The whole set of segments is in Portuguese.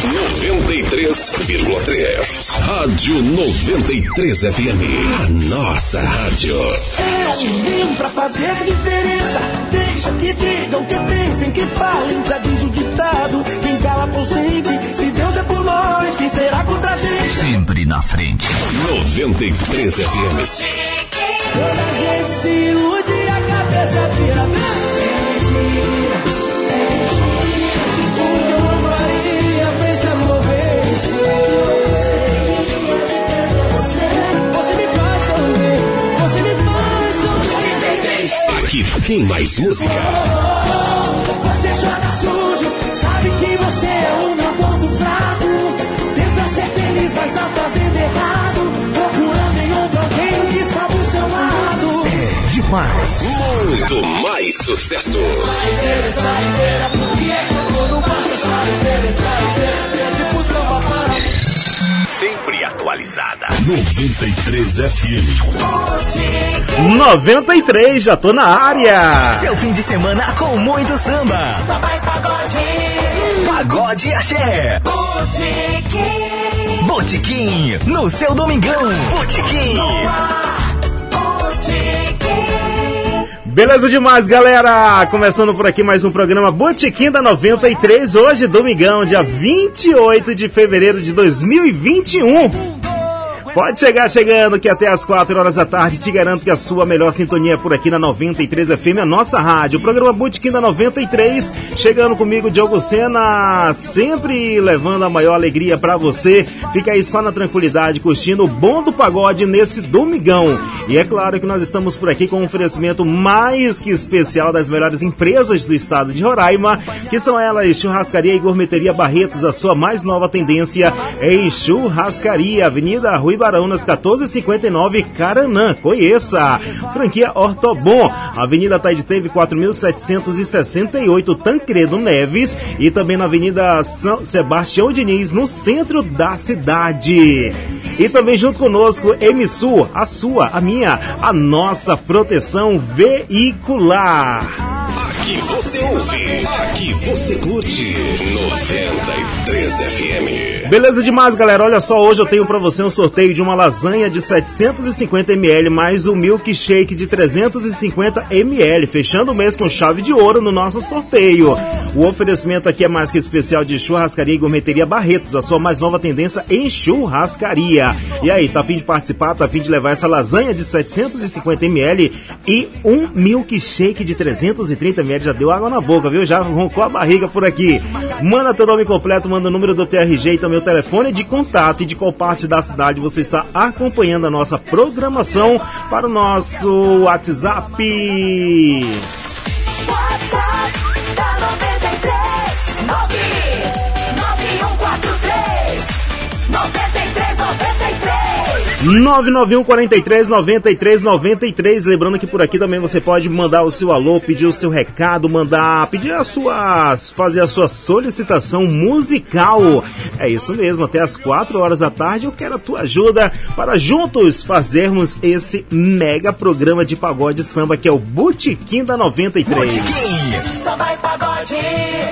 93,3. Rádio 93 FM. A nossa rádio. Eu vim pra fazer diferença. Deixa que digam, que pensem, que falem. Já diz o ditado: quem cala consente. Se Deus é por nós, quem será contra a gente? Sempre na frente. 93 FM. Quando a gente se ilude, a cabeça vira mentira. Aqui tem mais música. Você joga sujo, sabe que você é o meu ponto fraco. Tenta ser feliz, mas tá fazendo errado. Procurando em outro alguém que está do seu lado. É demais. Muito mais sucesso. Sempre atualizada. 93 FM. 93, já tô na área. Seu fim de semana com muito samba. Vai pagode, Pagode Axé. botiquim, Botiquim. No seu domingão. Botiquim. Beleza demais, galera! Começando por aqui mais um programa Botequim da 93, hoje, domingão, dia 28 de fevereiro de 2021. Pode chegar chegando que até as 4 horas da tarde te garanto que a sua melhor sintonia é por aqui na 93 FM, a nossa rádio. O programa Botequim da 93, chegando comigo, Diogo Sena, sempre levando a maior alegria pra você. Fica aí só na tranquilidade, curtindo o bom do pagode nesse domingão. E é claro que nós estamos por aqui com um oferecimento mais que especial das melhores empresas do estado de Roraima, que são elas Churrascaria e Gourmeteria Barretos, a sua mais nova tendência em churrascaria, Avenida Rui Baraunas 1459, Caranã. Conheça! Franquia Ortobon, Avenida Taideteve 4768, Tancredo Neves e também na Avenida São Sebastião Diniz, no centro da cidade. E também junto conosco, Emisul, a sua, a minha, a nossa proteção veicular. Aqui você ouve. Aqui você curte. 93 FM. Beleza demais, galera. Olha só, hoje eu tenho pra você um sorteio de uma lasanha de 750 ml mais um milkshake de 350 ml, fechando o mês com chave de ouro no nosso sorteio. O oferecimento aqui é mais que especial de churrascaria e gourmeteria Barretos, a sua mais nova tendência em churrascaria. E aí, tá afim de participar? Tá afim de levar essa lasanha de 750 ml e um milkshake de 330 ml? Já deu água na boca, viu? Já roncou a barriga por aqui. Manda teu nome completo, manda o número do TRG e também o telefone de contato e de qual parte da cidade você está acompanhando a nossa programação para o nosso WhatsApp. 991 43 93 93. Lembrando que por aqui também você pode mandar o seu alô, pedir o seu recado, mandar, pedir as suas, fazer a sua solicitação musical. É isso mesmo, até as 4 horas da tarde eu quero a tua ajuda para juntos fazermos esse mega programa de pagode samba que é o Botequim da 93. Samba e pagode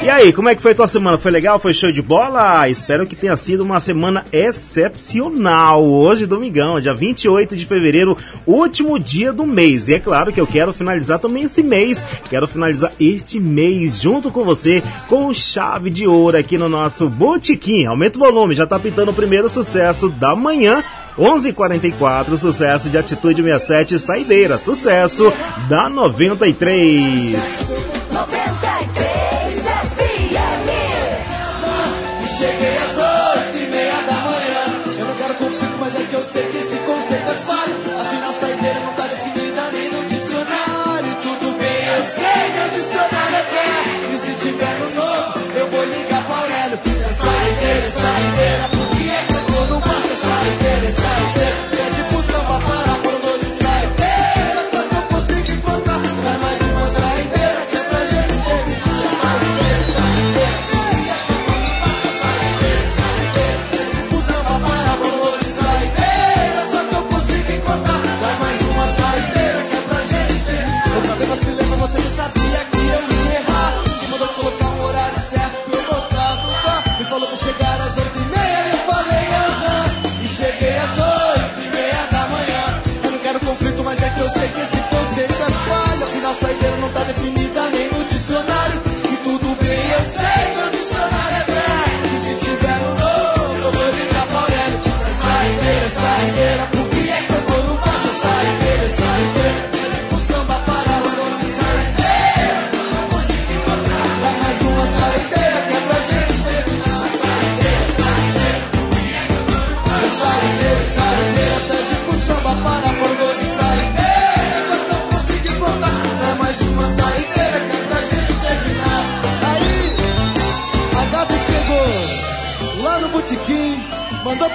E aí, como é que foi tua semana? Foi legal? Foi show de bola? Espero que tenha sido uma semana excepcional. Hoje, domingão, dia 28 de fevereiro, último dia do mês. E é claro que eu quero finalizar também esse mês. Quero finalizar este mês junto com você com chave de ouro aqui no nosso Botequim. Aumenta o volume, já tá pintando o primeiro sucesso da manhã. 11:44 sucesso de Atitude 67, Saideira, sucesso da 93. 93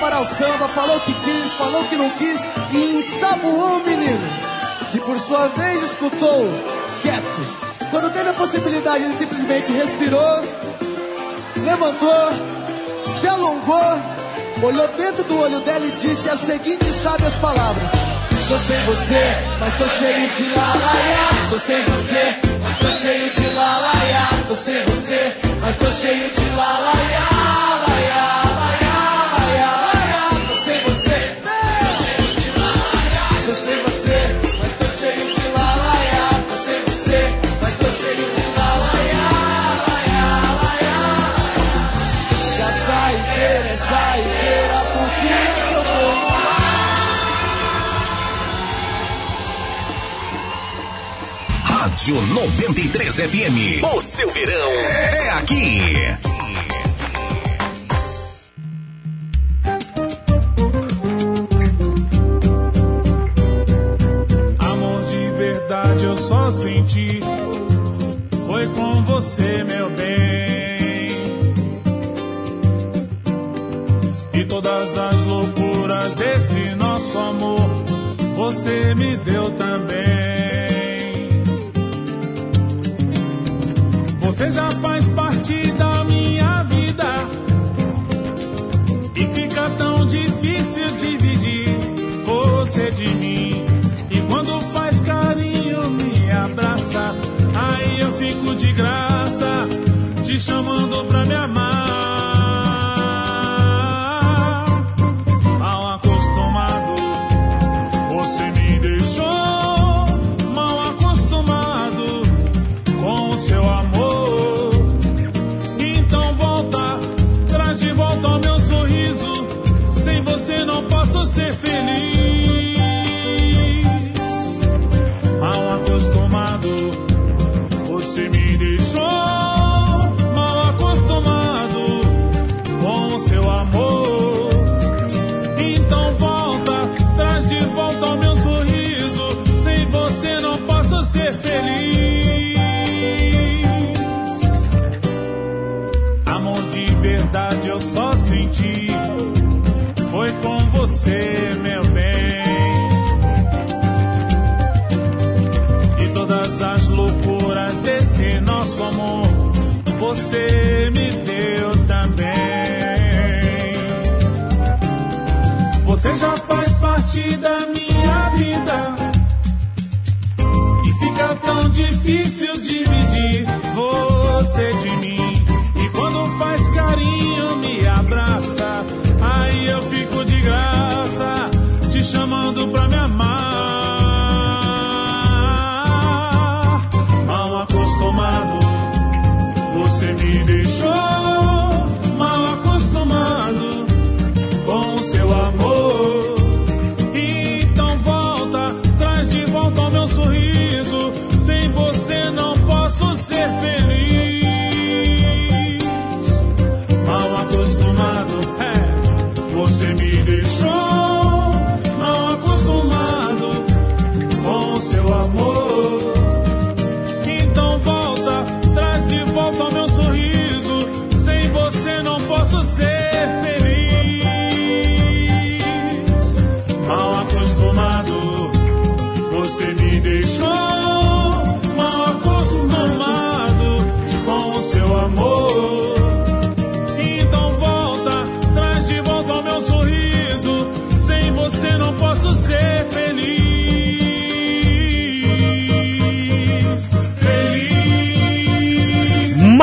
para o samba, falou que quis, falou que não quis e ensaboou o menino, que por sua vez escutou quieto. Quando teve a possibilidade, ele simplesmente respirou, levantou, se alongou, olhou dentro do olho dela e disse as seguintes sábias palavras: Tô sem você, mas tô cheio de lalaiá. Tô sem você, mas tô cheio de lalaiá. Tô sem você, mas tô cheio de lalaiá, lalaia. Rádio 93 FM. O seu verão é aqui. ser feliz.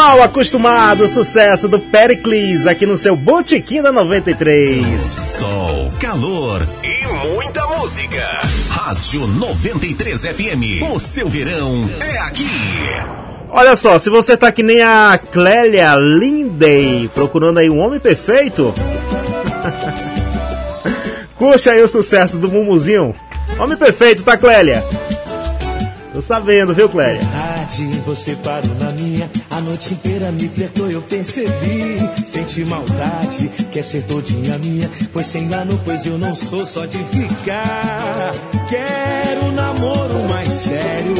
Mal acostumado, sucesso do Pericles aqui no seu Botequim da 93. Sol, calor e muita música. Rádio 93 FM. O seu verão é aqui. Olha só, se você tá que nem a Clélia Lindey, procurando aí um homem perfeito, curte aí o sucesso do Mumuzinho. Homem perfeito, tá, Clélia? Tô sabendo, viu, Clélia? Tarde, você parou na minha, a noite inteira me flertou, eu percebi. Senti maldade, quer ser todinha minha, pois sem engano, pois eu não sou só de ficar. Quero um namoro mais sério,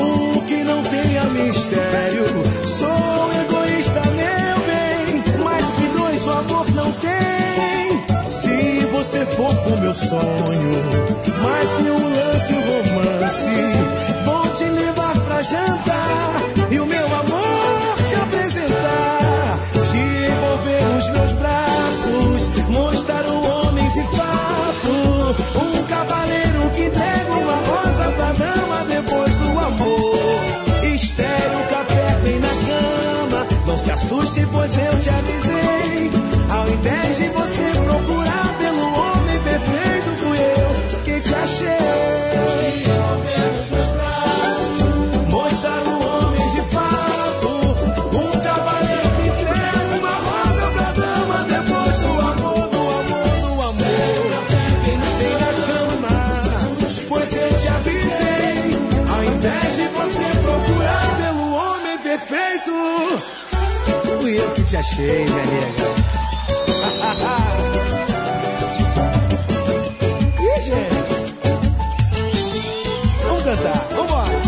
um que não tenha mistério. Sou egoísta, meu bem, mas que dois o amor não tem. Se você for com meu sonho, mais que um lance, um romance. Vou te levar pra jantar Não se assuste, pois eu te avisei. Ao invés de você procurar pelo homem perfeito, fui eu que te achei. Te achei, minha nega. Ih, gente. Vamos cantar, vambora.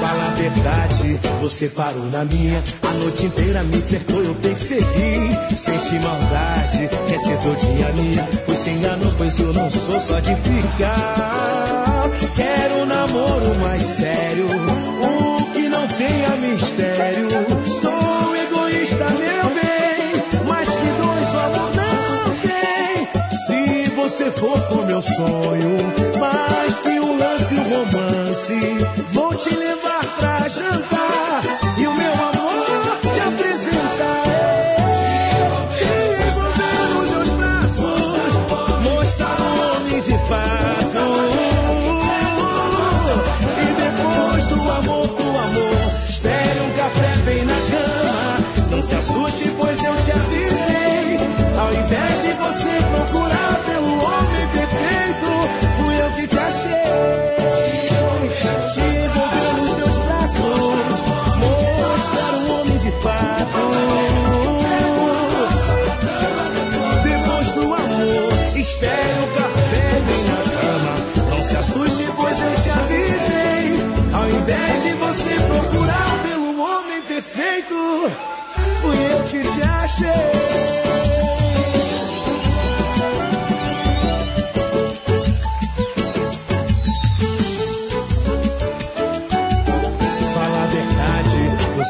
Fala a verdade, você parou na minha. A noite inteira me flertou, eu percebi. Senti maldade, quer ser todinha minha. Pois se enganou, pois eu não sou só de ficar. Quero um namoro mais sério, um você for com meu sonho, mais que um lance, um romance, vou te levar pra jantar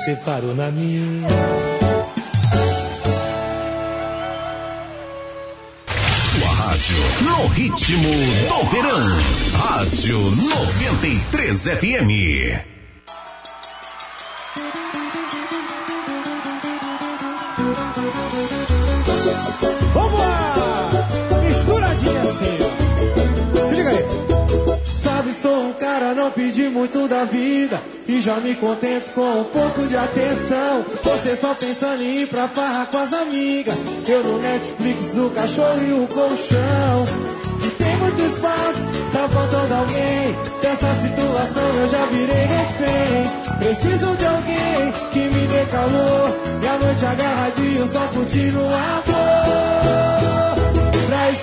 verdade, você parou na minha. Sua rádio no ritmo do verão. Rádio 93 FM. Já me contento com um pouco de atenção. Você só pensando em ir pra farra com as amigas. Eu no Netflix, o cachorro e o colchão. E tem muito espaço, tá faltando alguém. Dessa situação eu já virei refém. Preciso de alguém que me dê calor. E a noite agarradinho, só curtindo o amor.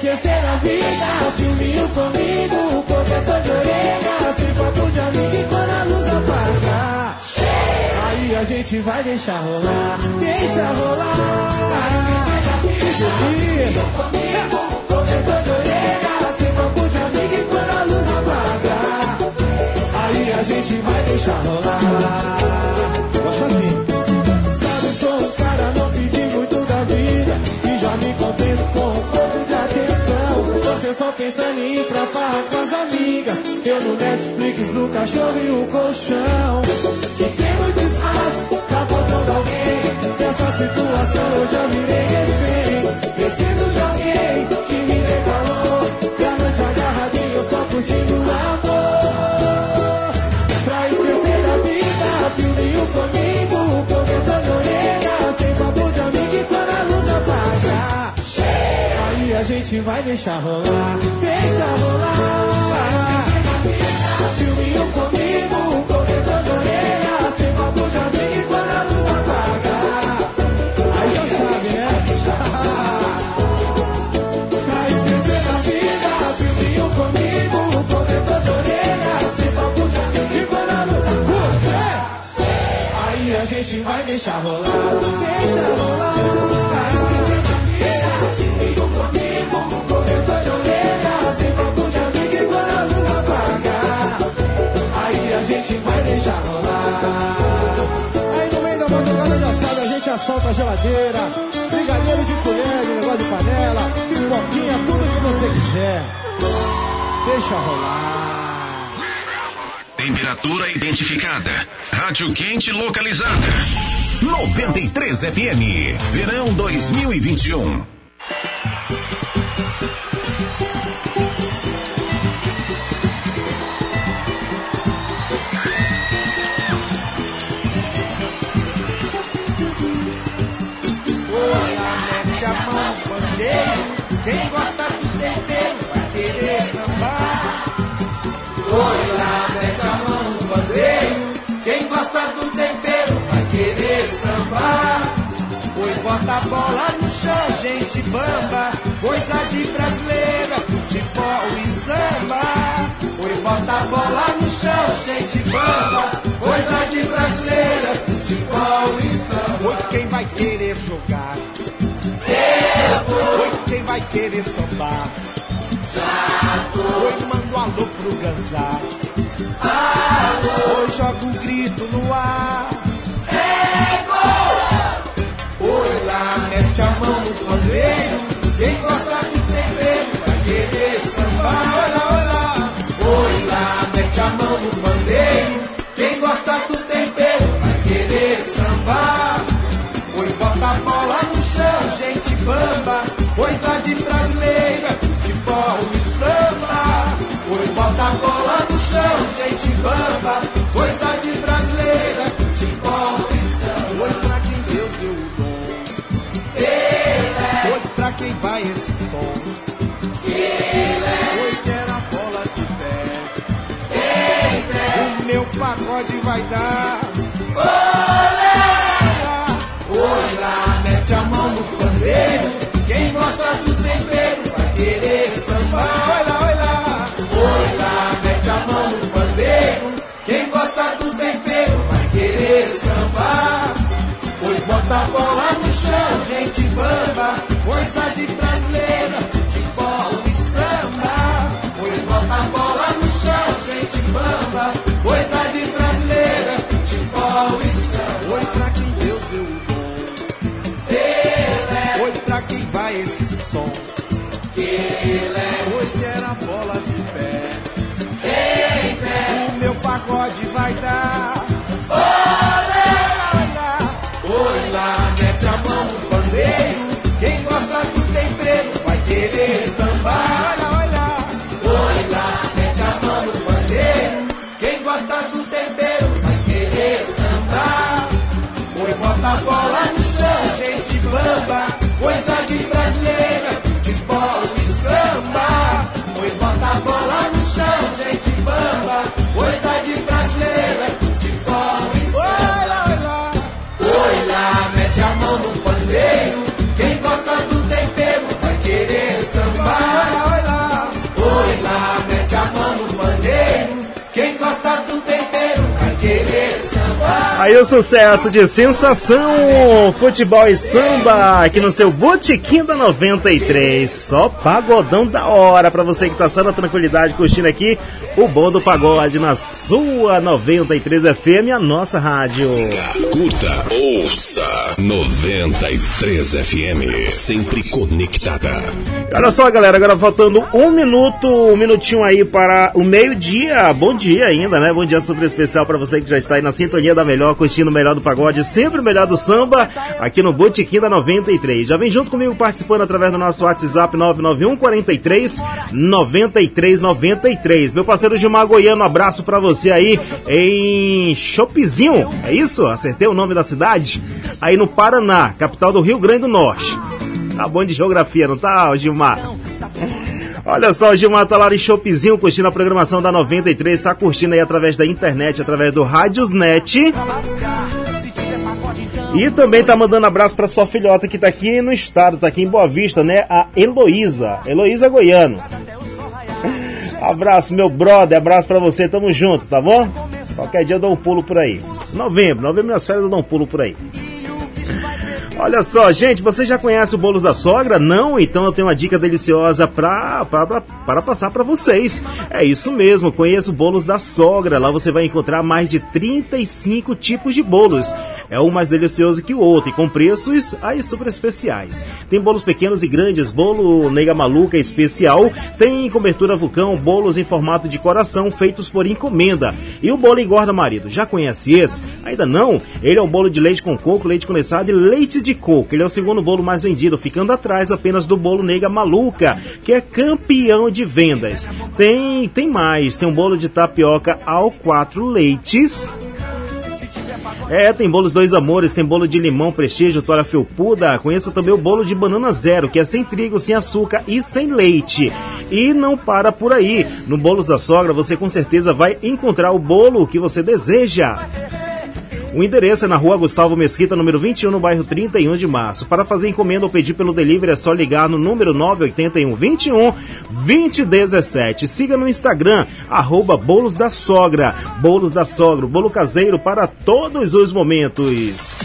Esquecer a vida, filminho comigo, cobertor de orelha, sem papo de amigo e quando a luz apagar. Aí a gente vai deixar rolar, deixa rolar. Pra esquecer a vida, filminho comigo, cobertor de orelha, sem papo de amigo e quando a luz apagar. Aí a gente vai deixar rolar. Gosta assim. Sabe, sou um cara, não pedi muito da vida E já me contento com atenção eu só pensando em ir pra farra com as amigas. Eu no Netflix, o cachorro e o colchão. E tem muito espaço tá faltando alguém. Dessa situação eu já virei refém. Preciso de alguém que me dê calor. Da noite agarradinho, eu só curtindo o amor. Pra esquecer da vida, filme e o caminho. Gente vai deixar rolar, deixa rolar. Filminho comigo, corredor de orelha, sem papo de amigo quando a luz apagar. Aí já sabe, né? Pra esquecer da vida, filminho comigo, corredor de orelha, sem papo de amigo quando a luz apagar. Aí a gente vai deixar rolar, deixa rolar. Gente vai deixar rolar. Aí no meio da madrugada já sabe, a gente assalta a geladeira, brigadeiro de colher, negócio de panela, pipoquinha, tudo que você quiser. Deixa rolar. Temperatura identificada. Rádio quente localizada. 93 FM. Verão 2021. Quem gosta do tempero vai querer sambar. Oi lá, mete a mão no pandeiro. Quem gosta do tempero vai querer sambar. Oi, bota a bola no chão, gente bamba. Coisa de brasileira, futebol e samba. Oi, bota a bola no chão, gente bamba. Coisa de brasileira, futebol e samba. Oi, quem vai querer jogar? Oi, quem vai querer sambar? Oi, manda um alô pro Ganzar. Oi, joga um grito no ar. Oi, A bola no chão, gente bamba. Coisa de brasileira, futebol e samba. Oi, pra quem Deus deu o dom. Oi, pra quem vai esse som. Oi, quero a bola de pé. O meu pagode vai dar. A bola no chão, gente bamba. Coisa Aí o sucesso de sensação, futebol e samba aqui no seu Botequim da 93. Só pagodão da hora pra você que tá só na tranquilidade curtindo aqui o bom do pagode na sua 93 FM, a nossa rádio. Curta, ouça 93 FM. Sempre conectada. Olha só, galera, agora faltando um minuto, um minutinho aí para o meio-dia. Bom dia ainda, né? Bom dia super especial para você que já está aí na sintonia da melhor, curtindo o melhor do pagode, sempre o melhor do samba, aqui no Botequim da 93. Já vem junto comigo participando através do nosso WhatsApp 991 43 93 93. Meu parceiro Gilmar Goiano, abraço para você aí em Chopizinho, é isso? Acertei o nome da cidade? Aí no Paraná, capital do Rio Grande do Norte. Tá bom de geografia, não tá, Gilmar? Olha só, o Gilmar tá lá em Shopzinho curtindo a programação da 93, tá curtindo aí através da internet, através do Radiosnet. E também tá mandando abraço pra sua filhota que tá aqui no estado, tá aqui em Boa Vista, né? A Heloísa, Heloísa Goiano. Abraço, meu brother, abraço pra você, tamo junto, tá bom? Qualquer dia eu dou um pulo por aí. Novembro, novembro minhas férias eu dou um pulo por aí. Olha só, gente, você já conhece o Bolos da Sogra? Não? Então eu tenho uma dica deliciosa para passar para vocês. É isso mesmo, conheça o Bolos da Sogra. Lá você vai encontrar mais de 35 tipos de bolos. É um mais delicioso que o outro e com preços aí super especiais. Tem bolos pequenos e grandes, bolo nega maluca especial, tem cobertura vulcão, bolos em formato de coração feitos por encomenda. E o bolo engorda marido, já conhece esse? Ainda não? Ele é um bolo de leite com coco, leite condensado e leite de coco. Ele é o segundo bolo mais vendido, ficando atrás apenas do bolo Nega Maluca, que é campeão de vendas. Tem, tem mais, tem um bolo de tapioca ao quatro leites. É, tem bolos dois amores, tem bolo de limão, prestígio, toalha felpuda. Conheça também o bolo de banana zero, que é sem trigo, sem açúcar e sem leite. E não para por aí. No Bolos da Sogra você com certeza vai encontrar o bolo que você deseja. O endereço é na rua Gustavo Mesquita, número 21, no bairro 31 de março. Para fazer encomenda ou pedir pelo delivery é só ligar no número 981 21 2017. Siga no Instagram, arroba Bolos da Sogra. Bolos da Sogra, bolo caseiro para todos os momentos.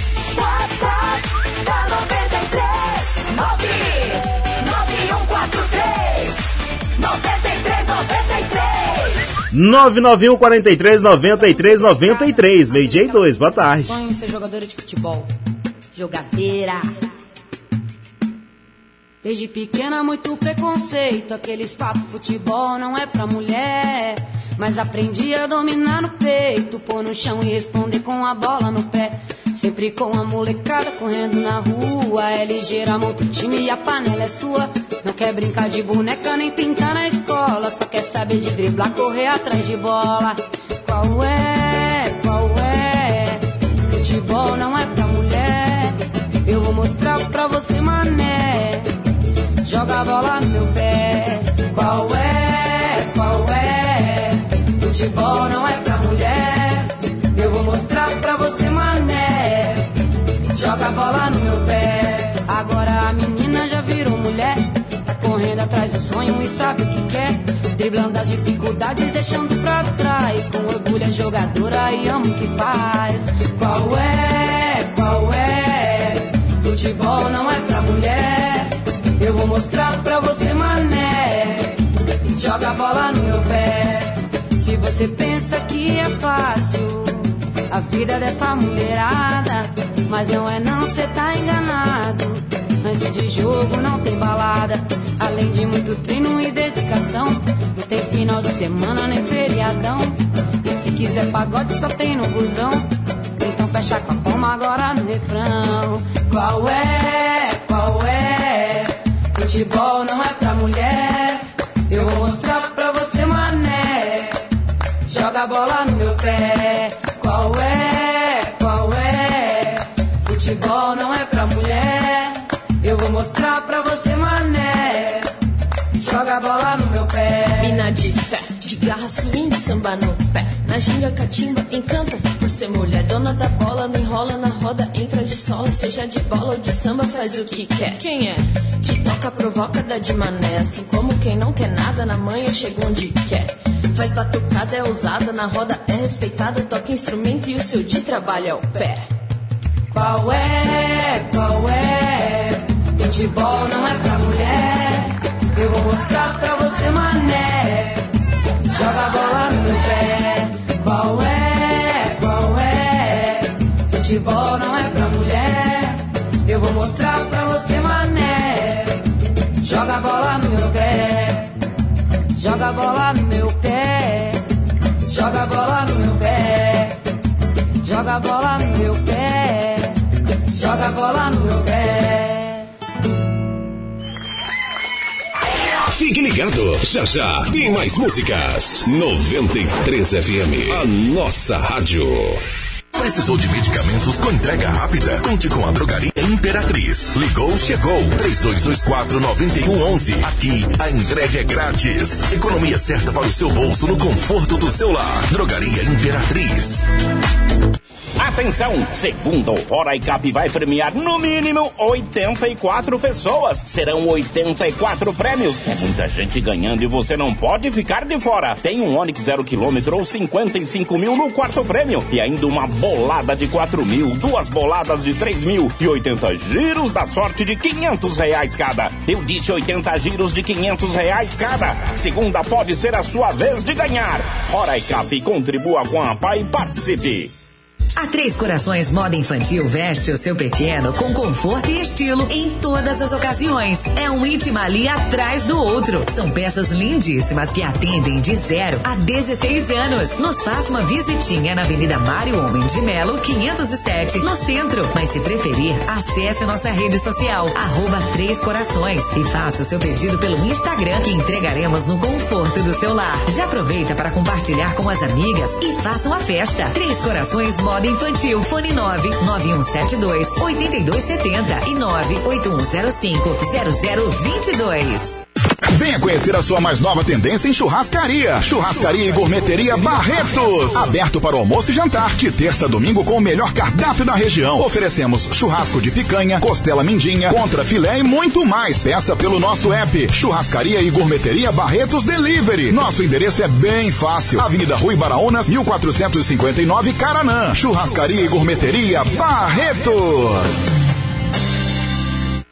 991 43 93 93. Meio dia e dois. Boa tarde. Sonho ser jogadora de futebol. Jogadeira. Desde pequena, muito preconceito. Aqueles papos futebol não é pra mulher. Mas aprendi a dominar no peito, pôr no chão e responder com a bola no pé. Sempre com a molecada correndo na rua. É ligeira, monta o time e a panela é sua. Não quer brincar de boneca nem pintar na escola. Só quer saber de driblar, correr atrás de bola. Qual é? Qual é? Futebol não é pra mulher. Eu vou mostrar pra você, mané. Joga a bola no meu pé. Qual é? Qual é? Futebol não é pra Joga a bola no meu pé. Agora a menina já virou mulher. Tá correndo atrás do sonho e sabe o que quer. Driblando as dificuldades, deixando pra trás. Com orgulho é jogadora e ama o que faz. Qual é? Qual é? Futebol não é pra mulher. Eu vou mostrar pra você, mané. Joga a bola no meu pé. Se você pensa que é fácil a vida dessa mulherada, mas não é não, cê tá enganado. Antes de jogo não tem balada, além de muito treino e dedicação. Não tem final de semana nem feriadão. E se quiser pagode só tem no busão. Então fecha com a palma agora no refrão. Qual é? Qual é? Futebol não é pra mulher. Eu vou mostrar pra você, mané. Joga a bola no Futebol não é pra mulher. Eu vou mostrar pra você, mané. Joga a bola no meu pé. Mina de fé, de garra, swing, samba no pé. Na ginga, catimba, encanta por ser mulher. Dona da bola, não enrola na roda, entra de sola. Seja de bola ou de samba, faz o que quer. Quem é? Que toca, provoca, dá de mané. Assim como quem não quer nada, na manhã chega onde quer. Faz batucada, é ousada, na roda é respeitada. Toca instrumento e o seu de trabalho é o pé. Qual é? Qual é? Futebol não é pra mulher. Eu vou mostrar pra você, mané. Joga a bola no meu pé. Qual é? Qual é? Futebol não é pra mulher. Eu vou mostrar pra você, mané. Joga a bola no meu pé. Joga a bola no meu pé. Joga a bola no meu pé. Joga a bola no meu pé. Joga a bola no meu pé. Fique ligado, já já tem mais músicas. 93 FM, a nossa rádio. Precisou de medicamentos com entrega rápida? Conte com a Drogaria Imperatriz. Ligou, chegou. 3224-9111. Aqui, a entrega é grátis. Economia certa para o seu bolso no conforto do seu lar. Drogaria Imperatriz. Atenção! Segundo Hora Cap vai premiar no mínimo 84 pessoas. Serão 84 prêmios. É muita gente ganhando e você não pode ficar de fora. Tem um Onix 0 km ou 55 mil no quarto prêmio. E ainda uma bolada de 4 mil, duas boladas de 3 mil e 80 giros da sorte de 500 reais cada. Eu disse 80 giros de 500 reais cada. Segunda pode ser a sua vez de ganhar. Hora Cap, contribua com a PAI e participe. A Três Corações Moda Infantil veste o seu pequeno com conforto e estilo em todas as ocasiões. É um íntima ali atrás do outro. São peças lindíssimas que atendem de 0 a 16 anos. Nos faça uma visitinha na Avenida Mário Homem de Melo, 507, no centro. Mas se preferir, acesse nossa rede social, arroba Três Corações e faça o seu pedido pelo Instagram que entregaremos no conforto do seu lar. Já aproveita para compartilhar com as amigas e faça uma festa. Três Corações Moda Infantil. Fone 9 9172 8270 e 98105 0022. Venha conhecer a sua mais nova tendência em churrascaria. Churrascaria e Gourmeteria Barretos. Aberto para almoço e jantar, de terça a domingo com o melhor cardápio da região. Oferecemos churrasco de picanha, costela mindinha, contra filé e muito mais. Peça pelo nosso app. Churrascaria e Gourmeteria Barretos Delivery. Nosso endereço é bem fácil. Avenida Rui Baraunas, 1459 Caranã. Churrascaria e Gourmeteria Barretos.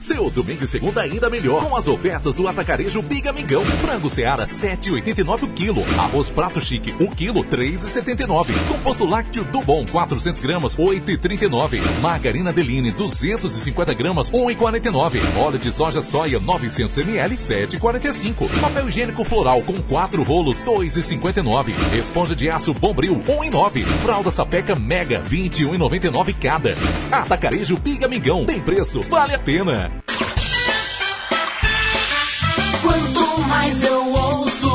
Seu domingo e segunda ainda melhor com as ofertas do Atacarejo Bigamigão. Frango Seara 7,89 o quilo. Arroz Prato Chique 1 quilo 3,79. Composto lácteo do Bom 400 gramas 8,39. Margarina Deline 250 gramas 1,49. Óleo de soja soia 900 ml 7,45. Papel higiênico floral com 4 rolos 2,59. Esponja de aço Bombril 1,9. Fralda Sapeca Mega 21,99 cada. Atacarejo Bigamigão tem preço, vale a pena. Mais eu ouço,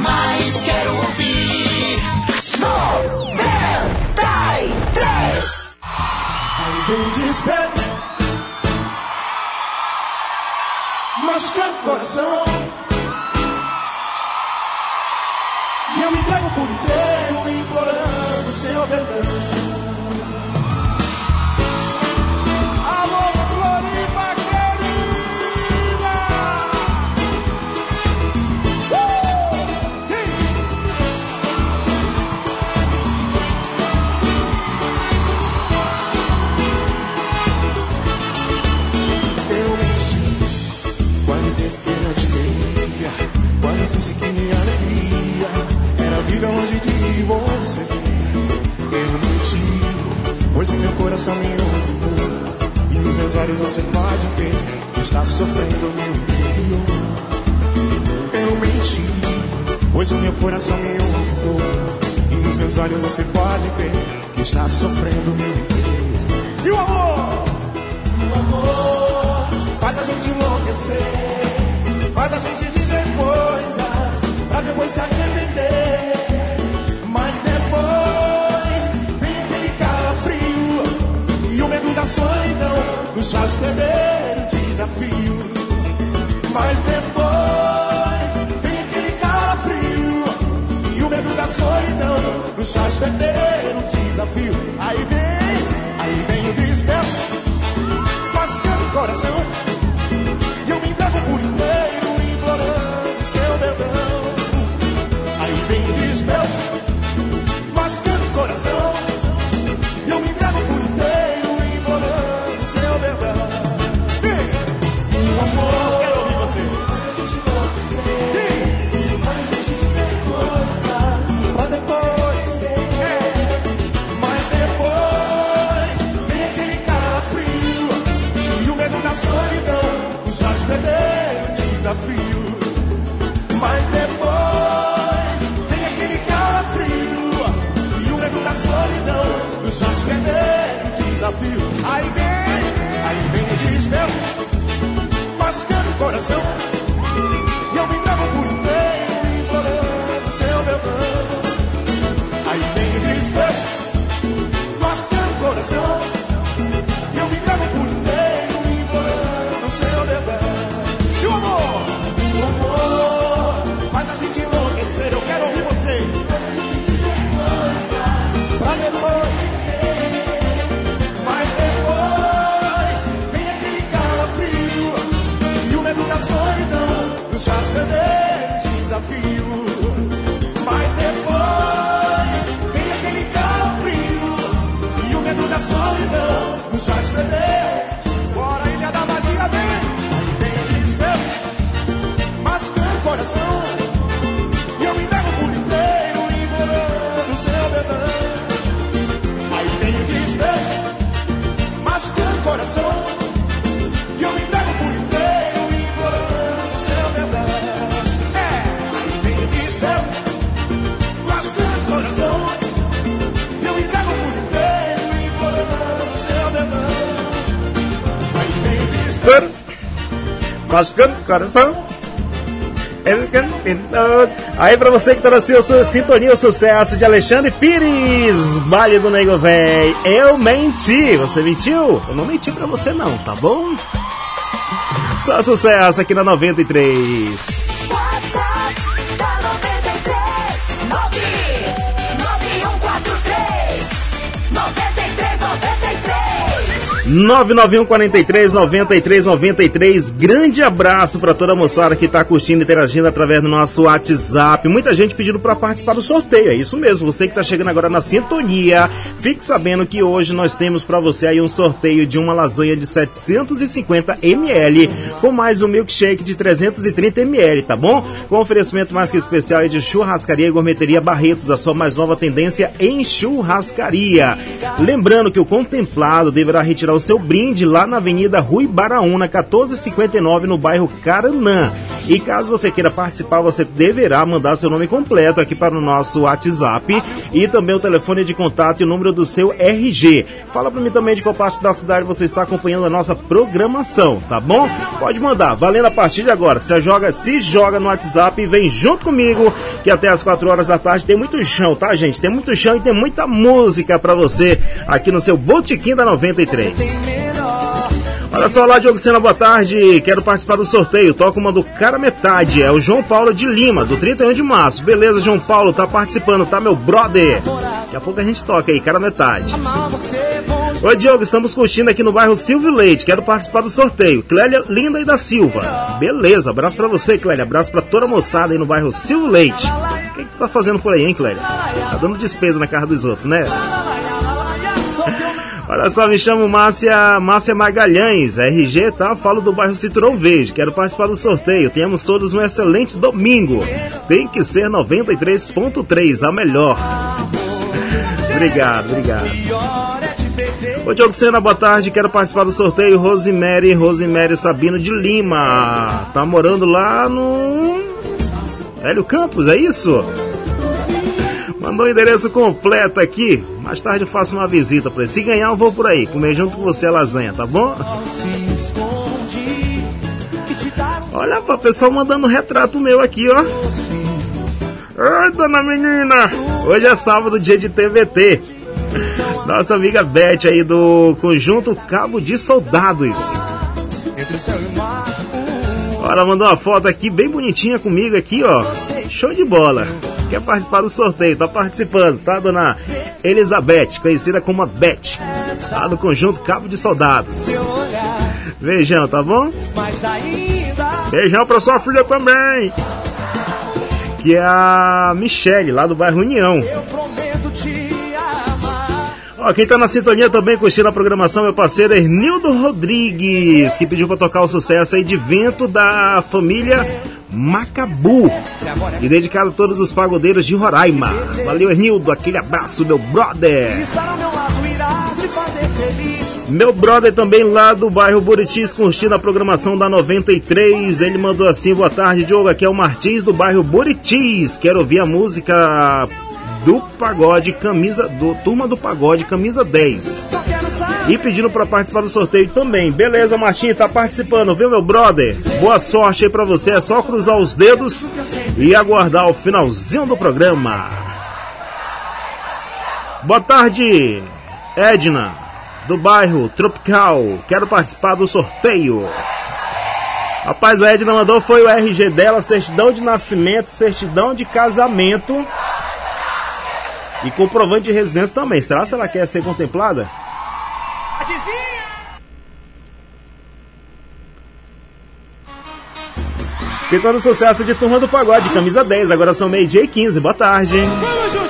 mais quero ouvir. 93! Aí vem desperto, machucando o coração. E eu me entrego disse que minha alegria era viver longe de você. Eu menti, pois meu coração me honrou, e nos meus olhos você pode ver que está sofrendo meu interior. Eu menti, pois o meu coração me honrou, e nos meus olhos você pode ver que está sofrendo meu interior. E o amor? O amor faz a gente enlouquecer, faz a gente dizer coisas depois se arrepender. Mas depois vem aquele calafrio e o medo da solidão nos faz perder o desafio. Mas depois vem aquele calafrio e o medo da solidão nos faz perder o desafio. Aí vem, aí vem o desespero machucando o coração. Machucando o coração. Aí pra você que tá na sintonia, o sucesso de Alexandre Pires, baile do Nego Véi. Eu menti, você mentiu? Eu não menti pra você não, tá bom? Só sucesso aqui na 93. 991 43 93 93. Grande abraço para toda a moçada que está curtindo e interagindo através do nosso WhatsApp. Muita gente pedindo para participar do sorteio. É isso mesmo. Você que está chegando agora na sintonia, fique sabendo que hoje nós temos para você aí um sorteio de uma lasanha de 750 ml com mais um milkshake de 330 ml, tá bom? Com oferecimento mais que especial aí de churrascaria e gourmeteria Barretos, a sua mais nova tendência em churrascaria. Lembrando que o contemplado deverá retirar o seu brinde lá na Avenida Rui Baraúna, 1459, no bairro Caranã. E caso você queira participar, você deverá mandar seu nome completo aqui para o nosso WhatsApp e também o telefone de contato e o número do seu RG. Fala para mim também de qual parte da cidade você está acompanhando a nossa programação, tá bom? Pode mandar, valendo a partir de agora. Você joga, se joga no WhatsApp e vem junto comigo, que até as 4 horas da tarde tem muito chão, tá, gente? Tem muito chão e tem muita música para você aqui no seu Botequim da 93. Olha só lá, Diogo Sena, boa tarde. Quero participar do sorteio. Toca uma do cara metade. É o João Paulo de Lima, do 31 de março. Beleza, João Paulo, tá participando, tá, meu brother? Daqui a pouco a gente toca aí, cara metade. Oi, Diogo, estamos curtindo aqui no bairro Silvio Leite. Quero participar do sorteio. Clélia Linda e da Silva. Beleza, abraço pra você, Clélia. Abraço pra toda a moçada aí no bairro Silvio Leite. O que, que tu tá fazendo por aí, hein, Clélia? Tá dando despesa na casa dos outros, né? Olha só, me chamo Márcia, Márcia Magalhães, RG, tá? Falo do bairro Citrão Verde. Quero participar do sorteio. Tenhamos todos um excelente domingo. Tem que ser 93.3, a melhor. obrigado, obrigado. Ô Diogo Sena, boa tarde. Quero participar do sorteio. Rosemary, Rosemary Sabino de Lima. Tá morando lá no. Hélio Campos, é isso? Mandou o endereço completo aqui. Mais tarde eu faço uma visita para ele. Se ganhar, eu vou por aí, comer junto com você a lasanha, tá bom? Olha, o pessoal mandando retrato meu aqui, ó. Oi, dona menina! Hoje é sábado, dia de TVT. Nossa amiga Beth aí do conjunto Cabo de Soldados. Olha, mandou uma foto aqui bem bonitinha comigo aqui, ó. Show de bola quer participar do sorteio, tá participando, tá, dona Elizabeth, conhecida como a Beth, tá do conjunto Cabo de Soldados. Beijão, tá bom? Beijão pra sua filha também, que é a Michele, lá do bairro União. Ó, quem tá na sintonia também curtindo a programação, meu parceiro Ernildo Rodrigues, que pediu pra tocar o sucesso aí de vento da família Macabu. E dedicado a todos os pagodeiros de Roraima. Valeu, Ernildo. Aquele abraço, meu brother. Meu brother também lá do bairro Buritis, curtindo a programação da 93. Ele mandou assim: boa tarde, Diogo. Aqui é o Martins do bairro Buritis. Quero ouvir a música do pagode, camisa. do Turma do Pagode, camisa 10 e pedindo para participar do sorteio também. Beleza, Martim, tá participando, viu, meu brother? Boa sorte aí para você. É só cruzar os dedos e aguardar o finalzinho do programa. Boa tarde, Edna, do bairro Tropical. Quero participar do sorteio. Rapaz, a Edna mandou foi o RG dela, certidão de nascimento, certidão de casamento e comprovante de residência também. Será que ela quer ser contemplada? Ficando sucesso de Turma do Pagode, camisa 10, agora são meio-dia e 15. Boa tarde. Vamos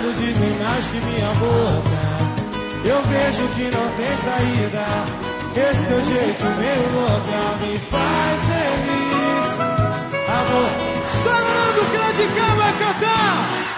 olhos dizem mais que minha boca. Eu vejo que não tem saída. Esse teu jeito meio louca me faz feliz. Amor, só do grande vai cantar.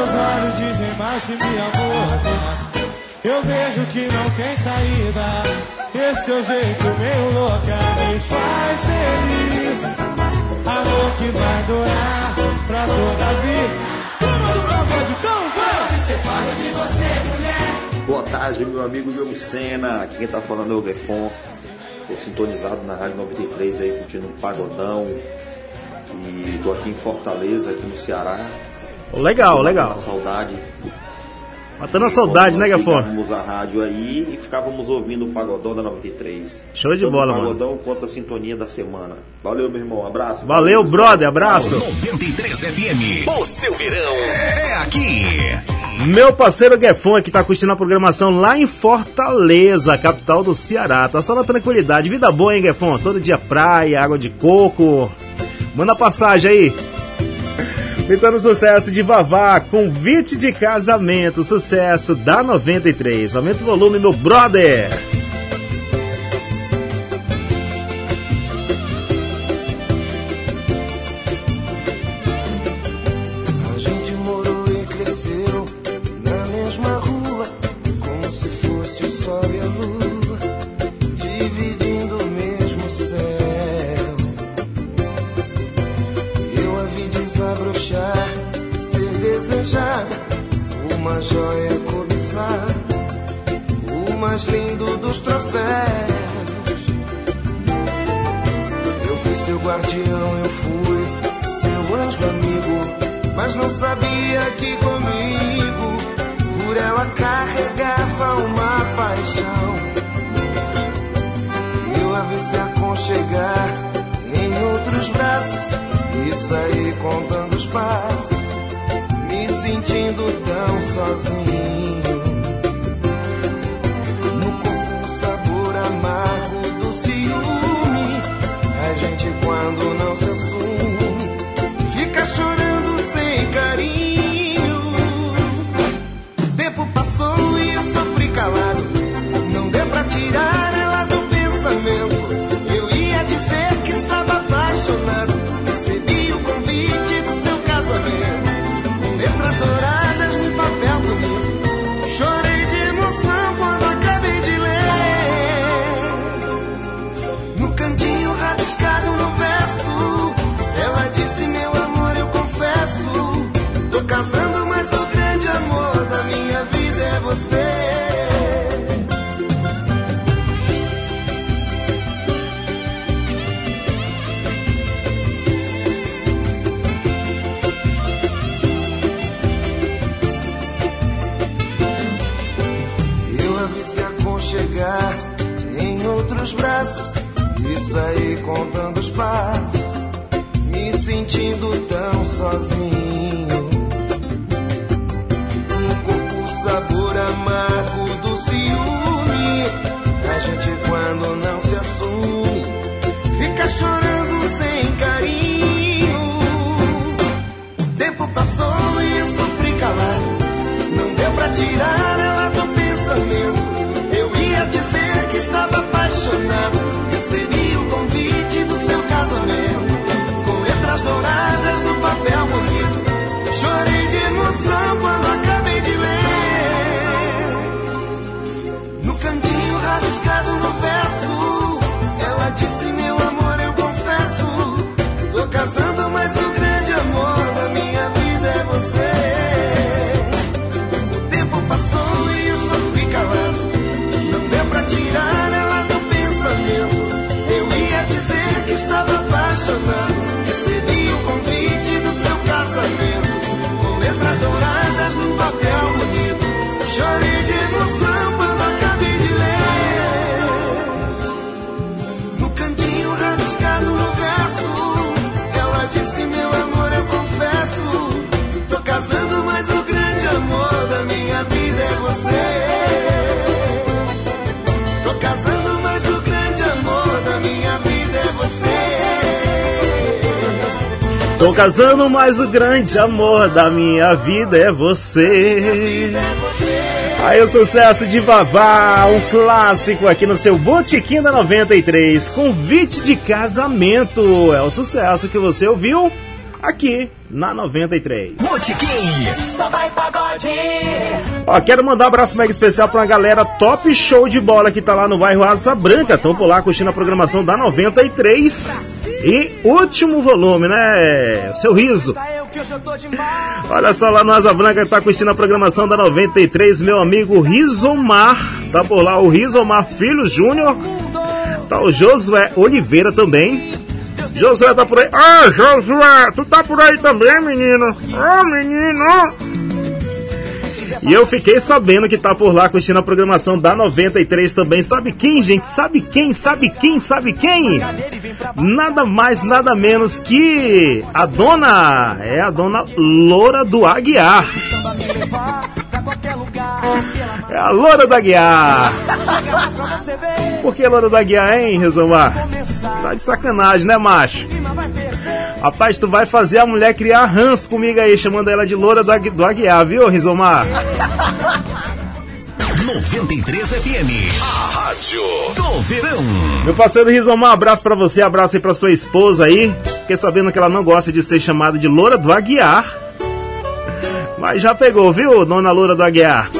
Meus olhos dizem mais que me amor. Eu vejo que não tem saída. Esse teu jeito meio louca me faz feliz. Amor que vai durar pra toda a vida. Toma do pagode, então vai! Separo de você, mulher. Boa tarde, meu amigo Diogo Sena. Aqui quem tá falando é o Defon. Tô sintonizado na Rádio 93 aí, curtindo um pagodão. E tô aqui em Fortaleza, aqui no Ceará. Legal, legal. matando a saudade. Matando a saudade, né, Gafon? Ligávamos a rádio aí e ficávamos ouvindo o pagodão da 93. Show de Tanto bola, o mano. pagodão quanto a sintonia da semana. Valeu, meu irmão. Abraço. Valeu, brother, abraço. 93 FM. O seu verão é aqui. Meu parceiro Gefon que tá curtindo a programação lá em Fortaleza, capital do Ceará. Tá só na tranquilidade. Vida boa, hein, Gefon? Todo dia praia, água de coco. Manda passagem aí. Tentando sucesso de Vavá, convite de casamento, sucesso da 93. Aumenta o volume, meu brother. Outros braços e saí contando os passos, me sentindo tão sozinho. chapéu bonito, chorei. Tô casando, mas o grande amor da minha vida é você. Aí o sucesso de Vavá, um clássico aqui no seu Botequim da 93, convite de casamento. É o sucesso que você ouviu aqui na 93. Botequim. Só vai pagode. Ó, quero mandar um abraço mega especial pra uma galera top show de bola que tá lá no bairro Asa Branca. Estão por lá curtindo a programação da 93. E último volume, né? Seu riso. Olha só lá no Asa Branca tá curtindo a programação da 93, meu amigo Rizomar. Tá por lá o Rizomar Filho Júnior. Tá o Josué Oliveira também. Josué tá por aí. Ah, Josué, tu tá por aí também, menino? Ô, menino! E eu fiquei sabendo que tá por lá curtindo a programação da 93 também. Sabe quem, gente? Sabe quem? Sabe quem? Sabe quem? Nada mais, nada menos que a dona. É a dona Loura do Aguiar. É a Loura do Aguiar. Por que Loura do Aguiar, hein, Resumar? Tá de sacanagem, né, macho? Rapaz, tu vai fazer a mulher criar ranço comigo aí, chamando ela de loura do, Agui do Aguiar, viu, Rizomar? 93 FM. A Rádio do Verão. Meu parceiro Rizomar, abraço pra você, abraço aí pra sua esposa aí. Fiquei sabendo que ela não gosta de ser chamada de loura do Aguiar. Mas já pegou, viu, dona Loura do Aguiar?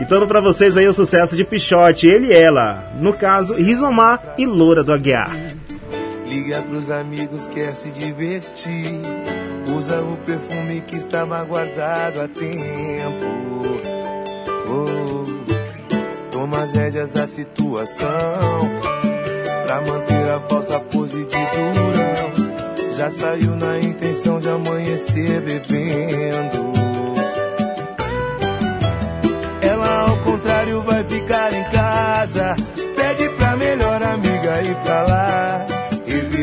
Então pra vocês aí o sucesso de Pichote, ele e ela. No caso, Rizomar e Loura do Aguiar. Liga pros amigos, quer se divertir. Usa o perfume que estava guardado há tempo. Oh, toma as rédeas da situação. Pra manter a falsa pose de durão. Já saiu na intenção de amanhecer bebendo. Ela, ao contrário, vai ficar em casa. Pede pra melhor amiga ir pra lá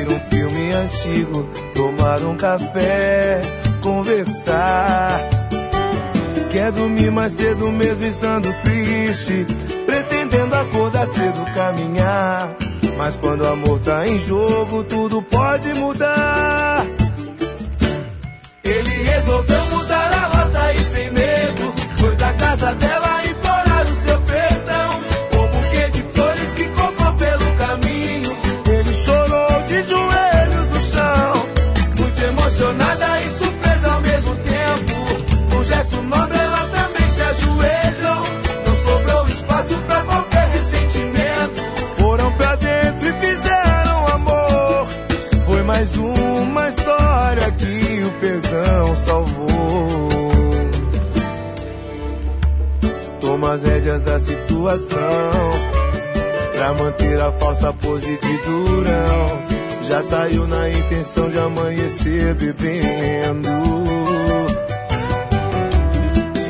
um filme antigo, tomar um café, conversar. Quer dormir mais cedo mesmo estando triste, pretendendo acordar cedo, caminhar. Mas quando o amor tá em jogo, tudo pode mudar. Ele resolveu mudar a rota e sem medo, foi pra casa dela as rédeas da situação pra manter a falsa pose de durão. Já saiu na intenção de amanhecer bebendo.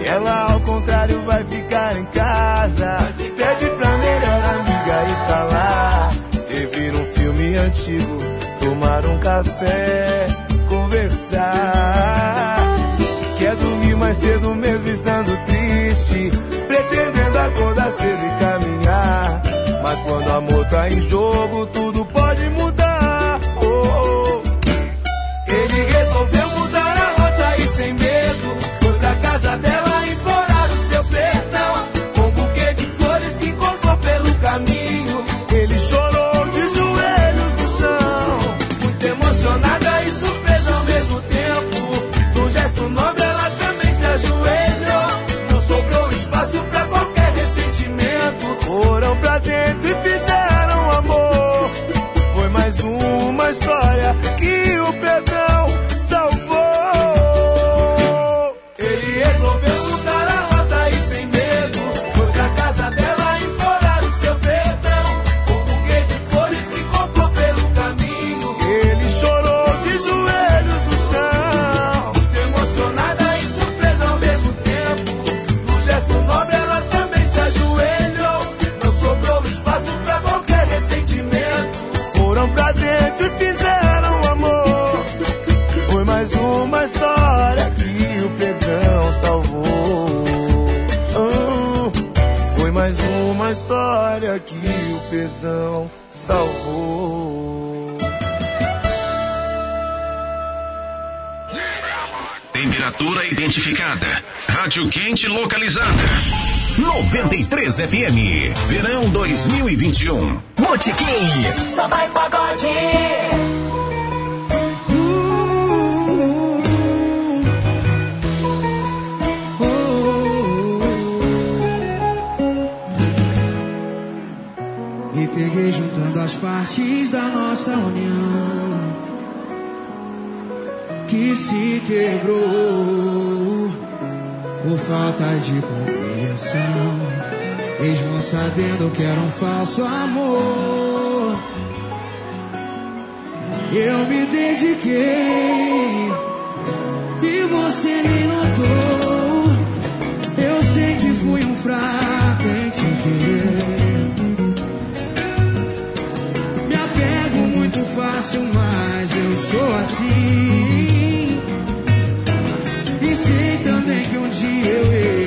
Ela, ao contrário, vai ficar em casa. Pede pra melhor amiga ir pra lá. Rever um filme antigo, tomar um café, conversar. Quer dormir mais cedo mesmo estando triste, acordar cedo e caminhar. Mas quando o amor tá em jogo, tudo 93 FM. Verão 2021. Botequim. Só vai pagode. Me peguei juntando as partes da nossa união que se quebrou por falta de compreensão, mesmo sabendo que era um falso amor. Eu me dediquei e você nem notou. Eu sei que fui um fraco em te querer. Me apego muito fácil, mas eu sou assim. E sei também que um dia eu hei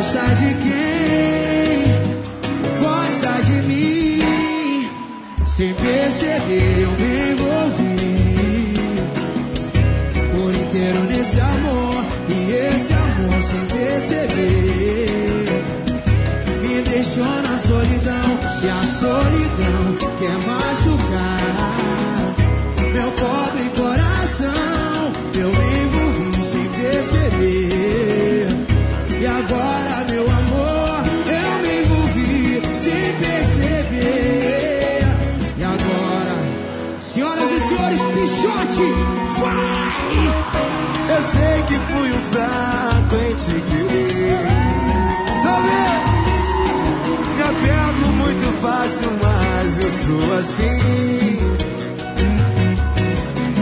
a gostar de quem gosta de mim. Sem perceber, eu me envolvi por inteiro nesse amor. E esse amor, sem perceber, me deixou na solidão. E a solidão quer machucar meu pobre coração. Eu me envolvi sem perceber. Sou assim.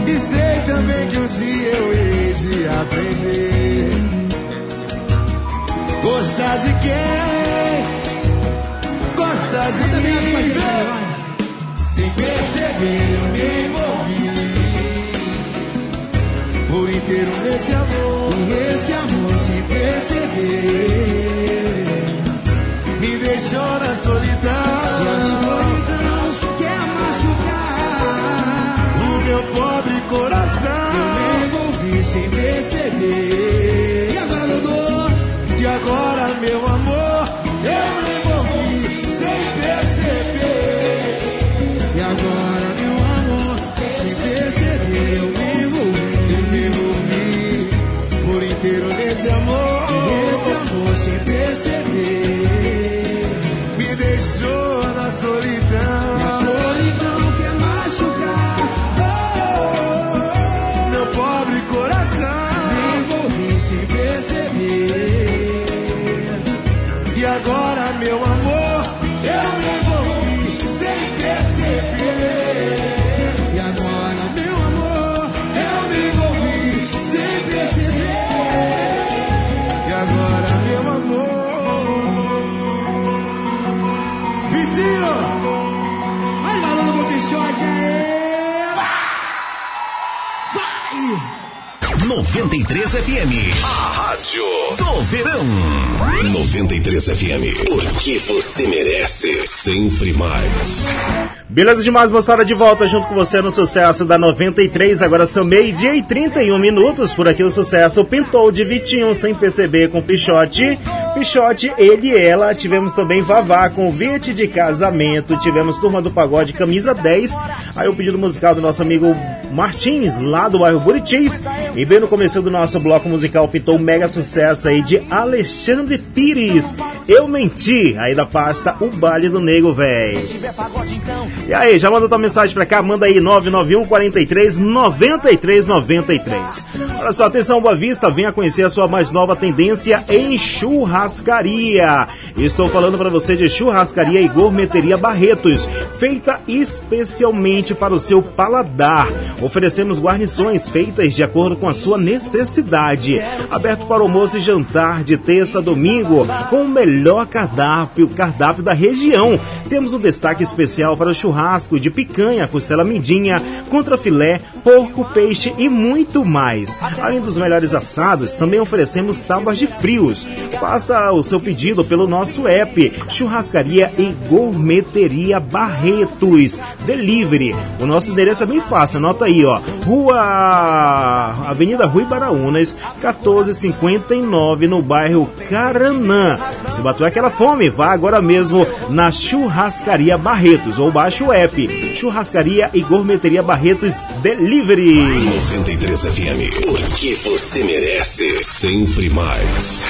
E sei também que um dia eu hei de aprender. Gostar de quem? Gostar de mim. Sem perceber, eu me envolvi por inteiro nesse amor. Esse amor sem perceber. Me deixou na solidão. Coração. Eu me envolvi sem perceber. E agora, Dodô? E agora, meu amor? Eu me envolvi sem perceber. E agora, meu amor, sem perceber, eu me envolvi. Eu me envolvi por inteiro nesse amor. Esse amor sem perceber. 93 FM. A Rádio do Verão. 93 FM. Porque você merece sempre mais. Beleza demais, moçada, de volta junto com você no sucesso da 93. Agora são meio-dia e 31 minutos. Por aqui o sucesso pintou de Vitinho sem perceber com Pichote. Pichote, ele e ela. Tivemos também Vavá com o Vite de casamento. Tivemos Turma do Pagode, camisa 10. Aí o pedido musical do nosso amigo Martins, lá do bairro Buritis. E bem no começo do nosso bloco musical pintou um mega sucesso aí de Alexandre Pires. Eu menti, aí da pasta O Baile do Nego, véi. E aí, já manda tua mensagem pra cá, manda aí 991 43 93 93. Olha só, atenção, Boa Vista, venha conhecer a sua mais nova tendência em churrascaria. Estou falando para você de churrascaria e gourmeteria Barretos, feita especialmente para o seu paladar. Oferecemos guarnições feitas de acordo com a sua necessidade. Aberto para almoço e jantar de terça a domingo, com o melhor cardápio, cardápio da região. Temos um destaque especial para o churrasco de picanha, costela mindinha, contra filé, porco, peixe e muito mais. Além dos melhores assados, também oferecemos tábuas de frios. Faça o seu pedido pelo nosso app Churrascaria e Gourmeteria Barretos Delivery. O nosso endereço é bem fácil, anota aí, ó. Rua Avenida Rui Baraunas, 1459, no bairro Caranã. Se bateu aquela fome, vá agora mesmo na Churrascaria Barretos ou baixe o app Churrascaria e Gourmeteria Barretos Delivery. Delivery. 93 FM. Porque você merece sempre mais.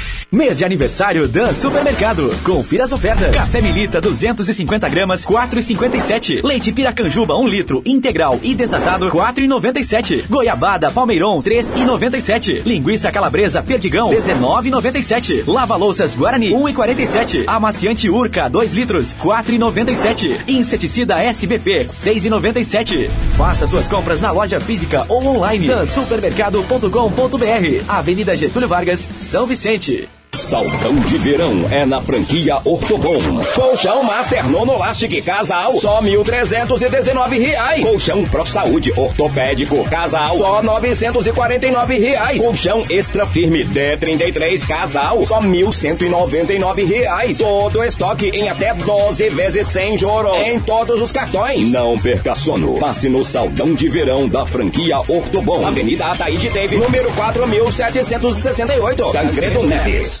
Mês de aniversário Dan Supermercado. Confira as ofertas. Café Milita 250 gramas 4,57. Leite Piracanjuba 1 litro integral e desnatado 4,97. Goiabada Palmeiron 3,97. Linguiça Calabresa Perdigão 19,97. Lava Louças Guarani 1,47. Amaciante Urca 2 litros 4,97. Inseticida SBP 6,97. Faça suas compras na loja física ou online. dansupermercado.com.br. Avenida Getúlio Vargas, São Vicente. Saltão de verão é na franquia Ortobon. Colchão Master Nonolastic Casal, só mil trezentos e dezenove reais. Colchão Pro Saúde Ortopédico Casal, só novecentos e quarenta e nove reais. Colchão Extra Firme D33 Casal, só mil cento e noventa e nove reais. Todo estoque em até 12 vezes sem juros em todos os cartões. Não perca sono. Passe no Saltão de verão da franquia Ortobon. Avenida Ataíde Teve, número quatro mil setecentos e sessenta e oito. Tancredo Neves.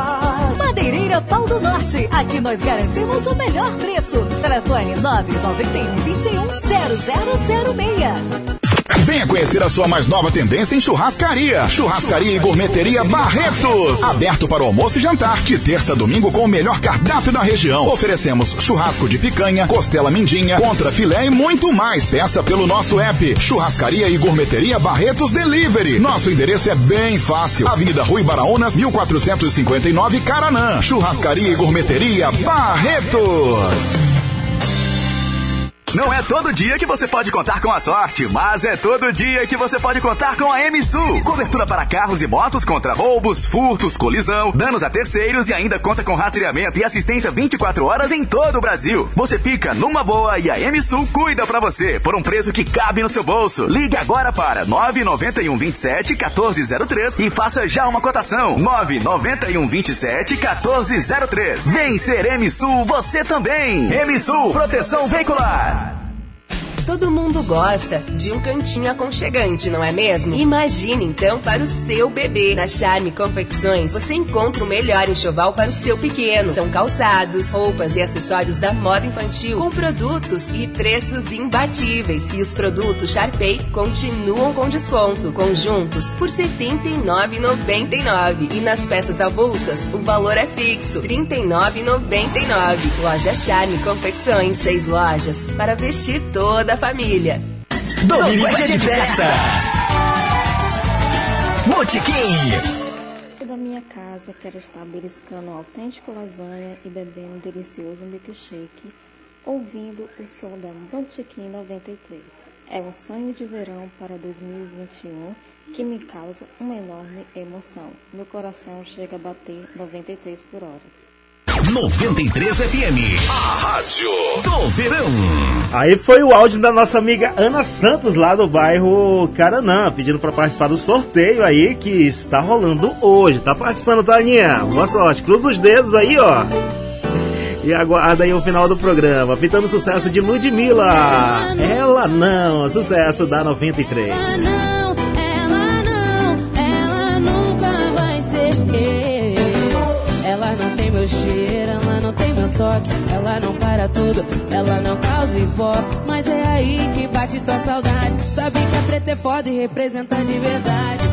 Madeireira Pau do Norte. Aqui nós garantimos o melhor preço. Telefone 991 21 0006. Venha conhecer a sua mais nova tendência em churrascaria. Churrascaria e Gourmeteria Barretos. Aberto para o almoço e jantar. De terça a domingo com o melhor cardápio da região. Oferecemos churrasco de picanha, costela mindinha, contra filé e muito mais. Peça pelo nosso app. Churrascaria e Gourmeteria Barretos Delivery. Nosso endereço é bem fácil. Avenida Rui Baraunas, 1459 Caranã. Churrascaria e Gourmeteria Barretos. Não é todo dia que você pode contar com a sorte, mas é todo dia que você pode contar com a MSU. Cobertura para carros e motos contra roubos, furtos, colisão, danos a terceiros e ainda conta com rastreamento e assistência 24 horas em todo o Brasil. Você fica numa boa e a MSU cuida para você por um preço que cabe no seu bolso. Ligue agora para 991 27 1403 e faça já uma cotação. 991 27 1403. Vem ser MSU você também. MSU Proteção Veicular. Todo mundo gosta de um cantinho aconchegante, não é mesmo? Imagine então para o seu bebê. Na Charme Confecções você encontra o melhor enxoval para o seu pequeno. São calçados, roupas e acessórios da moda infantil com produtos e preços imbatíveis. E os produtos Sharpay continuam com desconto. Conjuntos por R$ 79,99. E nas peças avulsas o valor é fixo, R$ 39,99. Loja Charme Confecções, seis lojas para vestir toda a família. Domingo é de festa. Botequim. Da minha casa, quero estar beliscando um autêntico lasanha e bebendo um delicioso milkshake, ouvindo o som da Botequim 93. É um sonho de verão para 2021 que me causa uma enorme emoção. Meu coração chega a bater 93 por hora. 93 FM. A Rádio do Verão. Aí foi o áudio da nossa amiga Ana Santos, lá do bairro Caranã, pedindo para participar do sorteio aí que está rolando hoje. Tá participando, Taninha? Boa sorte. Cruza os dedos aí, ó. E aguarda aí o final do programa. Pitando sucesso de Ludmilla. Ela não, sucesso da 93. Ela não, toque. Ela não para tudo, ela não causa ibope. Mas é aí que bate tua saudade. Sabe que a preta é foda e representa de verdade.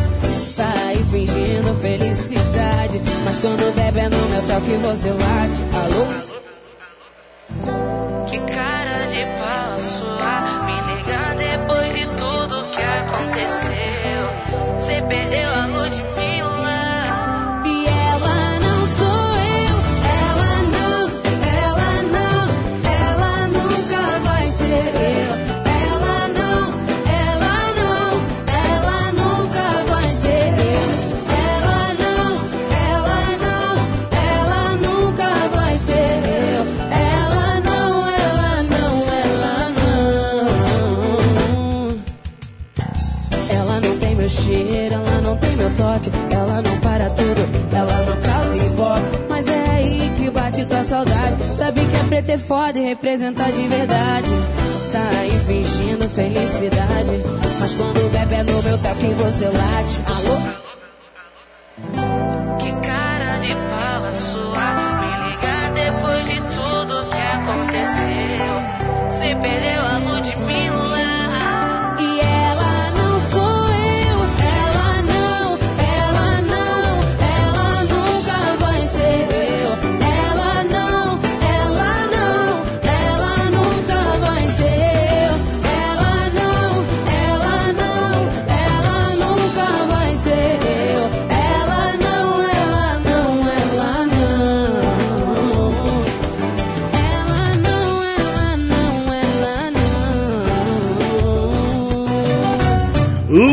Tá aí fingindo felicidade. Mas quando bebe é no meu toque você late. Alô? Que cara de pau sua Me ligar depois de tudo que aconteceu Você perdeu a tudo, ela não causa ibope. Mas é aí que bate tua saudade. Sabe que é preto é foda e representa de verdade. tá aí fingindo felicidade. Mas quando bebe é no meu toque você late. Alô? Que cara de pau a sua. Me ligar depois de tudo que aconteceu. Se perdeu a Ludmilla.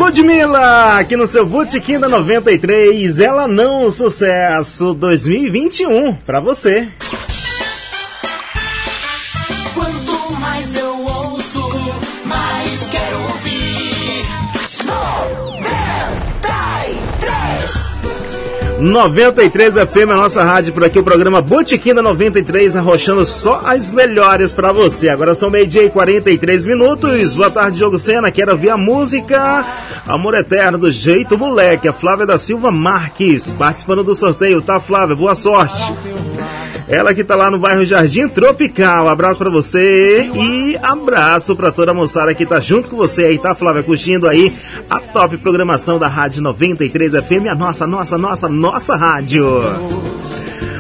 Ludmilla, aqui no seu Botequim da 93, ela não sucesso 2021 pra você. 93. 93 FM, a nossa rádio por aqui, o programa Botequim da 93, arrochando só as melhores pra você. Agora são meio-dia e 43 minutos. Boa tarde, Jogo Sena. Quero ouvir a música Amor Eterno do Jeito Moleque. A Flávia da Silva Marques, participando do sorteio. Tá, Flávia? Boa sorte. Ela que tá lá no bairro Jardim Tropical. Abraço pra você e abraço pra toda a moçada que tá junto com você aí, tá, Flávia? Curtindo aí a top programação da Rádio 93 FM, a nossa, nossa, nossa, nossa rádio.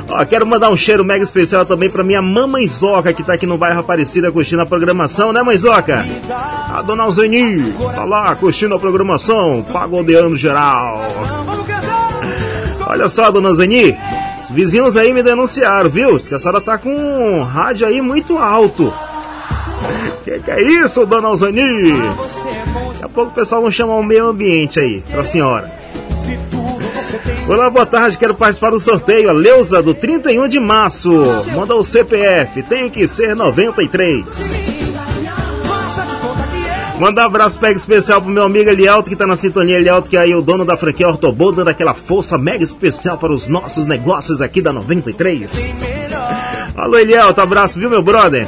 Ó, quero mandar um cheiro mega especial também pra minha mamãezoca que tá aqui no bairro Aparecida curtindo a programação, né, mãezoca? A dona Alzeni tá lá curtindo a programação, pagodeando geral. Olha só, dona Zeni, os vizinhos aí me denunciaram, viu? Que a senhora tá com um rádio aí muito alto. Que que é isso, dona Alzani? Daqui a pouco o pessoal vai chamar o meio ambiente aí pra senhora. Olá, boa tarde, quero participar do sorteio. A Leusa do 31 de março. Manda o CPF, tem que ser 93. Manda um abraço mega especial pro meu amigo Elielto que tá na sintonia. Elielto que é aí o dono da franquia Ortobô, dando aquela força mega especial para os nossos negócios aqui da 93. Alô Elielto, abraço, viu meu brother?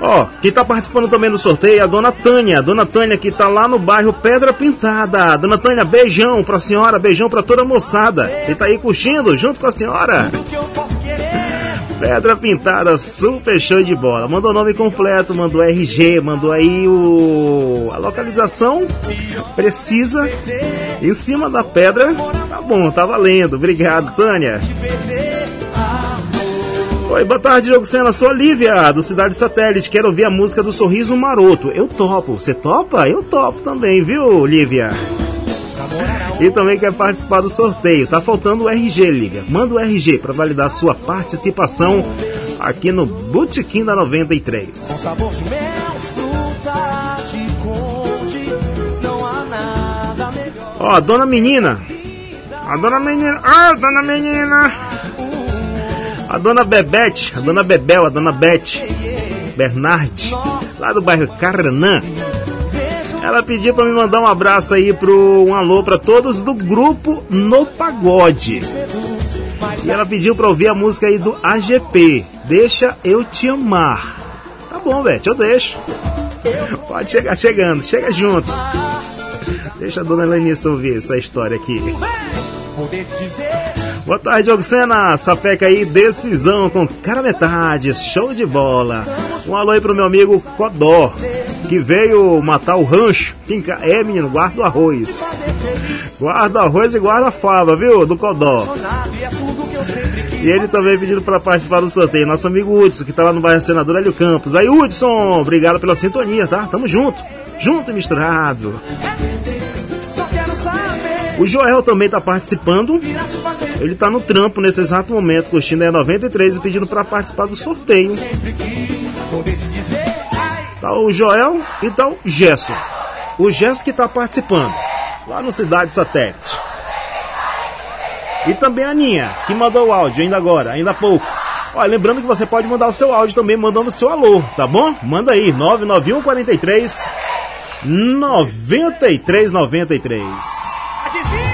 Ó, quem tá participando também do sorteio é a dona Tânia. Dona Tânia que tá lá no bairro Pedra Pintada. Dona Tânia, beijão pra senhora, beijão pra toda a moçada. Que tá aí curtindo junto com a senhora. Pedra Pintada, super show de bola. Mandou o nome completo, mandou RG, mandou aí o a localização precisa em cima da pedra. Tá bom, tá valendo. Obrigado, Tânia. Oi, boa tarde, Diogo Sena. Sou a Lívia, do Cidade Satélite. Quero ouvir a música do Sorriso Maroto. Eu topo. Você topa? Eu topo também, viu, Lívia? E também quer participar do sorteio. Tá faltando o RG, Lívia. Manda o RG para validar sua participação aqui no Botequim da 93. Sabor de mel, fruta de conde, não há nada melhor. Ó, a dona menina. A dona menina. Ah, dona menina. A dona Bebete, a dona Bebel, a dona Bete Bernardi, lá do bairro Caranã. Ela pediu para me mandar um abraço aí pro um alô para todos do grupo No Pagode. E ela pediu para ouvir a música aí do AGP, Deixa eu te amar. Tá bom, Bete, eu deixo. Pode chegar chegando, chega junto. Deixa a dona Lenissa ouvir essa história aqui. Boa tarde, Oxena. Sapeca aí, decisão com cara metade. Show de bola. Um alô aí pro meu amigo Codó, que veio matar o rancho. É, menino, guarda o arroz. Guarda o arroz e guarda a fava, viu? Do Codó. E ele também pedindo para participar do sorteio. Nosso amigo Hudson, que tá lá no bairro Senador Hélio Campos. Aí, Hudson, obrigado pela sintonia, tá? Tamo junto. Junto e misturado. O Joel também tá participando. Ele tá no trampo nesse exato momento, curtindo a 93 e pedindo para participar do sorteio. Tá o Joel e tá o Gerson. O Gerson que tá participando, lá no Cidade Satélite. E também a Ninha, que mandou o áudio ainda agora, ainda há pouco. Olha, lembrando que você pode mandar o seu áudio também, mandando o seu alô, tá bom? Manda aí, 991 43 9393.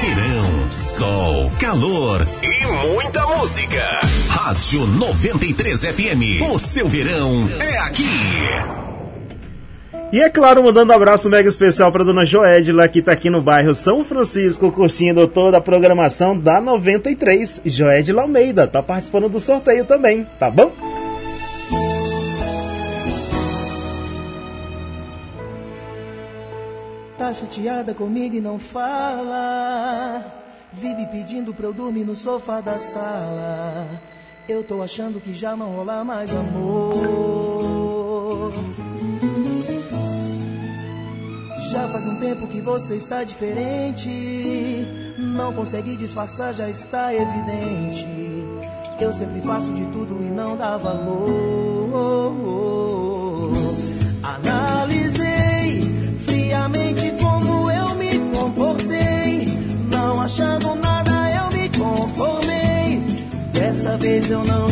Verão, sol, calor e muita música. Rádio 93 FM. O seu verão é aqui. E é claro, mandando um abraço mega especial para dona Joedla, que tá aqui no bairro São Francisco, curtindo toda a programação da 93. Joedla Almeida tá participando do sorteio também, tá bom? Tá chateada comigo e não fala. Vive pedindo pra eu dormir no sofá da sala. Eu tô achando que já não rola mais amor. Já faz um tempo que você está diferente. Não consegui disfarçar, já está evidente. Eu sempre faço de tudo e não dá valor. Analisei friamente como eu me comportei. Não achando nada, eu me conformei. Dessa vez eu não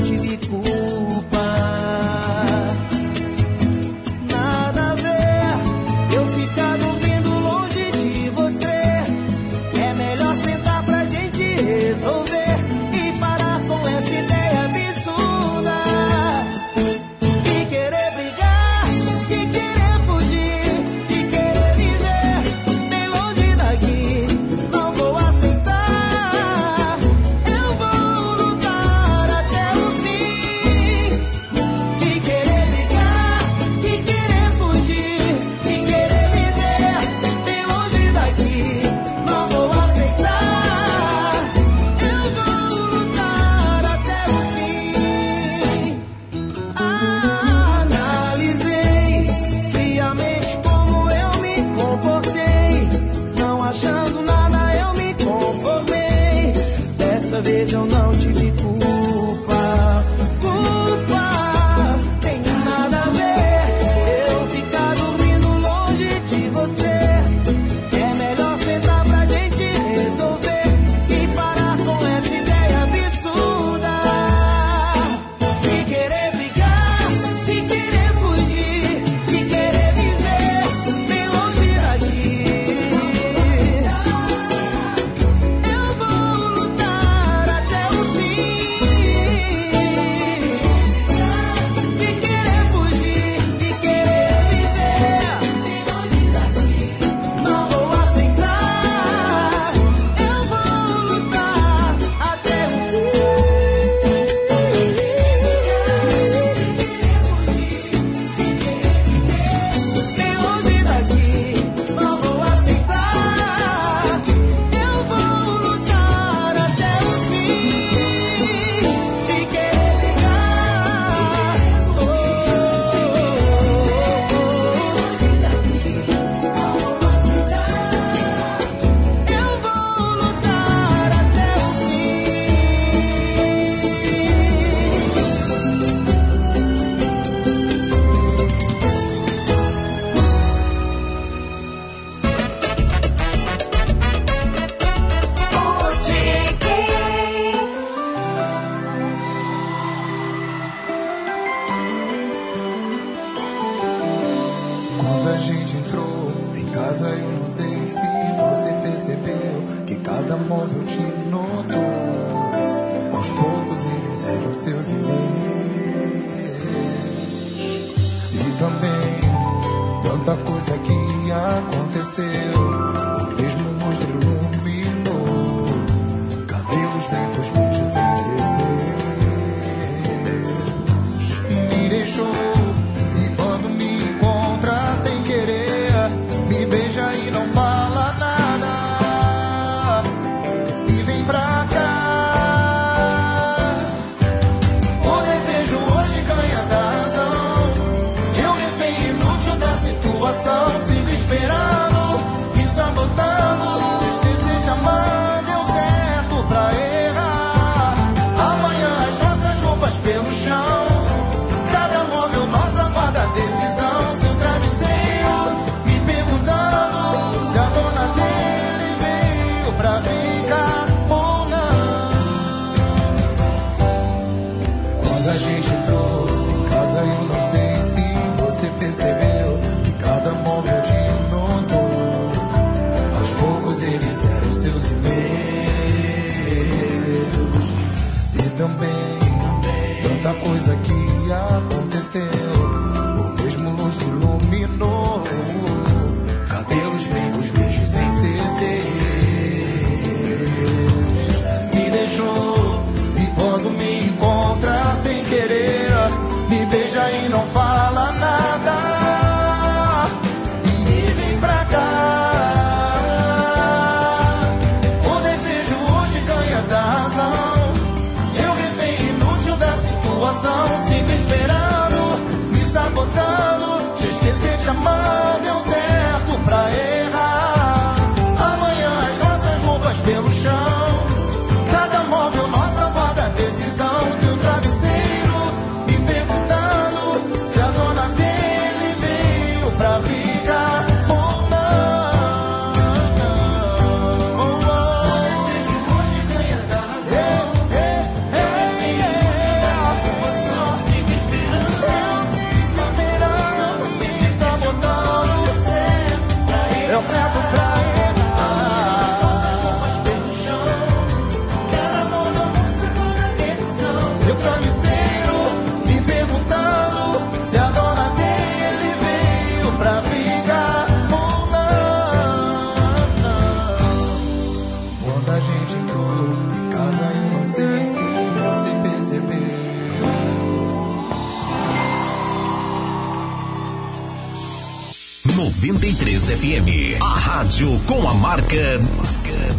FM, a rádio com a marca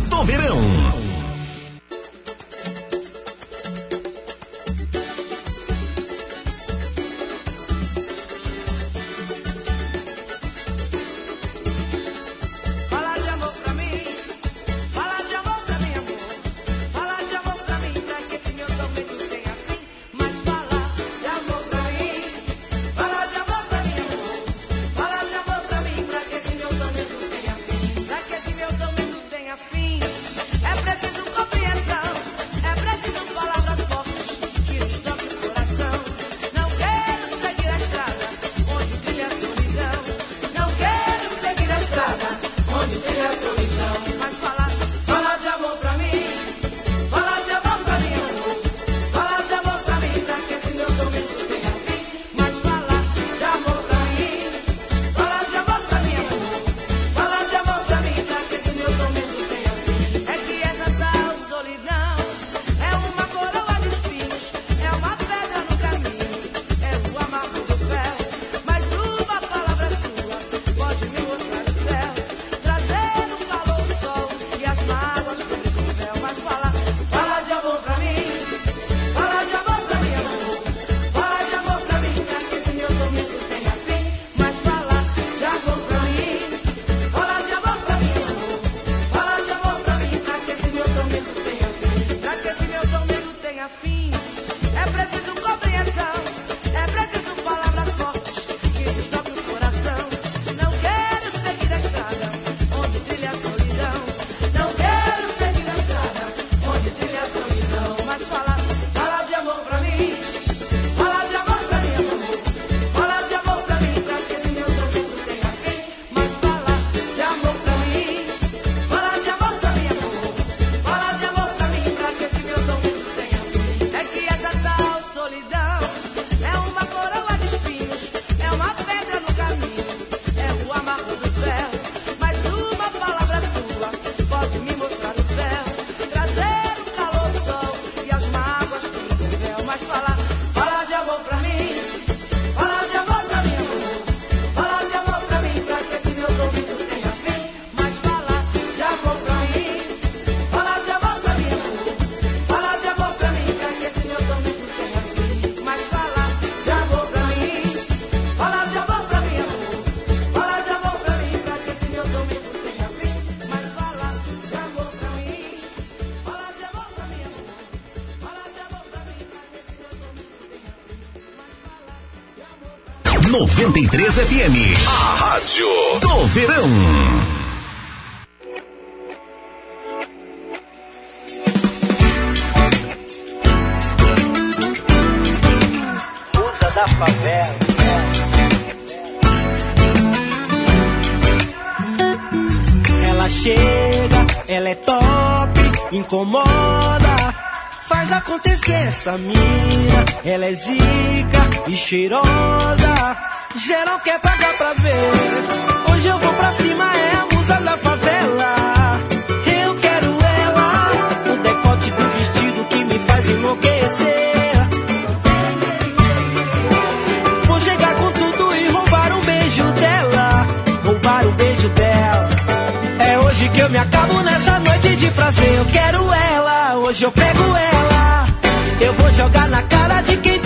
do verão. 93 FM. A Rádio do Verão. da favela. Ela chega, ela é top, incomoda, faz acontecer essa mina. Ela é zica e cheirosa. Geral quer pagar pra ver. Hoje eu vou pra cima, é a musa da favela. Eu quero ela, o decote do vestido que me faz enlouquecer. Vou chegar com tudo e roubar um beijo dela. Roubar o beijo dela. É hoje que eu me acabo nessa noite de prazer. Eu quero ela, hoje eu pego ela. Eu vou jogar na cara de quem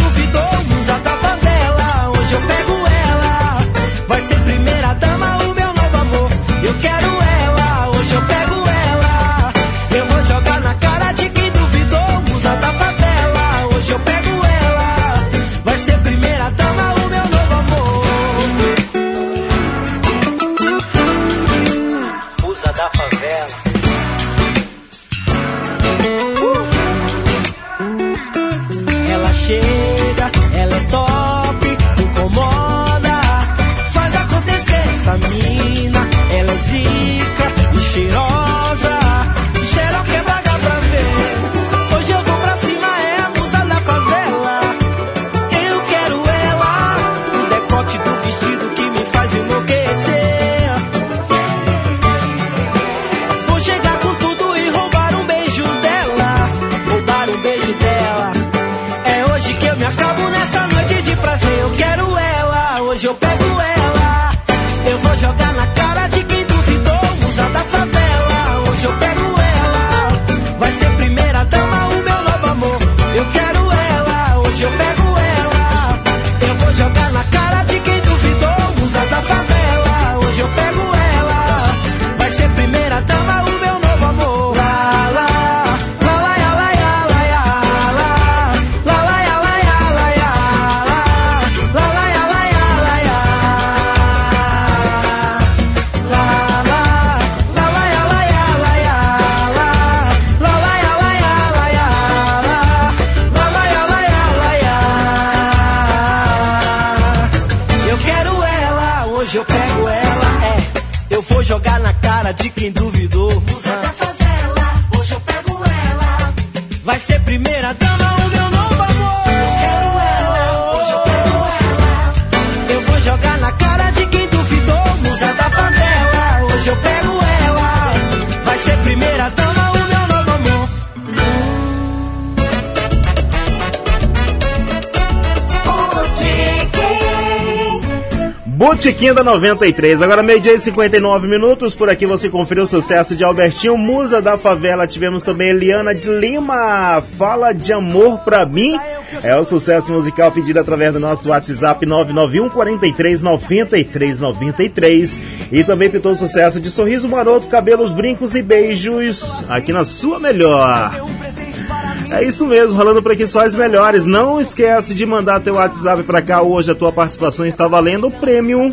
Botequim da 93, agora meio-dia e 59 minutos. Por aqui você conferiu o sucesso de Albertinho, Musa da Favela. Tivemos também Eliana de Lima, Fala de Amor Pra Mim. É o sucesso musical pedido através do nosso WhatsApp 991 43 93 93. E também pintou o sucesso de Sorriso Maroto, Cabelos, Brincos e Beijos aqui na sua melhor. É isso mesmo, rolando por aqui só as melhores. Não esquece de mandar teu WhatsApp pra cá. Hoje a tua participação está valendo o prêmio.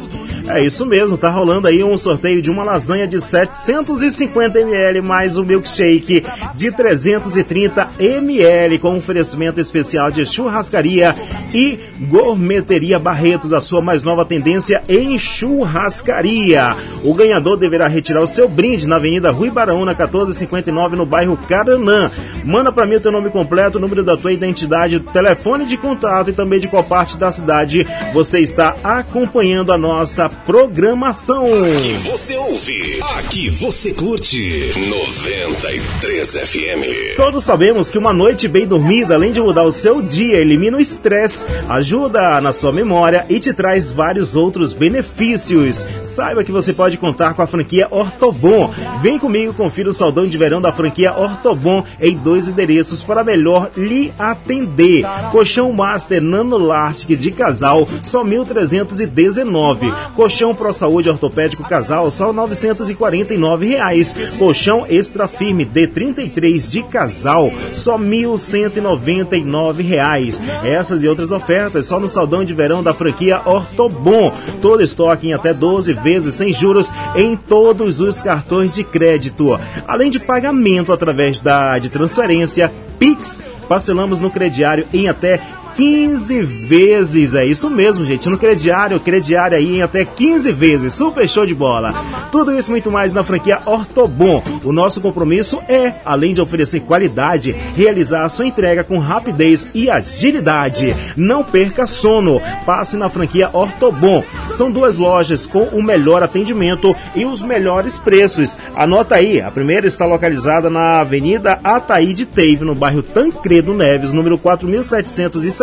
É isso mesmo, tá rolando aí um sorteio de uma lasanha de 750 ml mais um milkshake de 330 ml com oferecimento especial de churrascaria e gourmeteria Barretos, a sua mais nova tendência em churrascaria. O ganhador deverá retirar o seu brinde na Avenida Rui Baraúna 1459 no bairro Caranã. Manda para mim o teu nome completo, o número da tua identidade, telefone de contato e também de qual parte da cidade você está acompanhando a nossa programação. Aqui você ouve, aqui você curte 93 FM. Todos sabemos que uma noite bem dormida, além de mudar o seu dia, elimina o estresse, ajuda na sua memória e te traz vários outros benefícios. Saiba que você pode contar com a franquia Ortobon. Vem comigo, confira o saldão de verão da franquia Ortobon em dois endereços para melhor lhe atender. Colchão Master Nanolastic de casal, só 1.319. Colchão Pro Saúde Ortopédico Casal, só 949 reais. Colchão Extra Firme D33 de casal, só 1.199 reais. Essas e outras ofertas só no saldão de verão da franquia Ortobon. Todo estoque em até 12 vezes sem juros em todos os cartões de crédito. Além de pagamento através da de transferência Pix, parcelamos no crediário em até 15 vezes. É isso mesmo, gente. No crediário, crediário aí em até 15 vezes. Super show de bola. Tudo isso muito mais na franquia Ortobon. O nosso compromisso é, além de oferecer qualidade, realizar a sua entrega com rapidez e agilidade. Não perca sono. Passe na franquia Ortobon. São duas lojas com o melhor atendimento e os melhores preços. Anota aí, a primeira está localizada na Avenida Ataíde Teve, no bairro Tancredo Neves, número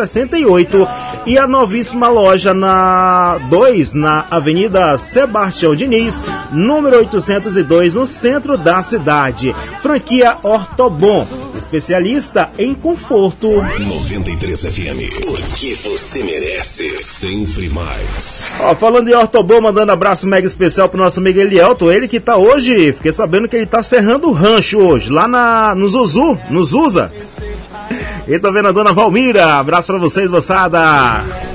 4768. E a novíssima loja na 2, na Avenida Sebastião Diniz, número 802, no centro da cidade. Franquia Ortobon, especialista em conforto. 93 FM, porque você merece sempre mais. Ó, falando em Ortobon, mandando abraço mega especial pro nosso amigo Elielto, ele que tá hoje, fiquei sabendo que ele tá serrando o rancho hoje, lá na, no Zuzu, no Zuza. E vendo a dona Valmira, abraço pra vocês, moçada.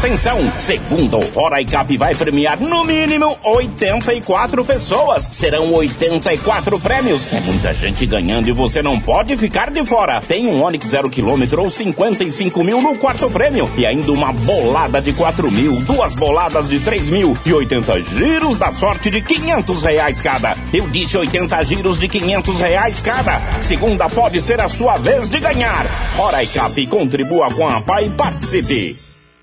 Atenção! Segundo Hora Cap vai premiar no mínimo 84 pessoas. Serão 84 prêmios. É muita gente ganhando e você não pode ficar de fora. Tem um Onix 0 km ou 55 mil no quarto prêmio. E ainda uma bolada de 4 mil, duas boladas de 3 mil e 80 giros da sorte de 500 reais cada. Eu disse 80 giros de 500 reais cada. Segunda pode ser a sua vez de ganhar. Hora Cap contribua com a PAI e participe.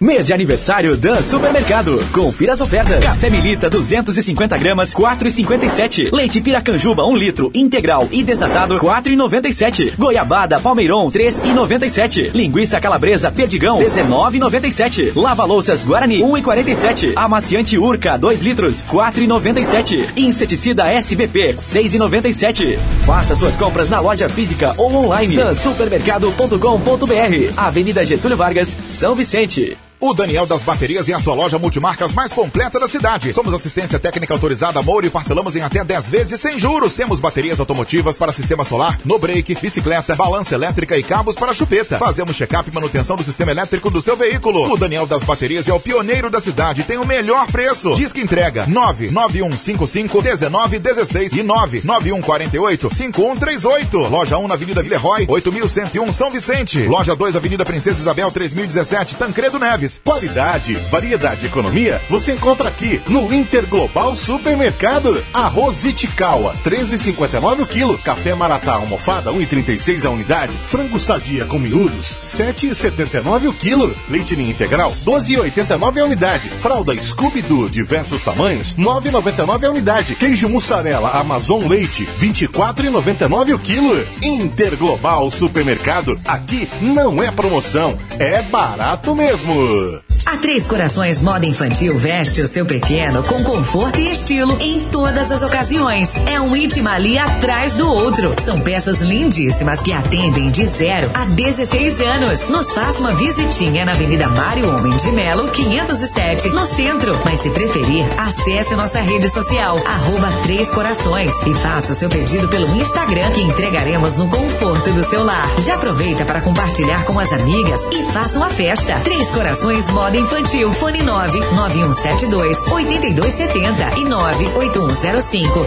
Mês de aniversário Dan Supermercado. Confira as ofertas. Café Milita 250 gramas, 4,57. Leite Piracanjuba 1 litro, integral e desnatado, 4,97. Goiabada Palmeiron 3,97. Linguiça Calabresa Perdigão 19,97. Lava Louças Guarani 1,47. Amaciante Urca 2 litros, 4,97. Inseticida SBP 6,97. Faça suas compras na loja física ou online. dansupermercado.com.br. Avenida Getúlio Vargas, São Vicente. O Daniel das Baterias é a sua loja multimarcas mais completa da cidade. Somos assistência técnica autorizada Moura e parcelamos em até 10 vezes sem juros. Temos baterias automotivas para sistema solar, no break, bicicleta, balança elétrica e cabos para chupeta. Fazemos check-up e manutenção do sistema elétrico do seu veículo. O Daniel das Baterias é o pioneiro da cidade tem o melhor preço. Diz que entrega 99155 1916 e 99148 5138. Loja 1 na Avenida Villeroy, 8101 São Vicente. Loja 2 Avenida Princesa Isabel 3017 Tancredo Neves. Qualidade, variedade e economia você encontra aqui no Interglobal Supermercado. Arroz Itikawa, 13,59 o quilo. Café Maratá almofada, 1,36 a unidade. Frango sadia com miúdos, 7,79 o quilo. Leite ninho integral, 12,89 a unidade. Fralda Scooby-Doo, diversos tamanhos, 9,99 a unidade. Queijo mussarela Amazon Leite, 24,99 o quilo. Interglobal Supermercado, aqui não é promoção, é barato mesmo. Uh. A Três Corações Moda Infantil veste o seu pequeno com conforto e estilo em todas as ocasiões. É um íntimo ali atrás do outro. São peças lindíssimas que atendem de 0 a 16 anos. Nos faça uma visitinha na Avenida Mário Homem de Melo, 507, no centro. Mas se preferir, acesse nossa rede social, arroba Três Corações e faça o seu pedido pelo Instagram que entregaremos no conforto do seu lar. Já aproveita para compartilhar com as amigas e faça uma festa. Três Corações Moda Infantil, fone 9 9172 8270 e 98105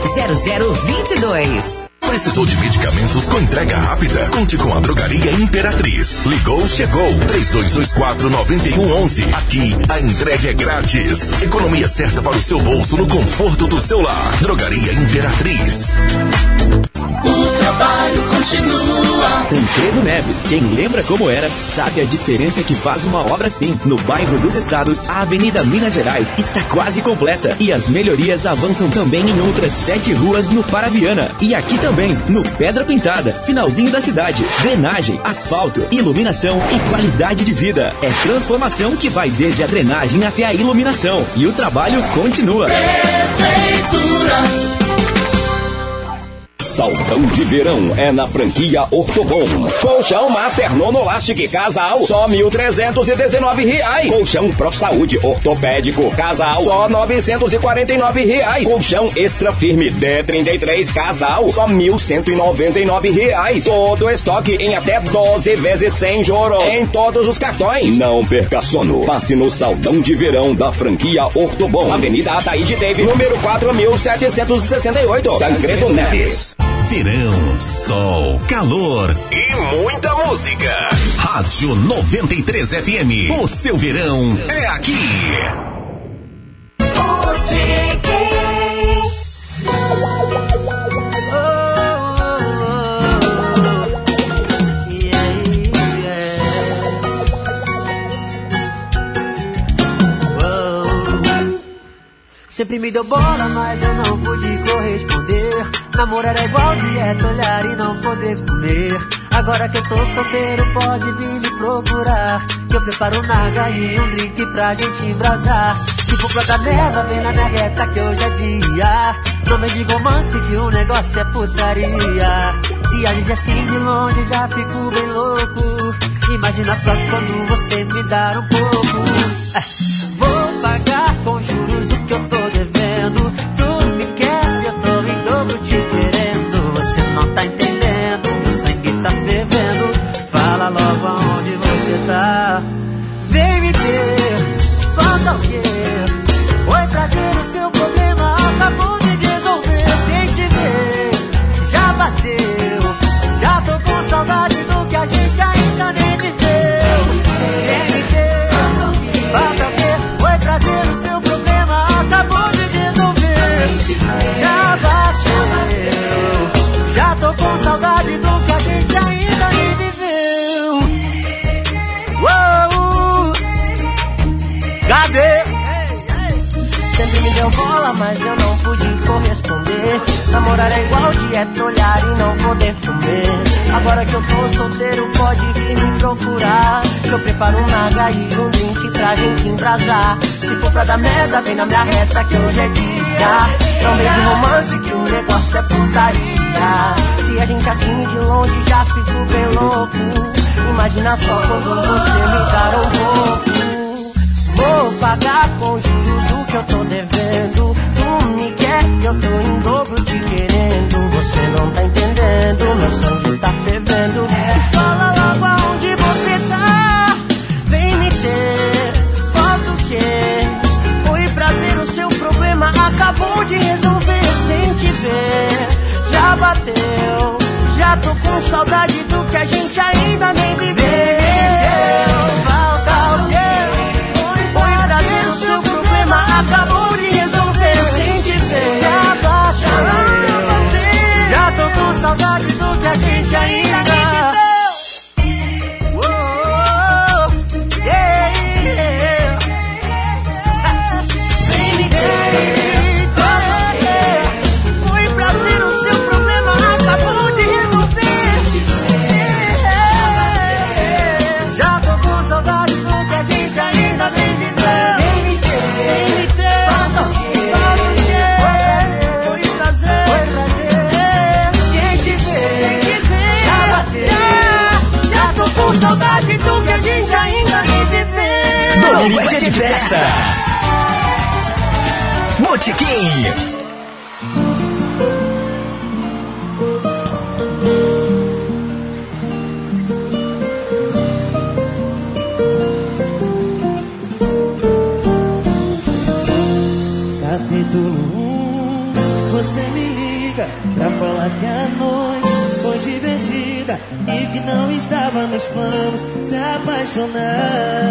0022. Precisou de medicamentos com entrega rápida? Conte com a Drogaria Imperatriz. Ligou, chegou. 3224-9111. Aqui, a entrega é grátis. Economia certa para o seu bolso no conforto do seu lar. Drogaria Imperatriz. Tancredo Neves, quem lembra como era, sabe a diferença que faz uma obra assim. No bairro dos Estados, a Avenida Minas Gerais está quase completa e as melhorias avançam também em outras sete ruas no Paraviana. E aqui também, no Pedra Pintada, finalzinho da cidade. Drenagem, asfalto, iluminação e qualidade de vida. É transformação que vai desde a drenagem até a iluminação. E o trabalho continua. Prefeitura. Saldão de verão é na franquia Ortobon. Colchão Master Nonolastic Casal, só 1.319 reais. Colchão Pro Saúde Ortopédico Casal, só 949 reais. Colchão Extra Firme D33 Casal, só 1.199 reais. Todo estoque em até 12 vezes sem juros. Em todos os cartões. Não perca sono. Passe no Saldão de verão da franquia Ortobon. Avenida Ataíde Teve, número 4.768. Tancredo Neves. Verão, sol, calor e muita música. Rádio 93 FM. O seu verão é aqui. Sempre me deu bola, mas eu não pude corresponder. Namorar é igual dieta, olhar e não poder comer. Agora que eu tô solteiro, pode vir me procurar. Que eu preparo naga e um drink pra gente embrasar. Se for pra canela, vem na minha reta que hoje é dia. Não me diga romance que o negócio é putaria. Se a gente assim de longe já fico bem louco. Imagina só quando você me dar um pouco. É, Vou pagar com juros o que eu tô Namorar é igual dieta, olhar e não poder comer. Agora que eu tô solteiro, pode vir me procurar. Que eu preparo um naga e um drink pra gente embrasar. Se for pra dar merda, vem na minha reta que hoje é dia. Não vem de romance que o negócio é putaria. Se a gente assim de longe já fico bem louco. Imagina só quando você me dar um pouco. Vou pagar com juros o que eu tô devendo. Que eu tô em dobro te querendo. Você não tá entendendo, meu sangue tá fervendo. Me fala logo aonde você tá. Vem me ter, falta o quê? Foi prazer, o seu problema acabou de resolver sem te ver. Já bateu, já tô com saudade do que a gente ainda nem viveu. Saudade do que a gente ainda de festa. Botequim. Capítulo 1 Você me liga pra falar que a noite foi divertida E que não estava nos planos se apaixonar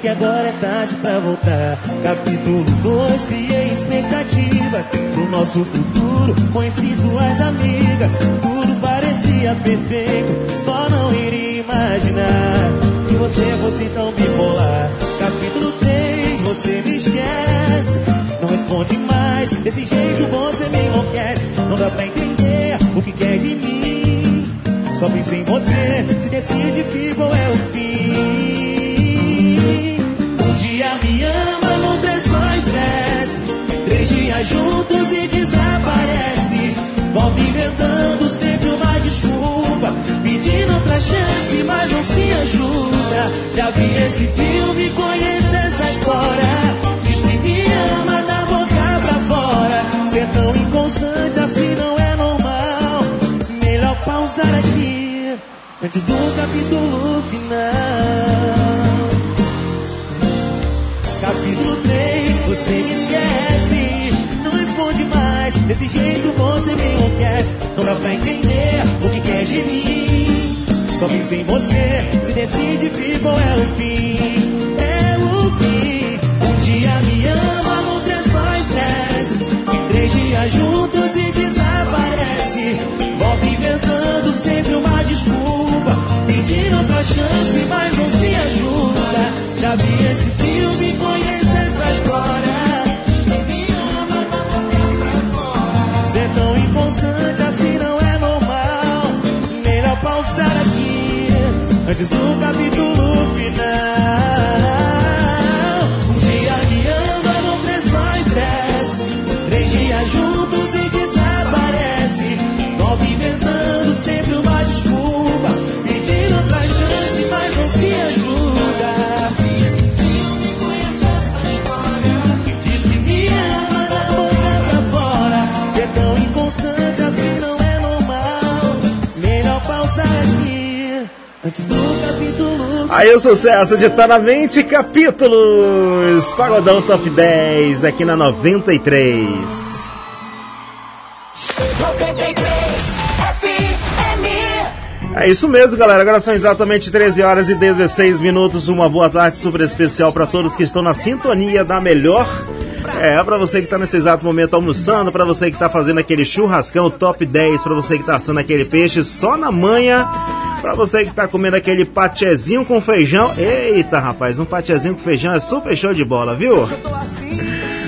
que agora é tarde pra voltar Capítulo 2 Criei expectativas pro nosso futuro Conheci suas amigas Tudo parecia perfeito Só não iria imaginar Que você fosse tão bipolar Capítulo 3 Você me esquece não responde mais, desse jeito você me enlouquece. Não dá pra entender o que quer de mim. Só pensa em você, se decide, fica ou é o fim. Juntos e desaparece. Volta inventando sempre uma desculpa. Pedindo outra chance, mas não se ajuda. Já vi esse filme, conheço essa história. Diz que me ama da boca pra fora. Ser tão inconstante assim não é normal. Melhor pausar aqui antes do capítulo final. Capítulo 3, você me desse jeito você me enlouquece. Não dá pra entender o que quer de mim. Só pensa em você, se decide, fica ou é o fim. É o fim. Um dia me ama, no outro é só estresse. Três dias juntos e desaparece. Volta inventando sempre uma desculpa. Pedindo outra chance, mas não se ajuda. Já vi esse filme, conheço antes do capítulo final. Aí o sucesso de Tá na Mente Capítulos Pagodão Top 10 aqui na 93 93 FM. É isso mesmo, galera. Agora são exatamente 13 horas e 16 minutos. Uma boa tarde super especial para todos que estão na sintonia da melhor. É, para você que tá nesse exato momento almoçando, para você que tá fazendo aquele churrascão top 10, para você que tá assando aquele peixe só na manhã, para você que tá comendo aquele patezinho com feijão. Eita, rapaz, um patezinho com feijão é super show de bola, viu?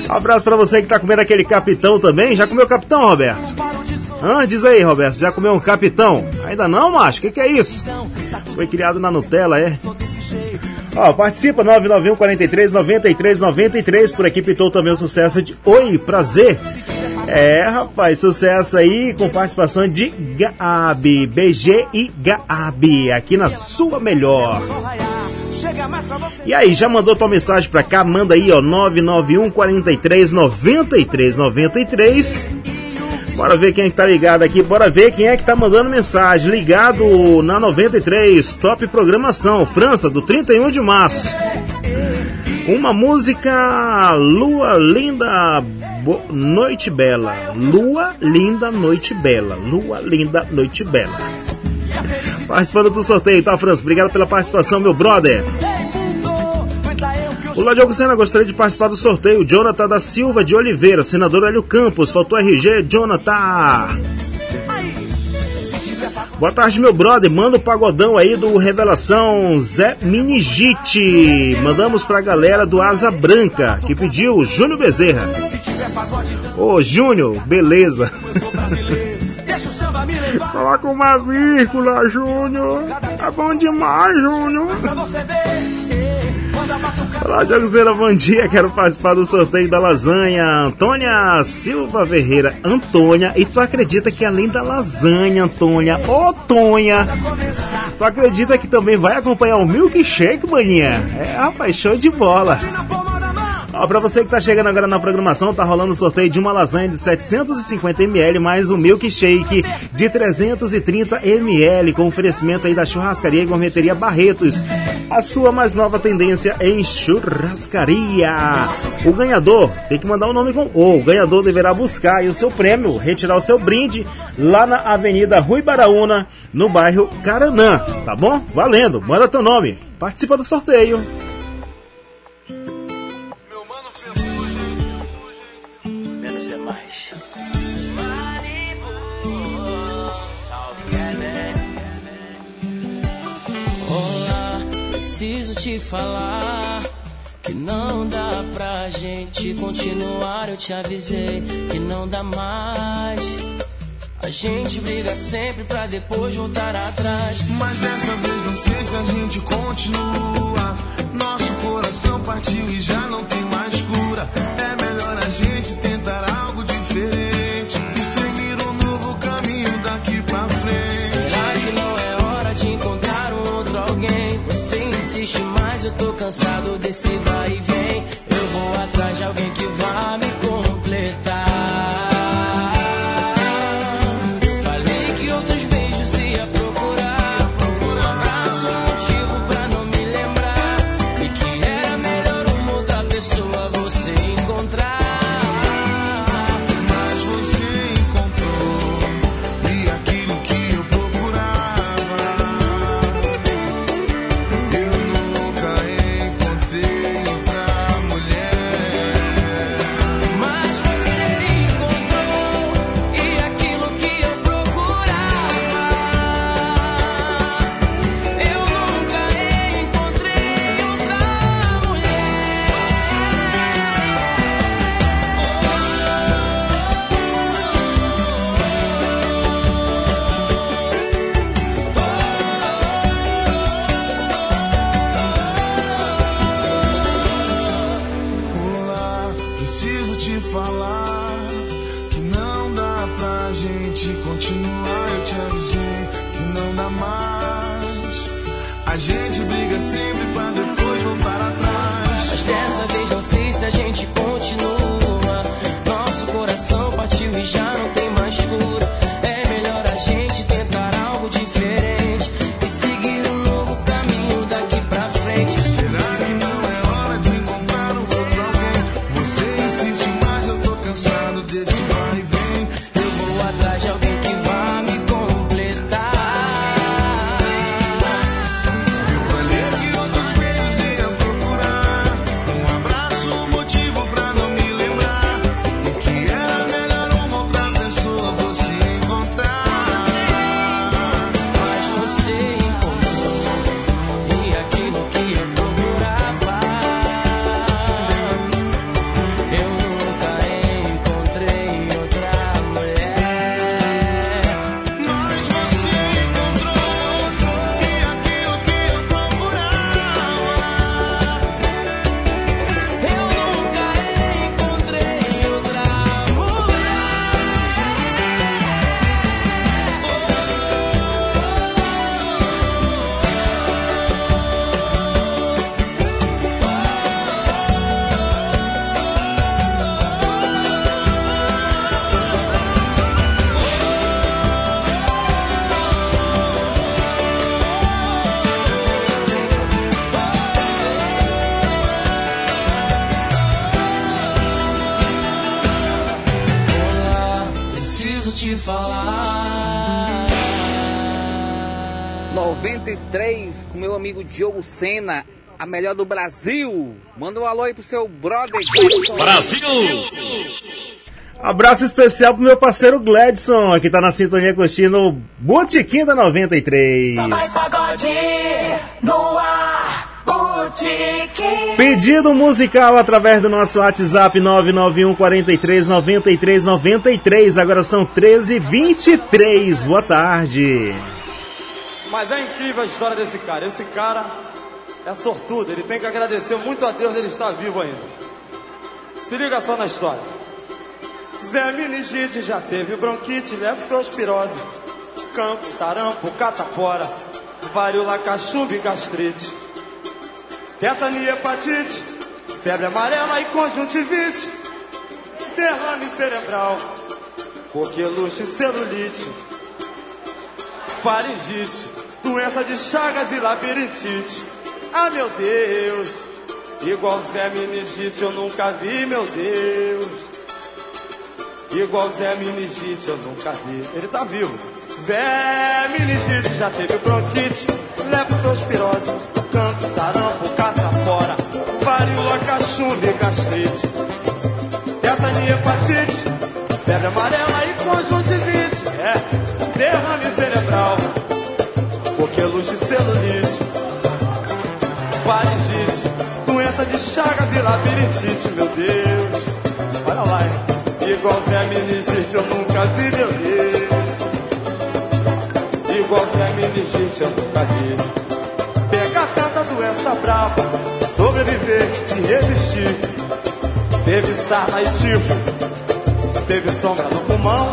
Abraço pra você que tá comendo aquele capitão também. Já comeu capitão, Roberto? Ah, diz aí, Roberto, já comeu um capitão? Ainda não, macho? O que, que é isso? Foi criado na Nutella, é? Ó, participa 991 43 93 93. Por aqui pitou também o sucesso de Oi, prazer. É, rapaz, sucesso aí com participação de Gabi, BG e Gabi, aqui na sua melhor. E aí, já mandou tua mensagem pra cá? Manda aí, ó, 991 43 93 93. Bora ver quem é que tá ligado aqui, bora ver quem é que tá mandando mensagem. Ligado na 93, top programação, França, do 31 de março. Uma música Lua Linda Bo Noite Bela. Lua Linda Noite Bela. Lua Linda Noite Bela. Participando do sorteio, tá, França? Obrigado pela participação, meu brother. Olá, Diogo Sena, gostaria de participar do sorteio. Jonathan da Silva de Oliveira, senador Hélio Campos, faltou RG, Jonathan. Boa tarde, meu brother. Manda o pagodão aí do Revelação Zé Minigite. Mandamos pra galera do Asa Branca, que pediu Júnior Bezerra. Ô, Júnior, beleza. Coloca uma vírgula, Júnior. Tá bom demais, Júnior. Olá, Joguzeira, bom dia. Quero participar do sorteio da lasanha. Antônia Silva Ferreira. Antônia, e tu acredita que além da lasanha, Antônia, ô Tonha, tu acredita que também vai acompanhar o milkshake, maninha? É, rapaz, show de bola. Ó, pra você que tá chegando agora na programação, tá rolando o sorteio de uma lasanha de 750ml mais um milkshake de 330ml com oferecimento aí da churrascaria e gourmeteria Barretos. A sua mais nova tendência em churrascaria. O ganhador tem que mandar o nome com O. O ganhador deverá buscar o seu prêmio, retirar o seu brinde lá na Avenida Rui Baraúna, no bairro Caranã, tá bom? Valendo, manda teu nome. Participa do sorteio. Preciso te falar que não dá pra gente continuar. Eu te avisei que não dá mais. A gente briga sempre pra depois voltar atrás. Mas dessa vez não sei se a gente continua. Nosso coração partiu e já não tem mais cura. É melhor a gente tentar algo diferente tô cansado a melhor do Brasil. Manda um alô aí pro seu brother. Brasil! Abraço especial pro meu parceiro Gladson, que tá na sintonia curtindo o Botequim da 93. Mais pagode no ar, Botequim. Pedido musical através do nosso WhatsApp 991 43 93 93. Agora são 13 23. Boa tarde. Mas é incrível a história desse cara. Esse cara é sortudo. Ele tem que agradecer muito a Deus de ele estar vivo ainda. Se liga só na história. Zé Meningite já teve bronquite, leptospirose, campo, sarampo, catapora, varíola, cachumba e gastrite, tetania, hepatite, febre amarela e conjuntivite, derrame cerebral, coqueluche, celulite, faringite, doença de chagas e labirintite. Ah, meu Deus, igual Zé Meningite eu nunca vi, meu Deus. Igual Zé Meningite eu nunca vi. Ele tá vivo. Zé Meningite já teve bronquite, leptospirose, cancro, sarampo, catapora, varíola, cachumba e gastrite, tetania, hepatite, febre amarela e conjuntivite. É, derrame cerebral, coqueluche, celulite, faringite, doença de chagas e labirintite, meu Deus. Olha lá, hein? Igual Zé Meningite eu nunca vi, meu Deus. Igual Zé Meningite eu nunca vi. Pegar tanta doença brava, sobreviver e resistir. Teve sarna e tifo, teve sombra no pulmão.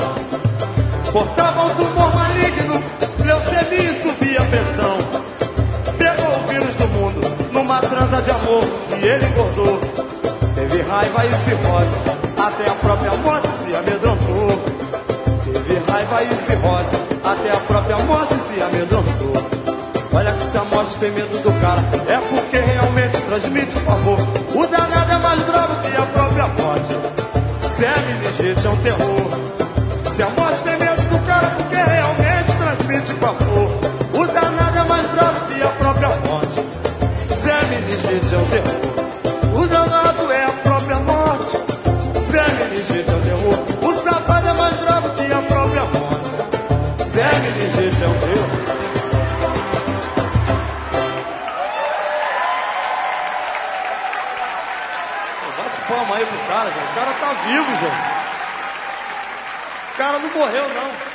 Cortava um tumor maligno, leucemia e subia a pressão. De amor e ele engordou. Teve raiva e cirrose, até a própria morte se amedrontou. Teve raiva e cirrose, até a própria morte se amedrontou. Olha que se a morte tem medo do cara, é porque realmente transmite favor. O danado é mais bravo que a própria morte. Se é meningite é um terror. Se a morte tem medo do cara, é porque realmente transmite favor. É meningite é um terror. O danado é a própria morte. Zé Meningite é um terror. O safado é mais bravo que a própria morte. Zé Meningite é um terror. Bate palma aí pro cara, gente. O cara tá vivo, gente. O cara não morreu, não.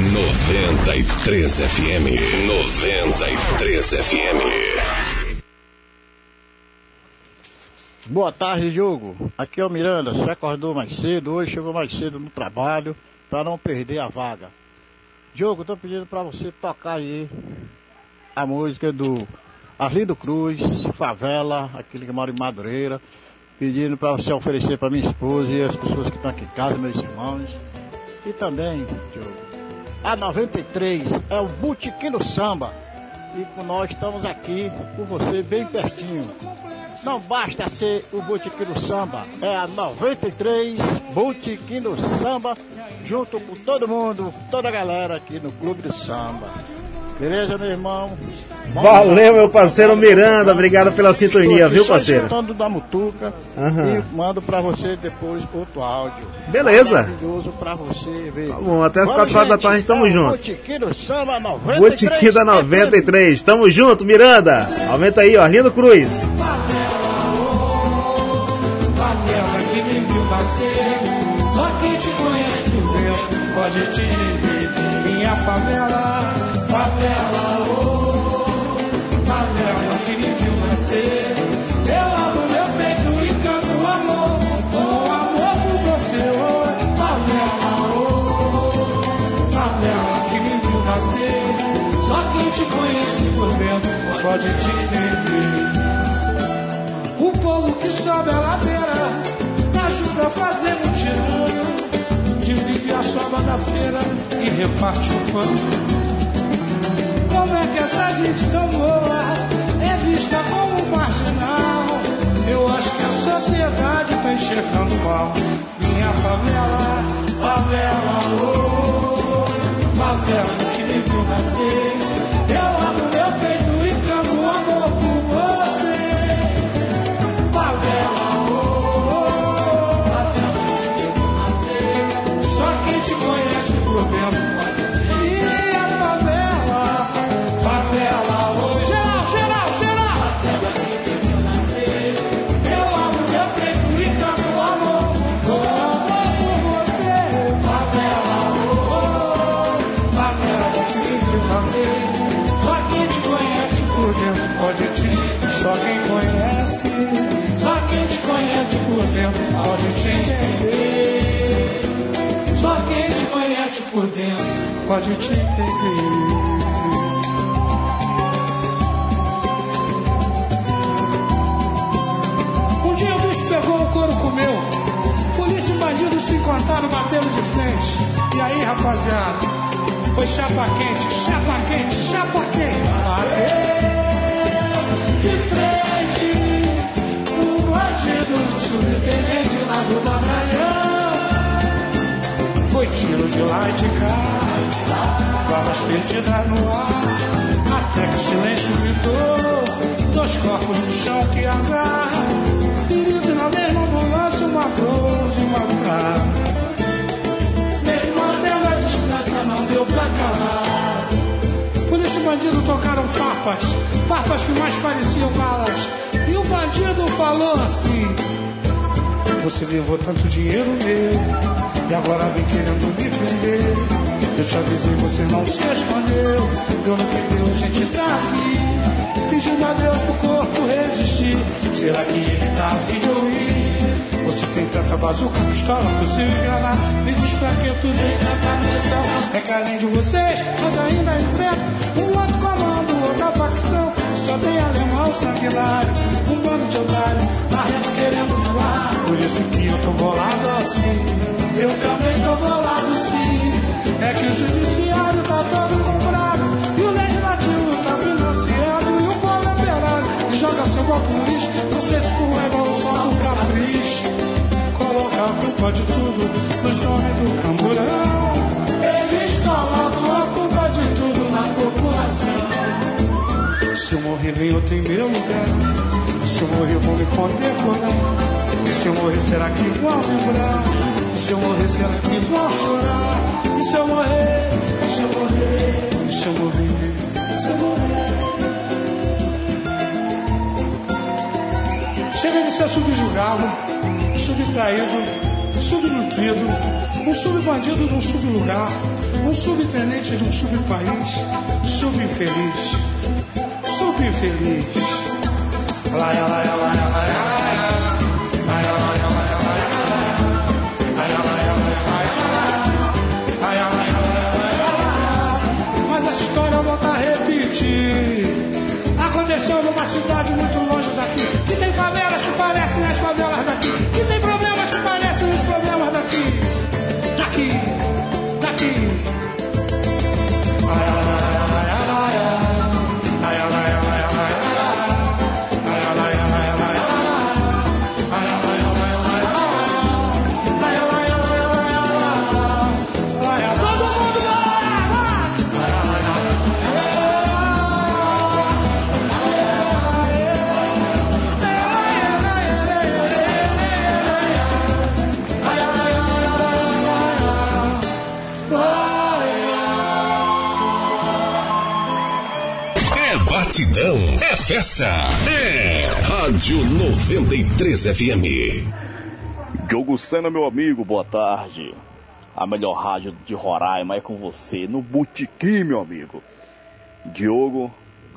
93 FM. 93 FM. Boa tarde, Diogo. Aqui é o Miranda. Você acordou mais cedo, hoje chegou mais cedo no trabalho, para não perder a vaga. Diogo, tô pedindo para você tocar aí a música do Arlindo Cruz, Favela, aquele que mora em Madureira, pedindo para você oferecer para minha esposa e as pessoas que estão aqui em casa, meus irmãos. E também, Diogo, a 93 é o Botequim do Samba. E nós estamos aqui com você bem pertinho. Não basta ser o Botequim do Samba, é a 93 Botequim do Samba, junto com todo mundo, toda a galera aqui no Clube do Samba. Beleza, meu irmão? Valeu, meu parceiro Miranda. Obrigado pela sintonia, viu, Estou parceiro? escutando da Mutuca Aham. e mando pra você depois outro áudio. Beleza. Maravilhoso pra você ver. Tá bom, até as Vamos, 4 horas da tarde tamo É o junto. Botequim do Samba 93. Botequim da 93. Tamo junto, Miranda. Aumenta aí, ó. Arlindo Cruz. Só quem te conhece por dentro pode te dizer. Minha favela, favela, oh, favela que me viu nascer. Eu abro meu peito e canto amor, com amor por você, oh, favela, oh, favela que me viu nascer. Só quem te conhece por dentro pode te dizer. O povo que sobe a ladeira ajuda a fazer mutirão. Divide a sobra da feira e reparte o pão. É que essa gente tão boa é vista como marginal? Eu acho que a sociedade tá enxergando mal. Minha favela, favela, oh, favela que me viu nascer. Pode te entender. Um dia o bicho pegou, o couro comeu. Polícia e bandido se encontraram, bateram de frente. E aí, rapaziada? Foi chapa quente, chapa quente, chapa quente. Bateu de frente. O bandido, o subtenente lá do batalhão. Foi tiro de lá e de cá. Balas perdidas no ar. Até que o silêncio gritou. Dois corpos no chão, que azar. Ferido na mesma ambulância, uma dor de matar. Mesmo mantendo a distância, não deu pra calar. Polícia e bandido tocaram farpas, farpas que mais pareciam balas. E o bandido falou assim: Você levou tanto dinheiro meu, e agora vem querendo me prender. Eu te avisei, você não se escondeu. Eu não que Deus, a gente tá aqui. Pedindo a Deus pro corpo resistir. Será que ele tá a fim de ouvir? Você tem tanta bazuca, pistola, fuzil e granada. Me diz pra que tu tem tanta pressão. É que além de vocês, nós ainda enfrentamos um outro comando, outra facção. Só tem alemão sanguinário, um bando de otário, marrendo querendo voar. Por isso que eu tô bolado assim. Eu também tô bolado sim. É que o judiciário tá todo comprado. E o legislativo tá financiando. E o povo é operário. E joga seu voto no lixo. Não sei se por revolução do capricho. Coloca a culpa de tudo nos homens do camburão. Eles colocam a culpa de tudo na população. Se eu morrer, nem eu tenho meu lugar. Se eu morrer, vão me condecorar. E se eu morrer, será que vão lembrar? Se eu morrer, será que vão chorar? E se eu morrer? E se eu morrer? E se eu morrer? E se eu morrer? Chega de ser subjugado, subtraído, subnutrido, um subbandido de um sublugar, um subtenente de um subpaís, subinfeliz, subinfeliz. Laia, laia, laia, laia. Mas essa história voltar a repetir. Aconteceu numa cidade muito longe é festa, é Rádio 93 FM. Diogo Sena, meu amigo, boa tarde. A melhor rádio de Roraima é com você, no Botequim, meu amigo. Diogo,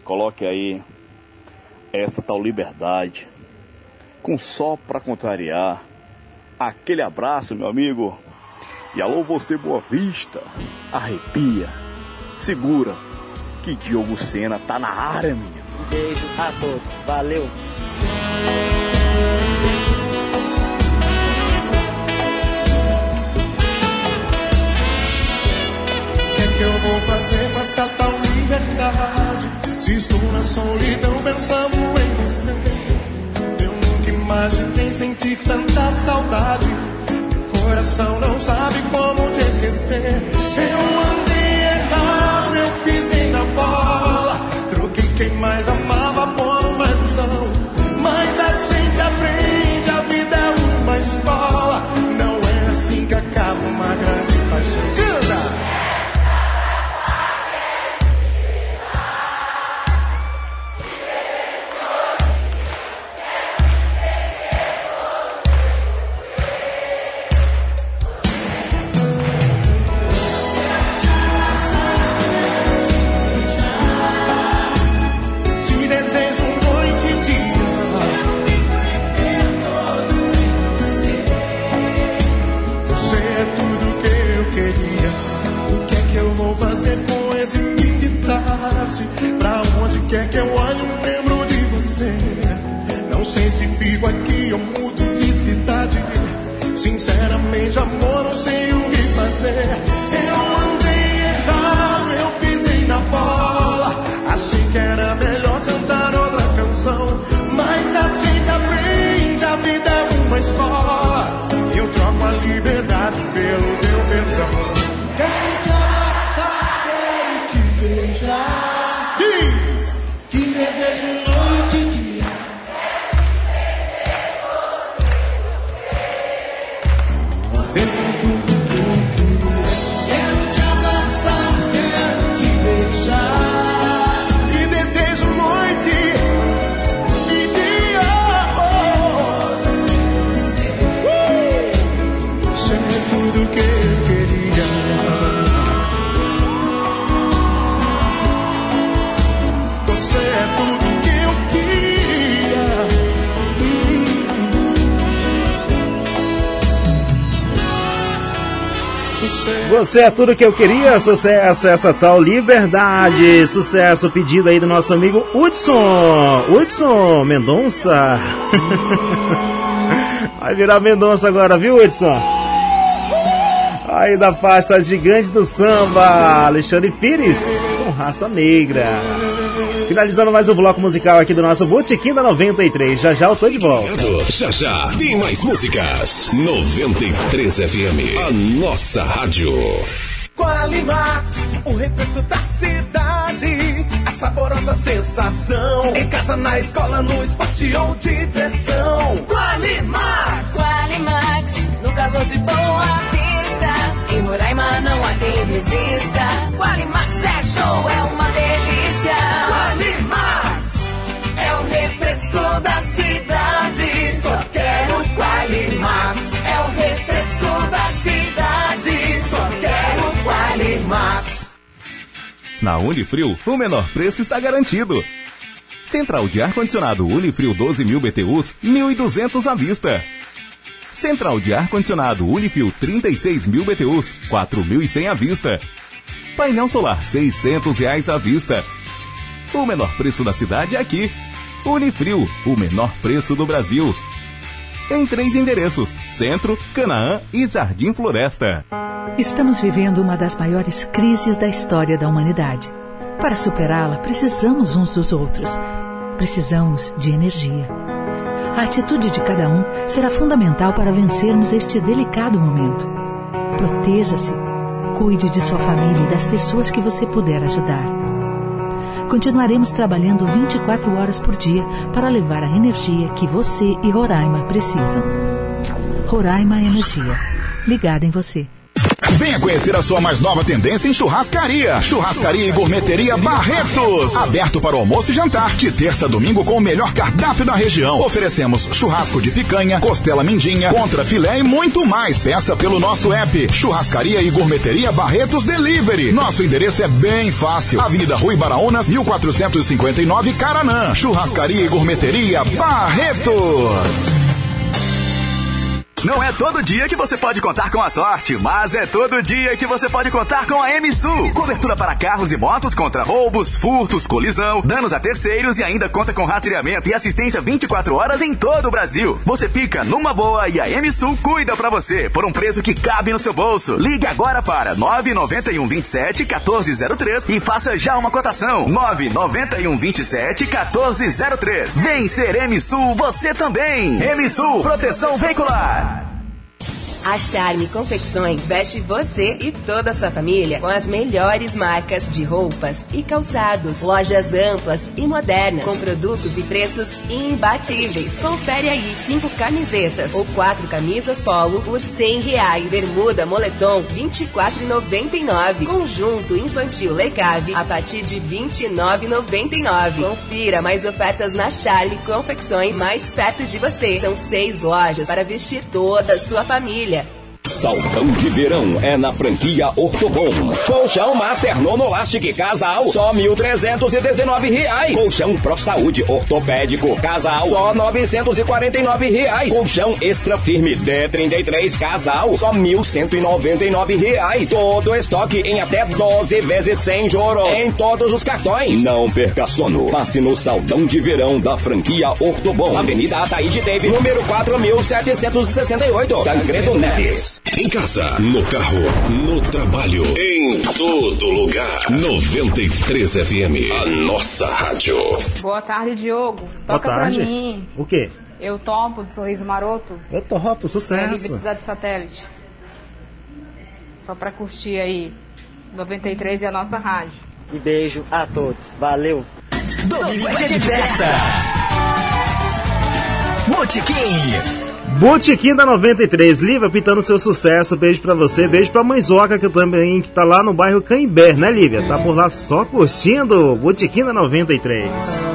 coloque aí essa tal liberdade, com sol pra contrariar. Aquele abraço, meu amigo. E alô, você, Boa Vista. Arrepia, segura, que Diogo Sena tá na área, minha. Um beijo a todos. Valeu. O que é que eu vou fazer com essa tal liberdade? Se estou na solidão pensando em você. Eu nunca imaginei sentir tanta saudade. Meu coração não sabe como te esquecer. Eu andei quem mais amava por quer é que eu olhe, lembro de você. Não sei se fico aqui ou Você é tudo que eu queria, sucesso, essa tal liberdade. Sucesso, pedido aí do nosso amigo Hudson. Hudson Mendonça. Vai virar Mendonça agora, viu, Hudson? Aí da pasta gigante do samba, Alexandre Pires, com raça negra. Finalizando mais um bloco musical aqui do nosso Botequim da 93. Já já eu tô de volta. Já já tem mais músicas. 93 FM, a nossa rádio. Qualimax, o refresco da cidade. A saborosa sensação. Em casa, na escola, no esporte ou diversão. Qualimax. Qualimax, no calor de boa vista. Em Roraima não há quem resista. Qualimax é show, é uma delícia. Qualimax. É o refresco da cidade. Só quero Qualimax. É o refresco da cidade. Só quero Qualimax. Na Unifrio, o menor preço está garantido. Central de ar-condicionado Unifrio 12.000 BTUs, 1.200 à vista. Central de ar-condicionado Unifrio 36.000 BTUs, 4.100 à vista. Painel solar 600 reais à vista. O menor preço da cidade é aqui. Unifrio, o menor preço do Brasil. Em três endereços: Centro, Canaã e Jardim Floresta. Estamos vivendo uma das maiores crises da história da humanidade. Para superá-la, precisamos uns dos outros. Precisamos de energia. A atitude de cada um será fundamental para vencermos este delicado momento. Proteja-se. Cuide de sua família e das pessoas que você puder ajudar. Continuaremos trabalhando 24 horas por dia para levar a energia que você e Roraima precisam. Roraima Energia. Ligada em você. Venha conhecer a sua mais nova tendência em churrascaria. Churrascaria e Gourmeteria Barretos. Aberto para almoço e jantar. De terça a domingo com o melhor cardápio da região. Oferecemos churrasco de picanha, costela mindinha, contra filé e muito mais. Peça pelo nosso app. Churrascaria e Gourmeteria Barretos Delivery. Nosso endereço é bem fácil. Avenida Rui Baraunas, 1459 Caranã. Churrascaria e Gourmeteria Barretos. Não é todo dia que você pode contar com a sorte, mas é todo dia que você pode contar com a MSU. Cobertura para carros e motos contra roubos, furtos, colisão, danos a terceiros e ainda conta com rastreamento e assistência 24 horas em todo o Brasil. Você fica numa boa e a MSU cuida para você por um preço que cabe no seu bolso. Ligue agora para 991 27 1403 e faça já uma cotação. 991 27 1403. Vem ser MSU você também. MSU Proteção Veicular. A Charme Confecções veste você e toda a sua família com as melhores marcas de roupas e calçados. Lojas amplas e modernas, com produtos e preços imbatíveis. Confere aí cinco camisetas ou quatro camisas polo por cem reais. Bermuda moletom 24,99. Conjunto infantil Lecave a partir de 29,99. Confira mais ofertas na Charme Confecções mais perto de você. São seis lojas para vestir toda a sua família família. Saltão de verão é na franquia Ortobon. Colchão Master Nonolastic Casal, só 1.319 reais. Colchão Pro Saúde Ortopédico Casal, só 949 reais. Colchão Extra Firme D33 Casal, só 1.199 reais. Todo estoque em até 12 vezes sem juros. Em todos os cartões. Não perca sono. Passe no Saltão de verão da franquia Ortobon. Avenida Ataíde Teve, número 4.768. Tancredo Neves. Em casa, no carro, no trabalho, em todo lugar. 93 FM, a nossa rádio. Boa tarde, Diogo. Boa Toca tarde. pra mim. O quê? Eu topo de Sorriso Maroto. Eu topo, É sucesso. livre cidade satélite. Só pra curtir aí. 93 e a nossa rádio. E beijo a todos. Valeu. Domingo é de festa. Botequim. Botequim da 93, Lívia pintando seu sucesso. Beijo pra você, beijo pra Mãezoca, que também que tá lá no bairro Caimbé, né, Lívia? Tá por lá só curtindo. Botequim da 93.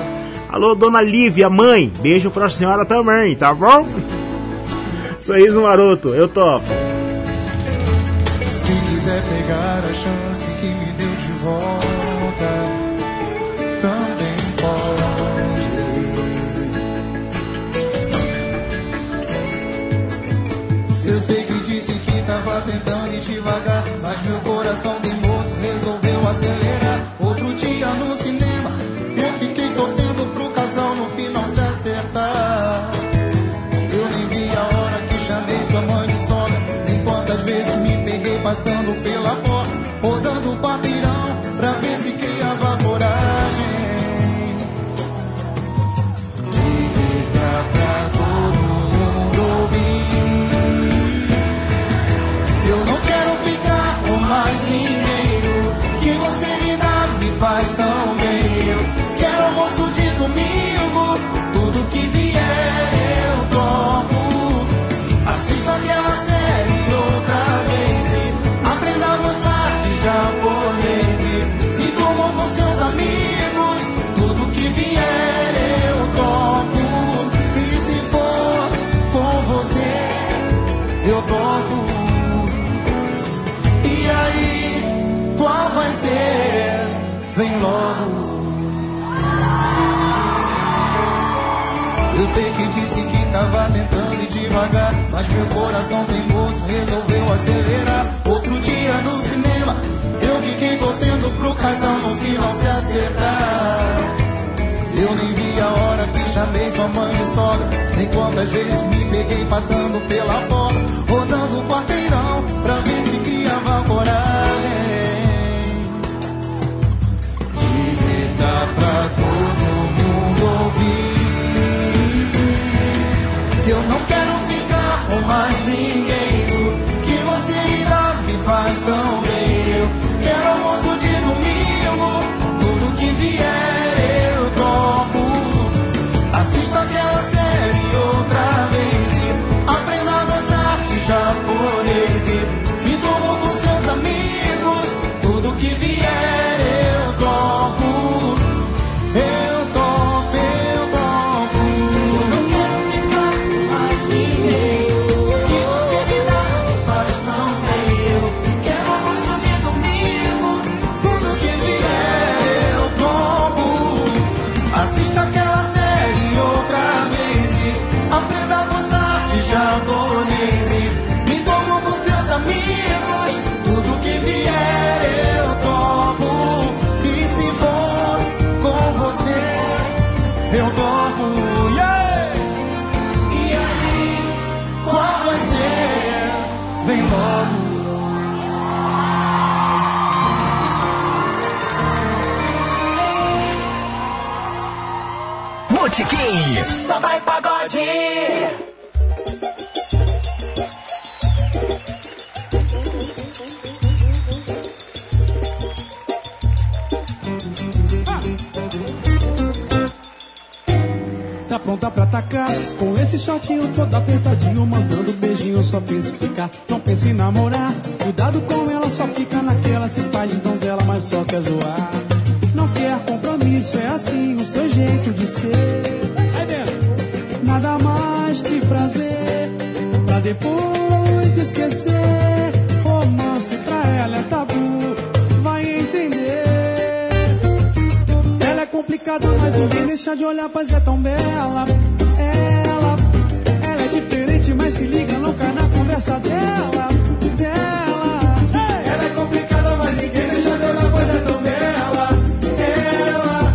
Alô, dona Lívia, mãe, beijo pra senhora também, tá bom? Sorriso maroto, eu topo. Se quiser pegar a chance Vem logo. Eu sei que disse que tava tentando ir devagar, mas meu coração teimoso resolveu acelerar. Outro dia no cinema, eu fiquei torcendo pro casal no final se acertar. Eu nem vi a hora que chamei sua mãe e sogra. Nem quantas vezes me peguei passando pela porta, rodando o quarteirão pra ver se criava coragem. Eu não quero ficar com mais ninguém. O que você dá me faz tão bem. Eu quero almoço de domingo. Tudo que vier eu tomo. Assista aquela série outra vez. E aprenda a gostar de japonês. E, como com seus amigos. Tudo que vier pagode. Tá pronta pra atacar? Com esse shortinho todo apertadinho Mandando beijinho, só pense em ficar. Não pense em namorar. Cuidado com ela, só fica naquela. Se faz de donzela, mas só quer zoar. Não quer compromisso, é assim o seu jeito de ser que prazer Pra depois esquecer Romance pra ela é tabu Vai entender ela é complicada, mas ninguém deixa de olhar, pois é tão bela. Ela, ela é diferente, mas se liga, cai na conversa dela. Dela. Ela é complicada, mas ninguém deixa de olhar, pois é tão bela. Ela,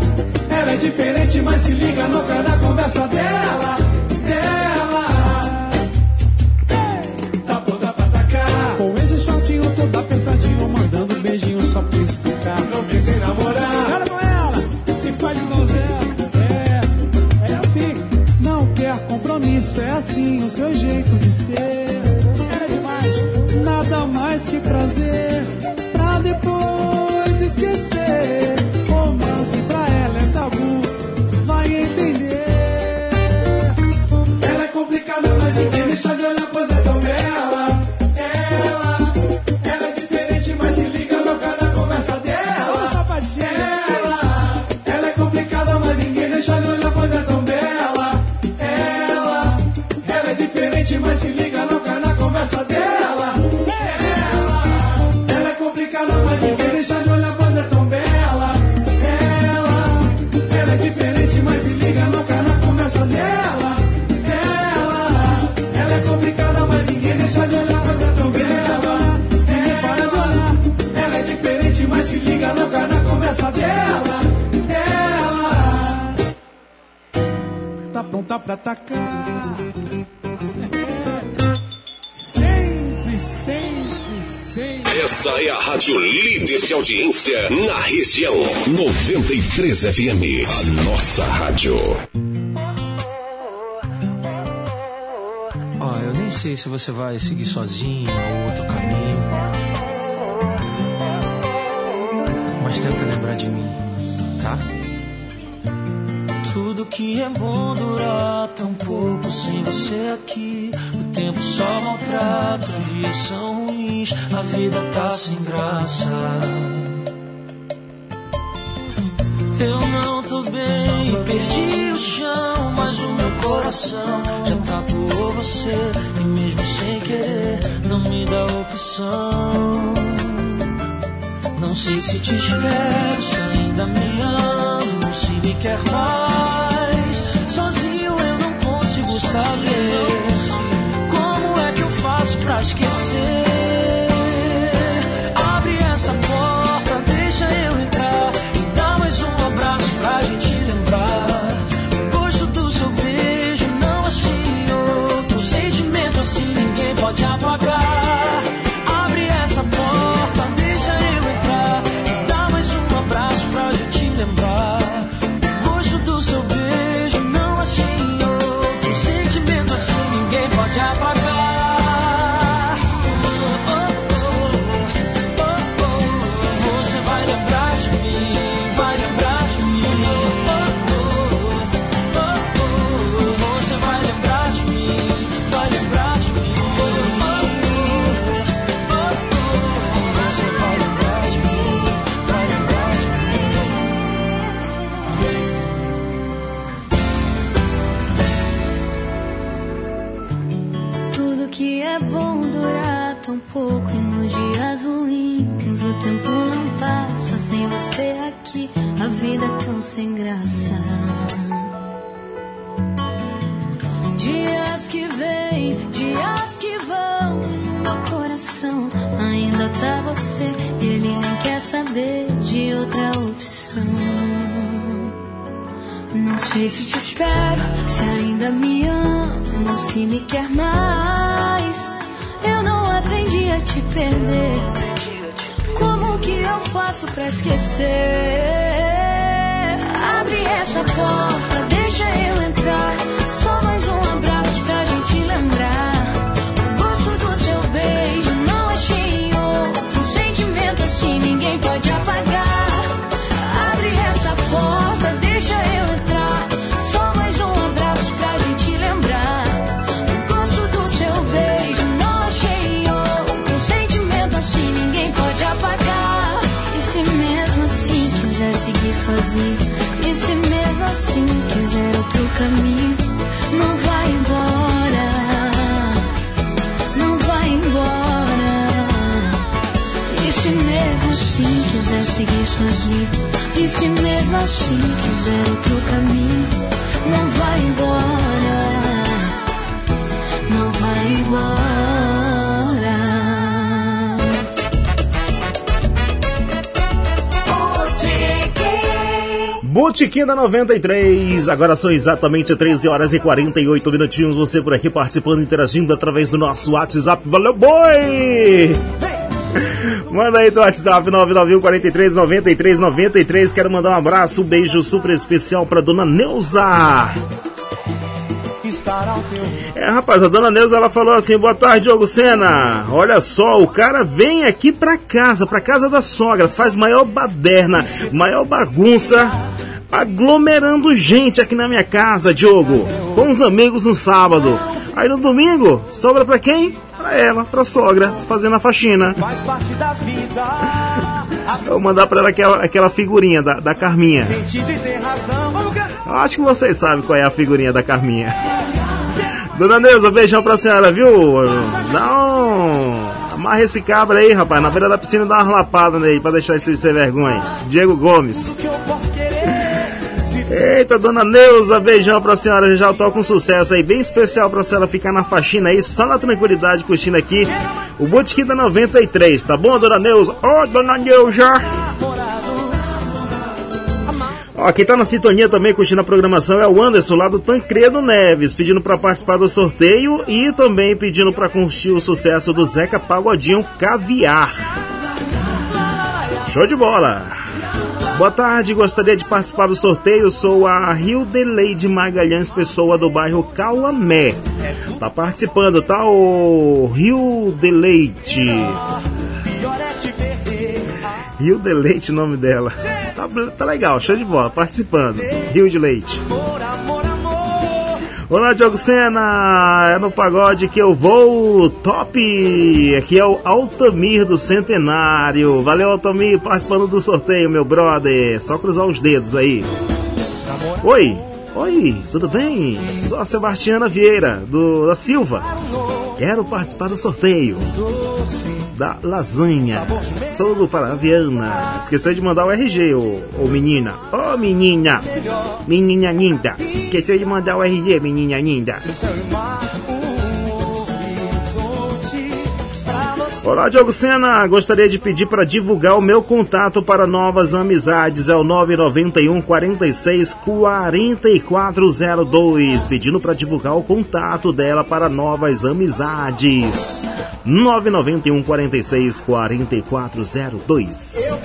ela é diferente, mas se liga, não na conversa. Dela. Compromisso, é assim o seu jeito de ser. Ela é demais. Nada mais que prazer. Pra depois rádio líder de audiência na região. 93 FM, a nossa rádio. Ó, eu nem sei se você vai seguir sozinho ou outro caminho. Mas tenta lembrar de mim, tá? Tudo que é bom dura tão pouco sem você aqui. O tempo só maltrata, são a vida tá sem graça. Eu não tô bem, perdi o chão, mas o meu coração já tatuou você. E mesmo sem querer, não me dá opção. Não sei se te espero, se ainda me amo, se me quer mais. Sei se te espero, se ainda me amo, se me quer mais. Eu não aprendi a te perder. Como que eu faço pra esquecer? Abre essa porta, e se mesmo assim quiser outro caminho, não vai embora. Não vai embora. E se mesmo assim quiser seguir sozinho, e se mesmo assim quiser outro caminho, Botequim da 93, agora são exatamente 13 horas e 48 minutinhos. Você por aqui participando, interagindo através do nosso WhatsApp. Valeu, boi! Manda aí teu WhatsApp 991 43 93 93. Quero mandar um abraço, um beijo super especial pra dona Neuza. É, rapaz, a dona Neuza ela falou assim: boa tarde, Diogo Sena. Olha só, o cara vem aqui pra casa, pra casa da sogra, faz maior baderna, maior bagunça, aglomerando gente aqui na minha casa, Diogo, com os amigos no sábado. Aí no domingo, sobra pra quem? Pra ela, pra sogra, fazendo a faxina. Faz parte da vida. Eu vou mandar pra ela aquela, aquela figurinha da, da Carminha. Eu acho que vocês sabem qual é a figurinha da Carminha. Dona Neuza, beijão pra senhora, viu? Não, amarra esse cabra aí, rapaz, na beira da piscina dá uma lapada nele pra deixar ele sem vergonha. Diego Gomes. Eita, dona Neuza, beijão pra senhora, já tô com sucesso aí, bem especial pra senhora ficar na faxina aí, só na tranquilidade, curtindo aqui o Botequim da 93, tá bom, dona Neuza? Ô, dona Neuza! Ó, Ó, quem tá na sintonia também curtindo a programação é o Anderson lá do Tancredo Neves, pedindo para participar do sorteio e também pedindo para curtir o sucesso do Zeca Pagodinho Caviar. Show de bola! Boa tarde, gostaria de participar do sorteio. Sou a Rio de Leide Magalhães, pessoa do bairro Cauamé. Tá participando, tá? O Rio de Leite. Rio de Leite, o nome dela. Tá, tá legal, show de bola, participando. Rio de Leite. Olá, Diogo Sena, é no pagode que eu vou, top! Aqui é o Altamir do Centenário. Valeu, Altamir, participando do sorteio, meu brother. Só cruzar os dedos aí. Oi, oi, tudo bem? Sou a Sebastiana Vieira, do, da Silva. Quero participar do sorteio da lasanha. Sou do Paraviana. Esqueceu de mandar o RG, ô, ô menina. Ô menina! Menina linda. Esqueceu de mandar o RG, menina linda. Olá, Diogo Sena. Gostaria de pedir para divulgar o meu contato para novas amizades. É o 991 46 4402. Pedindo para divulgar o contato dela para novas amizades. 991 46 4402.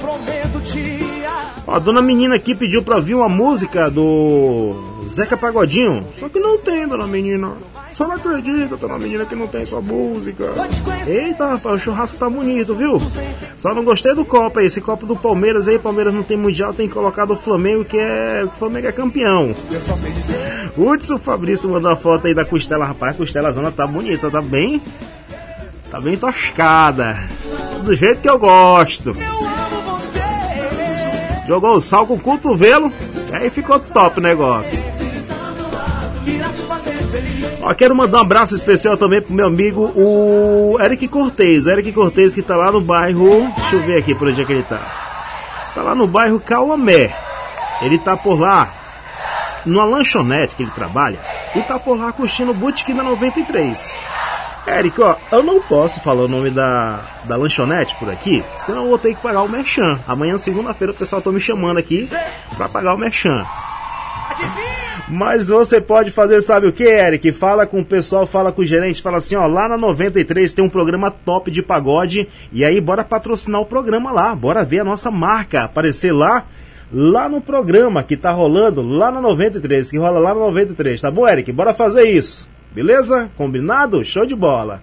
Ó, a dona menina aqui pediu para ouvir uma música do Zeca Pagodinho. Só que não tem, dona menina. Só não acredita, dona menina, que não tem sua música. Eita, rapaz, o churrasco tá bonito, viu? Só não gostei do copo aí. Esse copo do Palmeiras aí, Palmeiras não tem mundial, tem que colocar do Flamengo, que é. O Flamengo é campeão. Hudson Fabrício mandou a foto aí da costela, rapaz. A costela zona tá bonita, tá bem. Tá bem toscada. Do jeito que eu gosto. Jogou o sal com o cotovelo, aí ficou top o negócio. Ó, quero mandar um abraço especial também pro meu amigo, o Eric Cortez. Eric Cortez que tá lá no bairro. Deixa eu ver aqui por onde é que ele tá. Tá lá no bairro Cauamé. Ele tá por lá, numa lanchonete que ele trabalha, e tá por lá curtindo o Boutique da 93. Eric, ó, eu não posso falar o nome da, da lanchonete por aqui, senão eu vou ter que pagar o merchan. Amanhã, segunda-feira, o pessoal tá me chamando aqui pra pagar o merchan. Mas você pode fazer, sabe o que, Eric? Fala com o pessoal, fala com o gerente, fala assim, ó, lá na 93 tem um programa top de pagode, e aí bora patrocinar o programa lá, bora ver a nossa marca aparecer lá, lá no programa que tá rolando lá na 93, que rola lá na 93, tá bom, Eric? Bora fazer isso. Beleza? Combinado? Show de bola.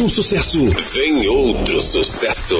Um sucesso, vem outro sucesso.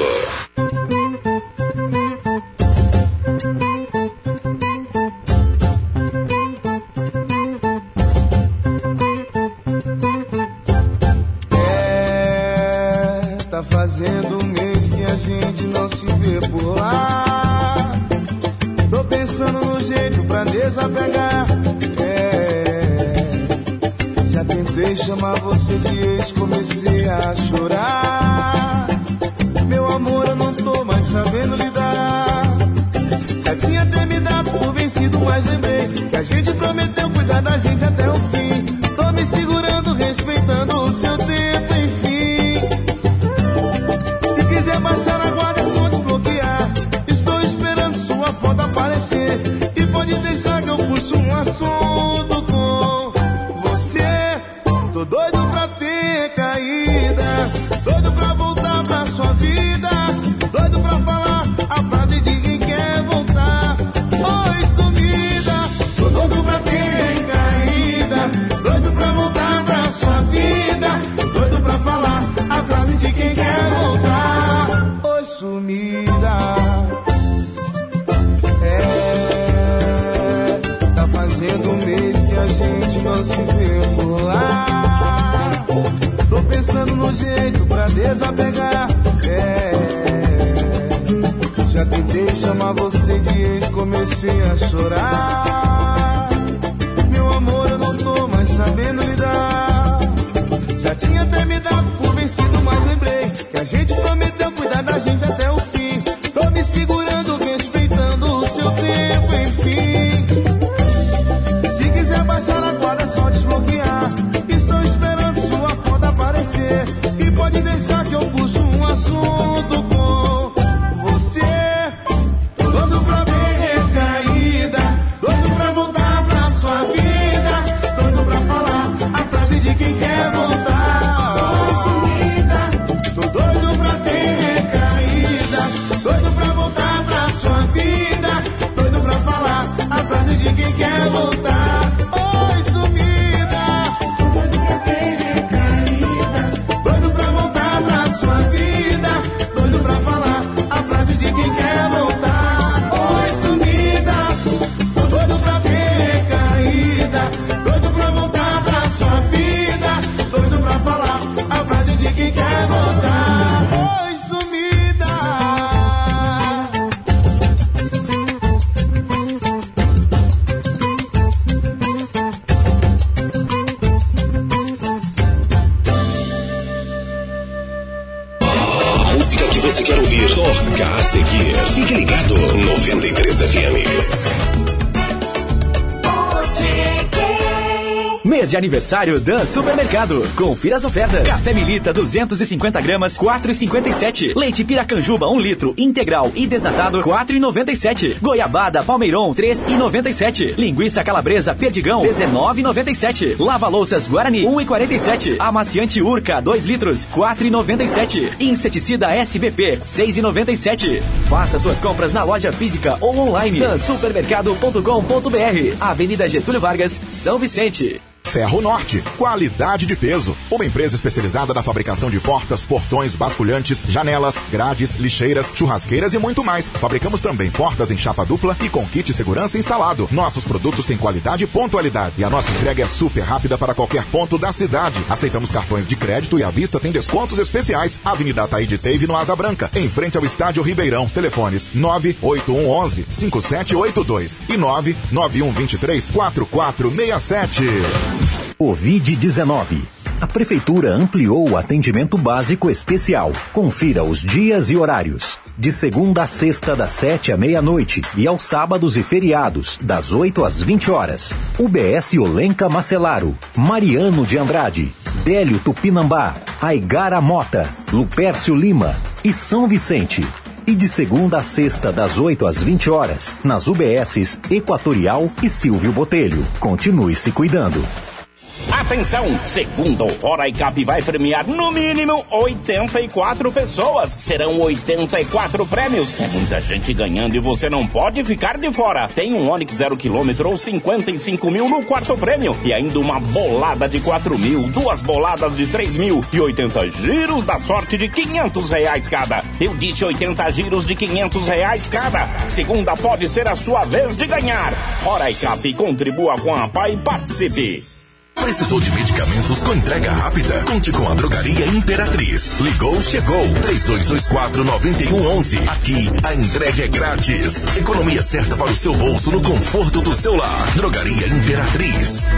Aniversário Dan Supermercado. Confira as ofertas. Café Milita 250 gramas 4,57. Leite Piracanjuba 1 litro integral e desnatado 4,97. Goiabada Palmeiron 3,97. Linguiça Calabresa Perdigão 19,97. Lava Louças Guarani 1,47. Amaciante Urca 2 litros 4,97. Inseticida SBP 6,97. Faça suas compras na loja física ou online. dansupermercado.com.br. Avenida Getúlio Vargas, São Vicente. Ferro Norte, qualidade de peso. Uma empresa especializada na fabricação de portas, portões, basculhantes, janelas, grades, lixeiras, churrasqueiras e muito mais. Fabricamos também portas em chapa dupla e com kit segurança instalado. Nossos produtos têm qualidade e pontualidade. E a nossa entrega é super rápida para qualquer ponto da cidade. Aceitamos cartões de crédito e à vista tem descontos especiais. Avenida Taíde Teve no Asa Branca, em frente ao Estádio Ribeirão. Telefones 98111 5782 e 99123 4467. Covid-19. A Prefeitura ampliou o atendimento básico especial. Confira os dias e horários. De segunda a sexta, das 7 à meia-noite. E aos sábados e feriados, das 8 às 20 horas. UBS Olenca Macelaro. Mariano de Andrade. Délio Tupinambá. Aigara Mota. Lupércio Lima. E São Vicente. E de segunda a sexta, das 8 às 20 horas, nas UBSs Equatorial e Silvio Botelho. Continue se cuidando. Atenção! Segundo Hora Cap vai premiar no mínimo 84 pessoas. Serão 84 prêmios. É muita gente ganhando e você não pode ficar de fora. Tem um Onix 0 km ou 55 mil no quarto prêmio. E ainda uma bolada de 4 mil, duas boladas de 3 mil e 80 giros da sorte de 500 reais cada. Eu disse 80 giros de 500 reais cada. Segunda pode ser a sua vez de ganhar. Hora Cap, contribua com a PAI e participe. Precisou de medicamentos com entrega rápida? Conte com a Drogaria Imperatriz. Ligou, chegou. 3224-9111. Aqui, a entrega é grátis. Economia certa para o seu bolso no conforto do seu lar. Drogaria Imperatriz.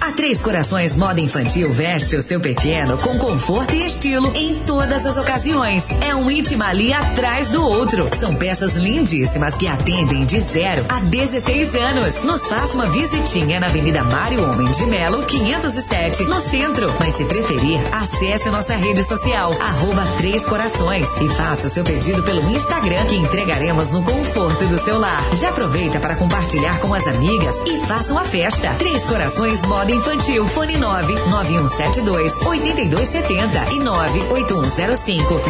A Três Corações Moda Infantil veste o seu pequeno com conforto e estilo em todas as ocasiões. É um íntima ali atrás do outro. São peças lindíssimas que atendem de 0 a 16 anos. Nos faça uma visitinha na Avenida Mário Homem de Melo, 507, no centro. Mas se preferir, acesse nossa rede social, arroba Três Corações e faça o seu pedido pelo Instagram que entregaremos no conforto do seu lar. Já aproveita para compartilhar com as amigas e faça uma festa. Três Corações Moda Infantil, fone 9 9172 8270 e 98105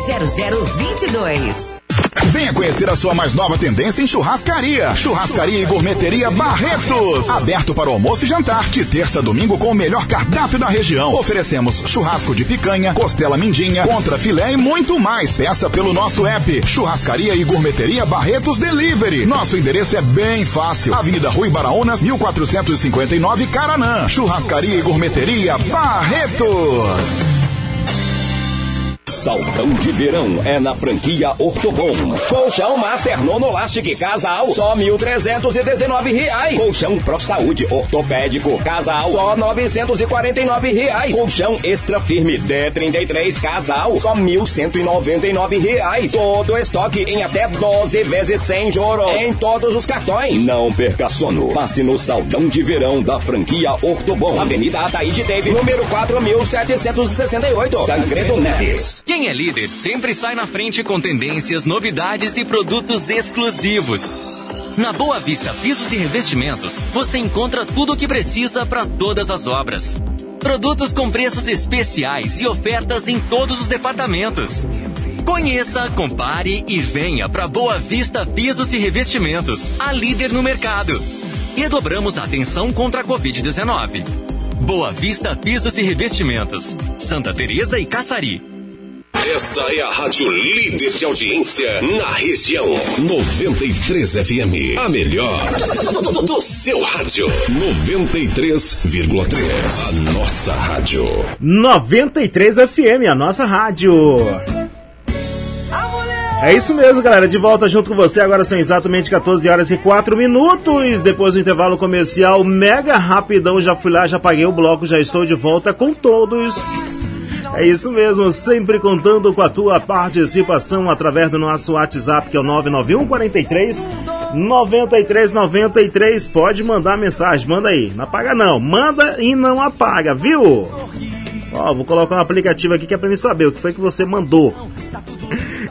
0022. Venha conhecer a sua mais nova tendência em churrascaria. Churrascaria e Gourmeteria Barretos. Aberto para almoço e jantar. De terça a domingo com o melhor cardápio da região. Oferecemos churrasco de picanha, costela mindinha, contra filé e muito mais. Peça pelo nosso app. Churrascaria e Gourmeteria Barretos Delivery. Nosso endereço é bem fácil. Avenida Rui Baraunas, 1459 Caranã. Churrascaria e Gourmeteria Barretos. Saltão de verão é na franquia Ortobon. Colchão Master Nonolastic Casal, só 1.319 reais. Colchão Pro Saúde Ortopédico Casal, só 949 reais. Colchão Extra Firme D33 Casal, só 1.199 reais. Todo estoque em até 12 vezes sem juros. Em todos os cartões. Não perca sono. Passe no Saltão de verão da franquia Ortobon. Avenida Ataíde Teve, número 4.768. Tancredo Neves. Quem é líder sempre sai na frente com tendências, novidades e produtos exclusivos. Na Boa Vista Pisos e Revestimentos, você encontra tudo o que precisa para todas as obras. Produtos com preços especiais e ofertas em todos os departamentos. Conheça, compare e venha para Boa Vista Pisos e Revestimentos, a líder no mercado. E dobramos a atenção contra a Covid-19. Boa Vista Pisos e Revestimentos, Santa Teresa e Caçari. Essa é a rádio líder de audiência na região. 93 FM. A melhor do, seu rádio. 93,3. A nossa rádio. 93 FM, a nossa rádio. É isso mesmo, galera. De volta junto com você. Agora são exatamente 14 horas e 4 minutos. Depois do intervalo comercial, mega rapidão. Já fui lá, já paguei o bloco, já estou de volta com todos. É isso mesmo, sempre contando com a tua participação através do nosso WhatsApp, que é o 991 43 93 93 pode mandar mensagem, manda aí. Não apaga não, manda e não apaga, viu? Ó, vou colocar um aplicativo aqui que é pra mim saber o que foi que você mandou.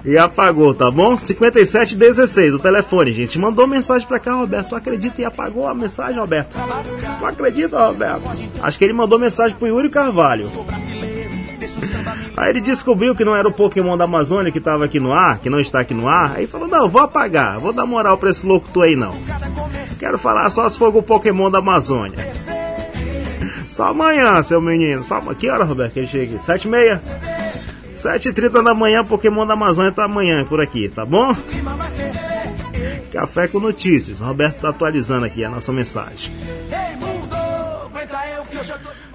E apagou, tá bom? 5716, o telefone, gente. Mandou mensagem pra cá, Roberto. Tu acredita e apagou a mensagem, Roberto? Tu acredita, Roberto? Acho que ele mandou mensagem pro Yuri Carvalho. Aí ele descobriu que não era o Pokémon da Amazônia que estava aqui no ar, que não está aqui no ar. Aí falou: Não, vou apagar, vou dar moral pra esse locutor aí não. Quero falar só se for o Pokémon da Amazônia. Só amanhã, seu menino. Só... Que hora, Roberto, que ele chega aqui? Sete e meia? Sete e trinta da manhã, Pokémon da Amazônia tá amanhã por aqui, tá bom? Café com notícias. Roberto tá atualizando aqui a nossa mensagem.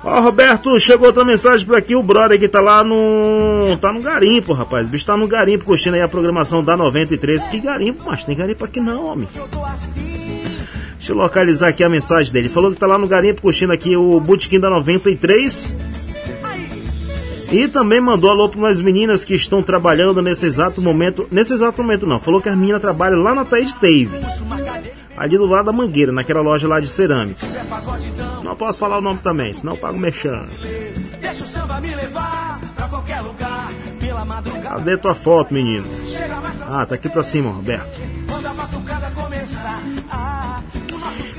Ó, Roberto, chegou outra mensagem por aqui, o brother que tá lá no. tá no garimpo, rapaz. O bicho tá no garimpo, curtindo aí a programação da 93. Que garimpo, mas tem garimpo aqui não, homem. Deixa eu localizar aqui a mensagem dele. Falou que tá lá no garimpo, curtindo aqui o Botequim da 93. E também mandou alô para umas meninas que estão trabalhando nesse exato momento. Nesse exato momento não, falou que as meninas trabalham lá na Taíde Tave. Ali do lado da Mangueira, naquela loja lá de cerâmica. Não posso falar o nome também, senão eu pago mexendo. Deixa o samba me levar pra qualquer lugar. Pela madrugada, Cadê tua foto, menino? Ah, tá aqui pra cima, Roberto. Ah,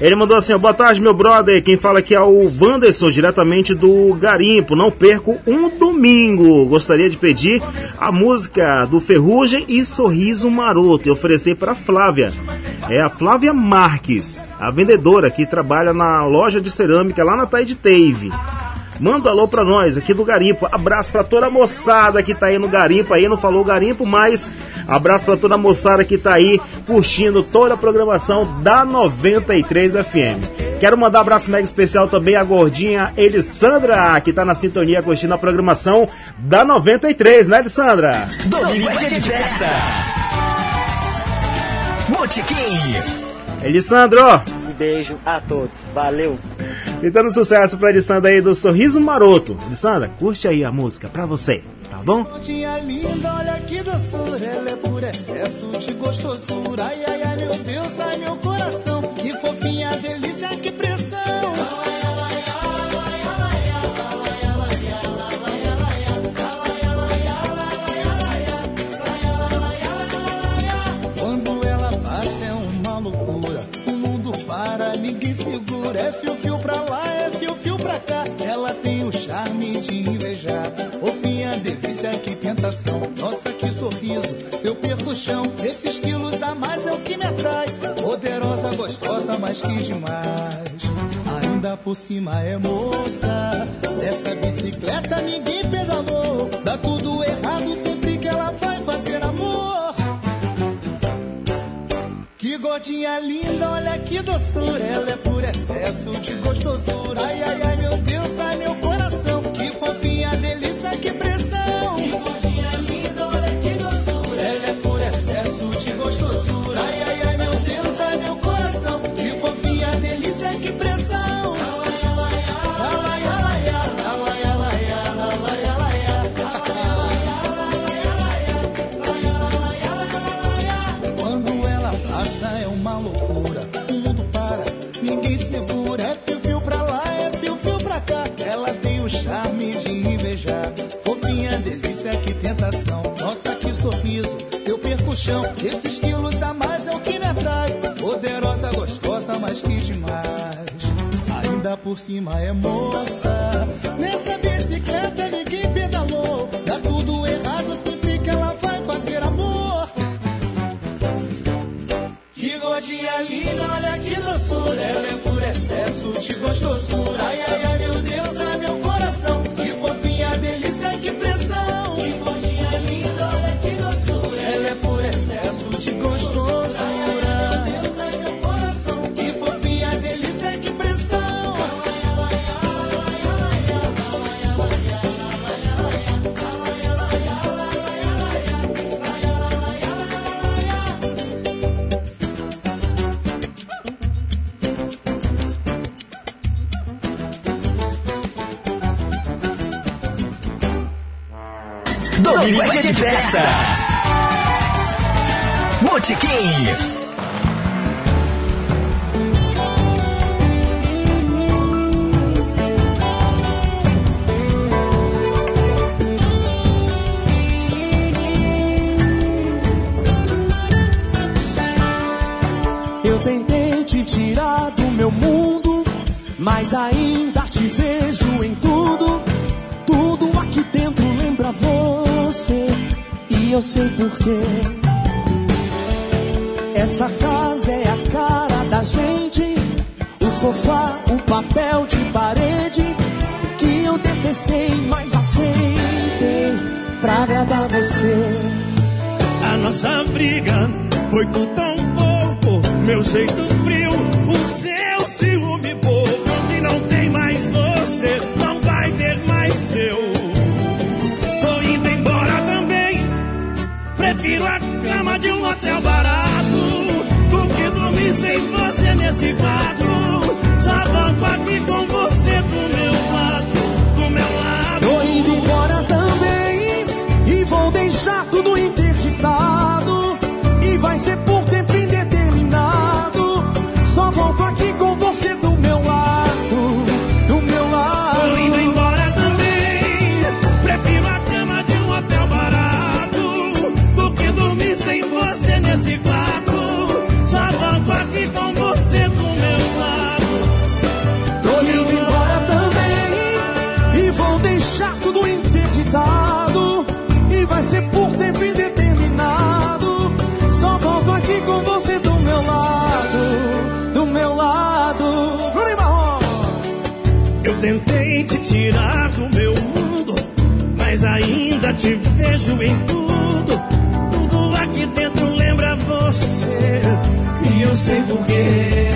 Ele mandou assim, ó, boa tarde, meu brother. Quem fala aqui é o Wanderson, diretamente do Garimpo. Não perco um domingo. Gostaria de pedir a música do Ferrugem e Sorriso Maroto e oferecer para Flávia. É a Flávia Marques, a vendedora que trabalha na loja de cerâmica lá na Taide Tave. Manda um alô pra nós aqui do Garimpo. Abraço pra toda a moçada que tá aí no Garimpo. Aí não falou Garimpo, mas abraço pra toda a moçada que tá aí curtindo toda a programação da 93 FM. Quero mandar um abraço mega especial também à gordinha Elisandra, que tá na sintonia curtindo a programação da 93, né, Elisandra? Domingo de festa. Botequim. Elisandro, Um beijo a todos. Valeu. Gritando sucesso pra Elisandra aí do Sorriso Maroto. Elisandra, curte aí a música pra você, tá bom? Linda, olha que doçura, ela é por excesso de gostosura. Ai, ai, ai, meu Deus, ai, meu pra lá, é fio-fio pra cá. Ela tem o charme de invejar. Fofinha, delícia, que tentação. Nossa, que sorriso, eu perco o chão. Esses quilos a mais é o que me atrai. Poderosa, gostosa, mas que demais. Ainda por cima é moça. Dessa bicicleta ninguém pedalou. Dá tudo errado sempre gordinha linda, olha que doçura. Ela é por excesso de gostosura. Ai, ai, ai, meu Deus, ai, meu coração. Esses quilos a mais é o que me atrai. Poderosa, gostosa, mas que demais. Ainda por cima é moça. Nessa Eu tentei te tirar do meu mundo, mas ainda te vejo em tudo. Tudo aqui dentro lembra você, e eu sei porquê. Pouco. Te vejo em tudo. Tudo aqui dentro lembra você, e eu sei porquê.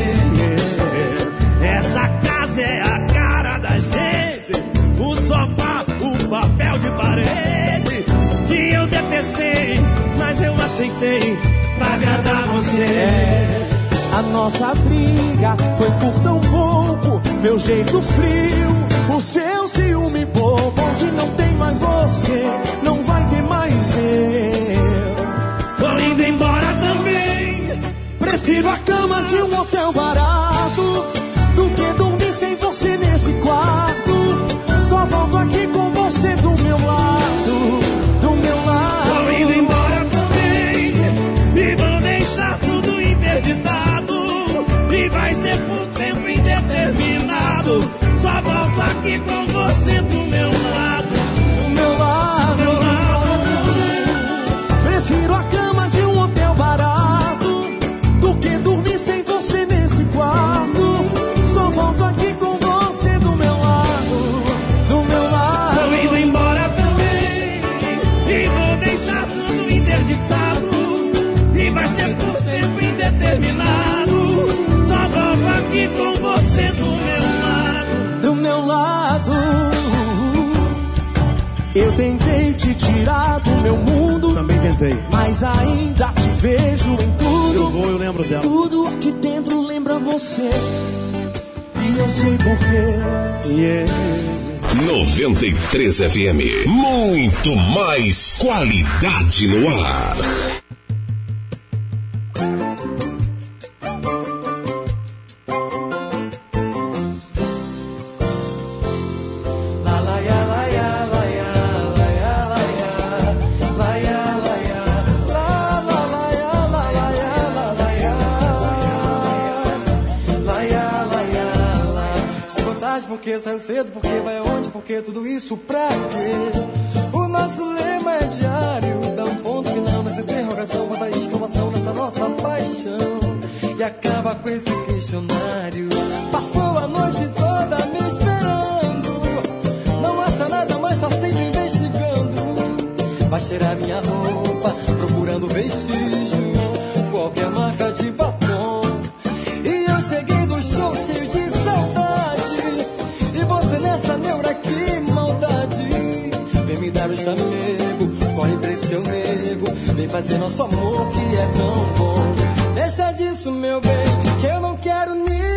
Essa casa é a cara da gente, o sofá, o papel de parede, que eu detestei, mas eu aceitei pra agradar você. A nossa briga foi por tão pouco. Meu jeito frio, o seu ciúme bobo. Onde não tem mais você, não vai ter mais eu. Tô indo embora também. Prefiro a cama de um hotel barato do que dormir sem você nesse quarto. Só volto aqui com você do meu lado, do meu lado. Tô indo embora também e vou deixar tudo interditado e vai ser por tempo indeterminado. Só volto aqui com você do tirar do meu mundo, Também tentei. mas ainda te vejo em tudo. Eu vou, eu lembro dela. Tudo aqui dentro lembra você. E eu sei porquê. Yeah. 93 FM. Muito mais qualidade no ar. Vai cheirar minha roupa, procurando vestígios, qualquer marca de batom. E eu cheguei do show cheio de saudade. E você nessa neura, que maldade. Vem me dar o chamego, corre pra esse teu nego. Vem fazer nosso amor que é tão bom. Deixa disso, meu bem, que eu não quero ninguém.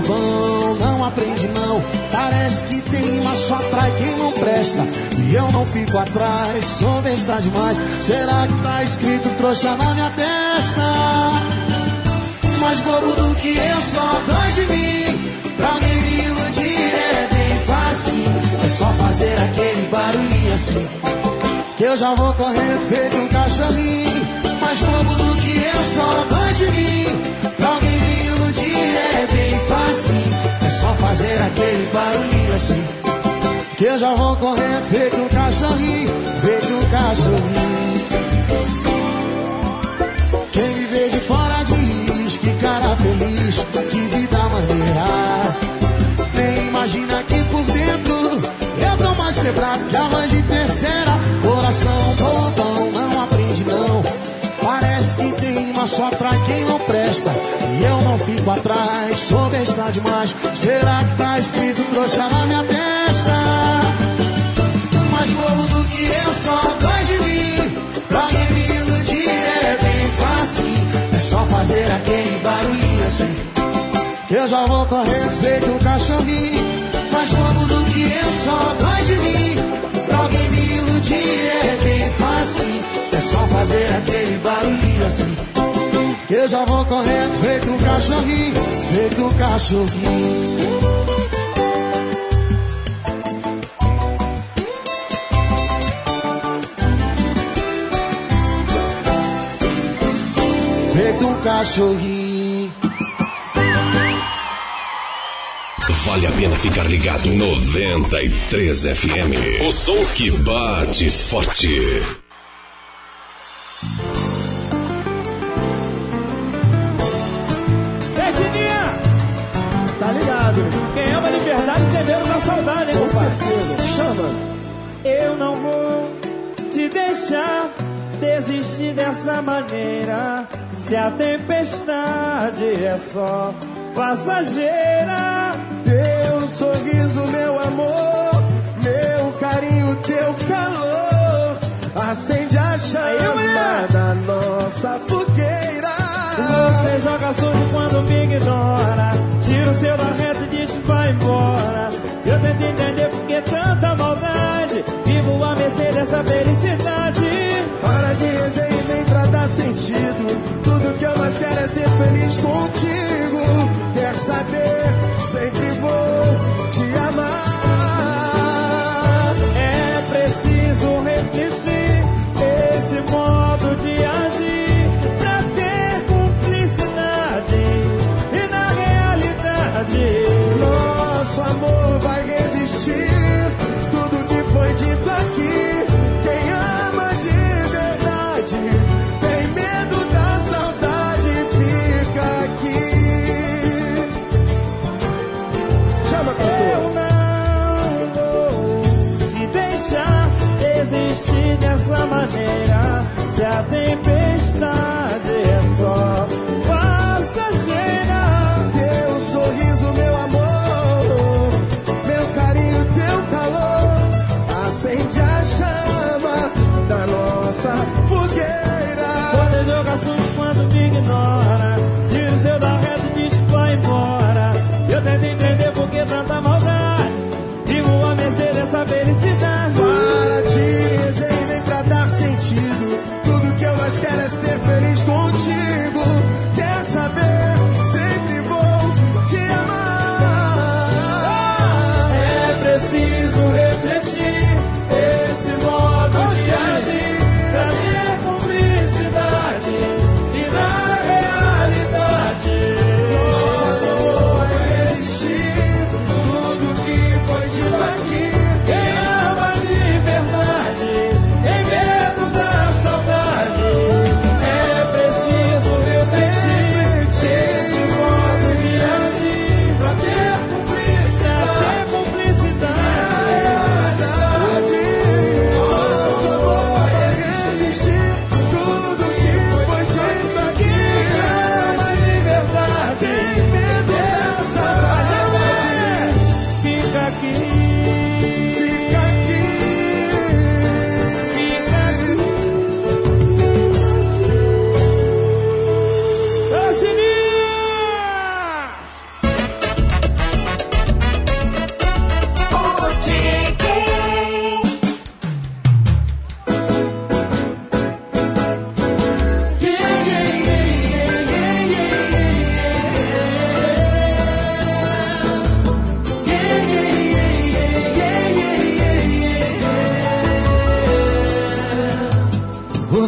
Bobão, não aprende não. Parece que tem uma só atrai quem não presta. E eu não fico atrás, sou besta demais. Será que tá escrito trouxa na minha testa? Mais bobo do que eu, só dois de mim. Pra alguém me iludir é bem fácil. É só fazer aquele barulhinho assim. Que eu já vou correndo feito um cachorrinho. Mais bobo do que eu, só dois de mim. Fácil. É só fazer aquele barulhinho assim. Que eu já vou correndo feito um cachorrinho. Feito um cachorrinho. Quem me vê de fora diz que cara feliz, que vida maneira. Nem imagina que por dentro eu tô mais quebrado que arroz de terceira. Só atrai quem não presta. E eu não fico atrás, sou besta demais. Será que tá escrito trouxa na minha testa? Mais bolo do que eu, só dois de mim. Pra alguém me iludir é bem fácil. É só fazer aquele barulhinho assim. Eu já vou correndo feito um cachorrinho. Mais bobo do que eu, só dois de mim. Pra alguém me iludir é bem fácil. É só fazer aquele barulhinho assim. Eu já vou correndo feito um cachorrinho. Feito um cachorrinho. Feito um cachorrinho. Vale a pena ficar ligado 93 FM. O som que bate forte. Quem ama liberdade entendeu na saudade, hein, Com certeza. Chama. Eu não vou te deixar desistir dessa maneira. Se a tempestade é só passageira. Teu sorriso, meu amor, meu carinho, teu calor, acende a chama da nossa fogueira. Você joga sujo quando me ignora. Tira o seu da reta e vai embora. Eu tento entender por que tanta maldade. Vivo a mercê dessa felicidade. Para de resenha e vem pra dar sentido. Tudo que eu mais quero é ser feliz contigo. Quer saber? Sempre vou te amar. É preciso refletir maneira se a tempestade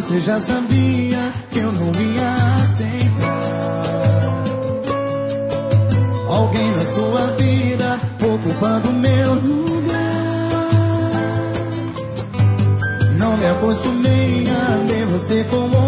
Você já sabia que eu não ia aceitar. Alguém na sua vida ocupando meu lugar. Não me acostumei a ver você como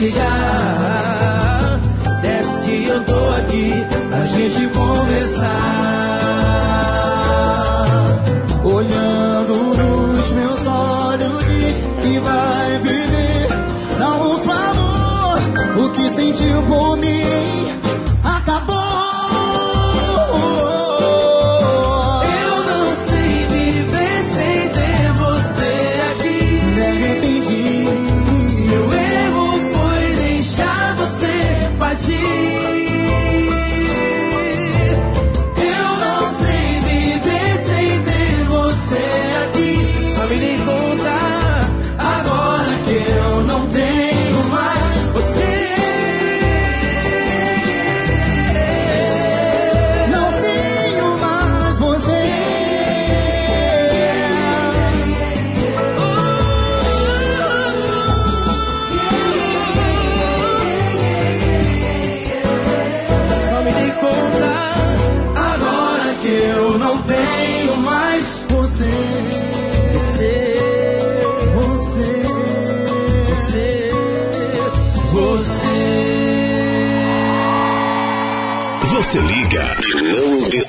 ligar. Desce que eu tô aqui pra gente conversar.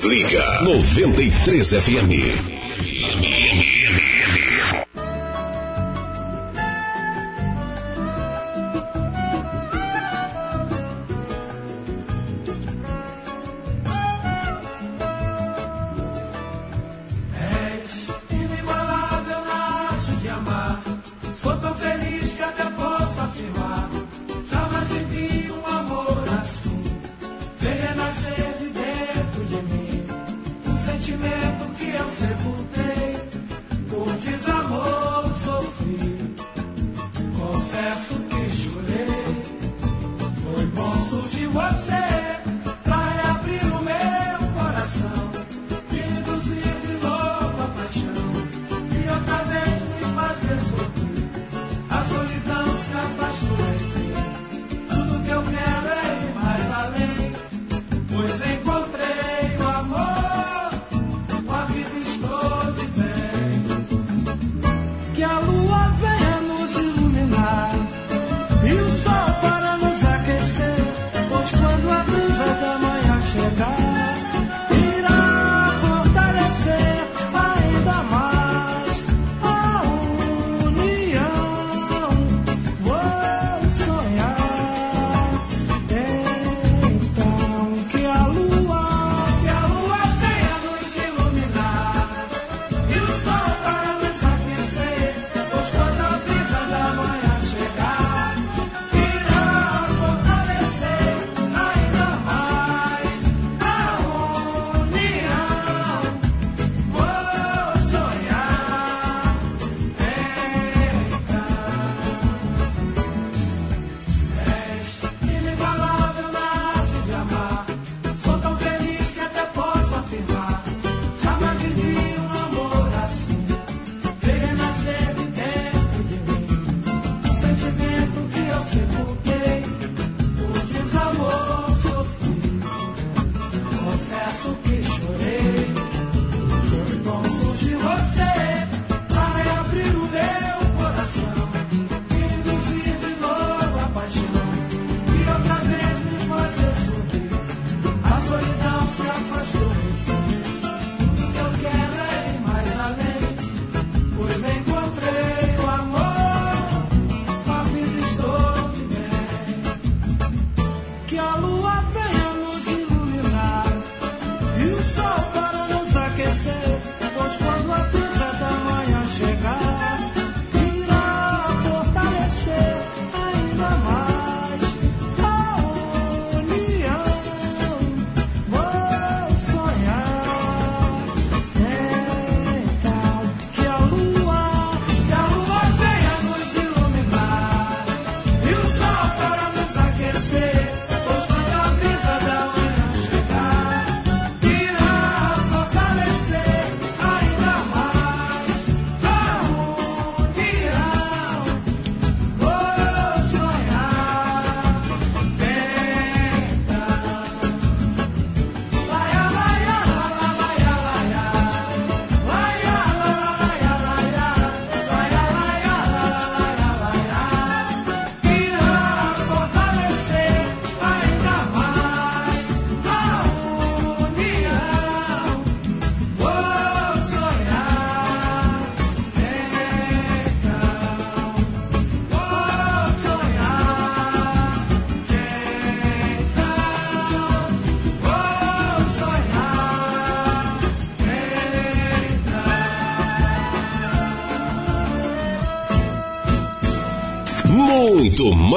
Liga 93 FM.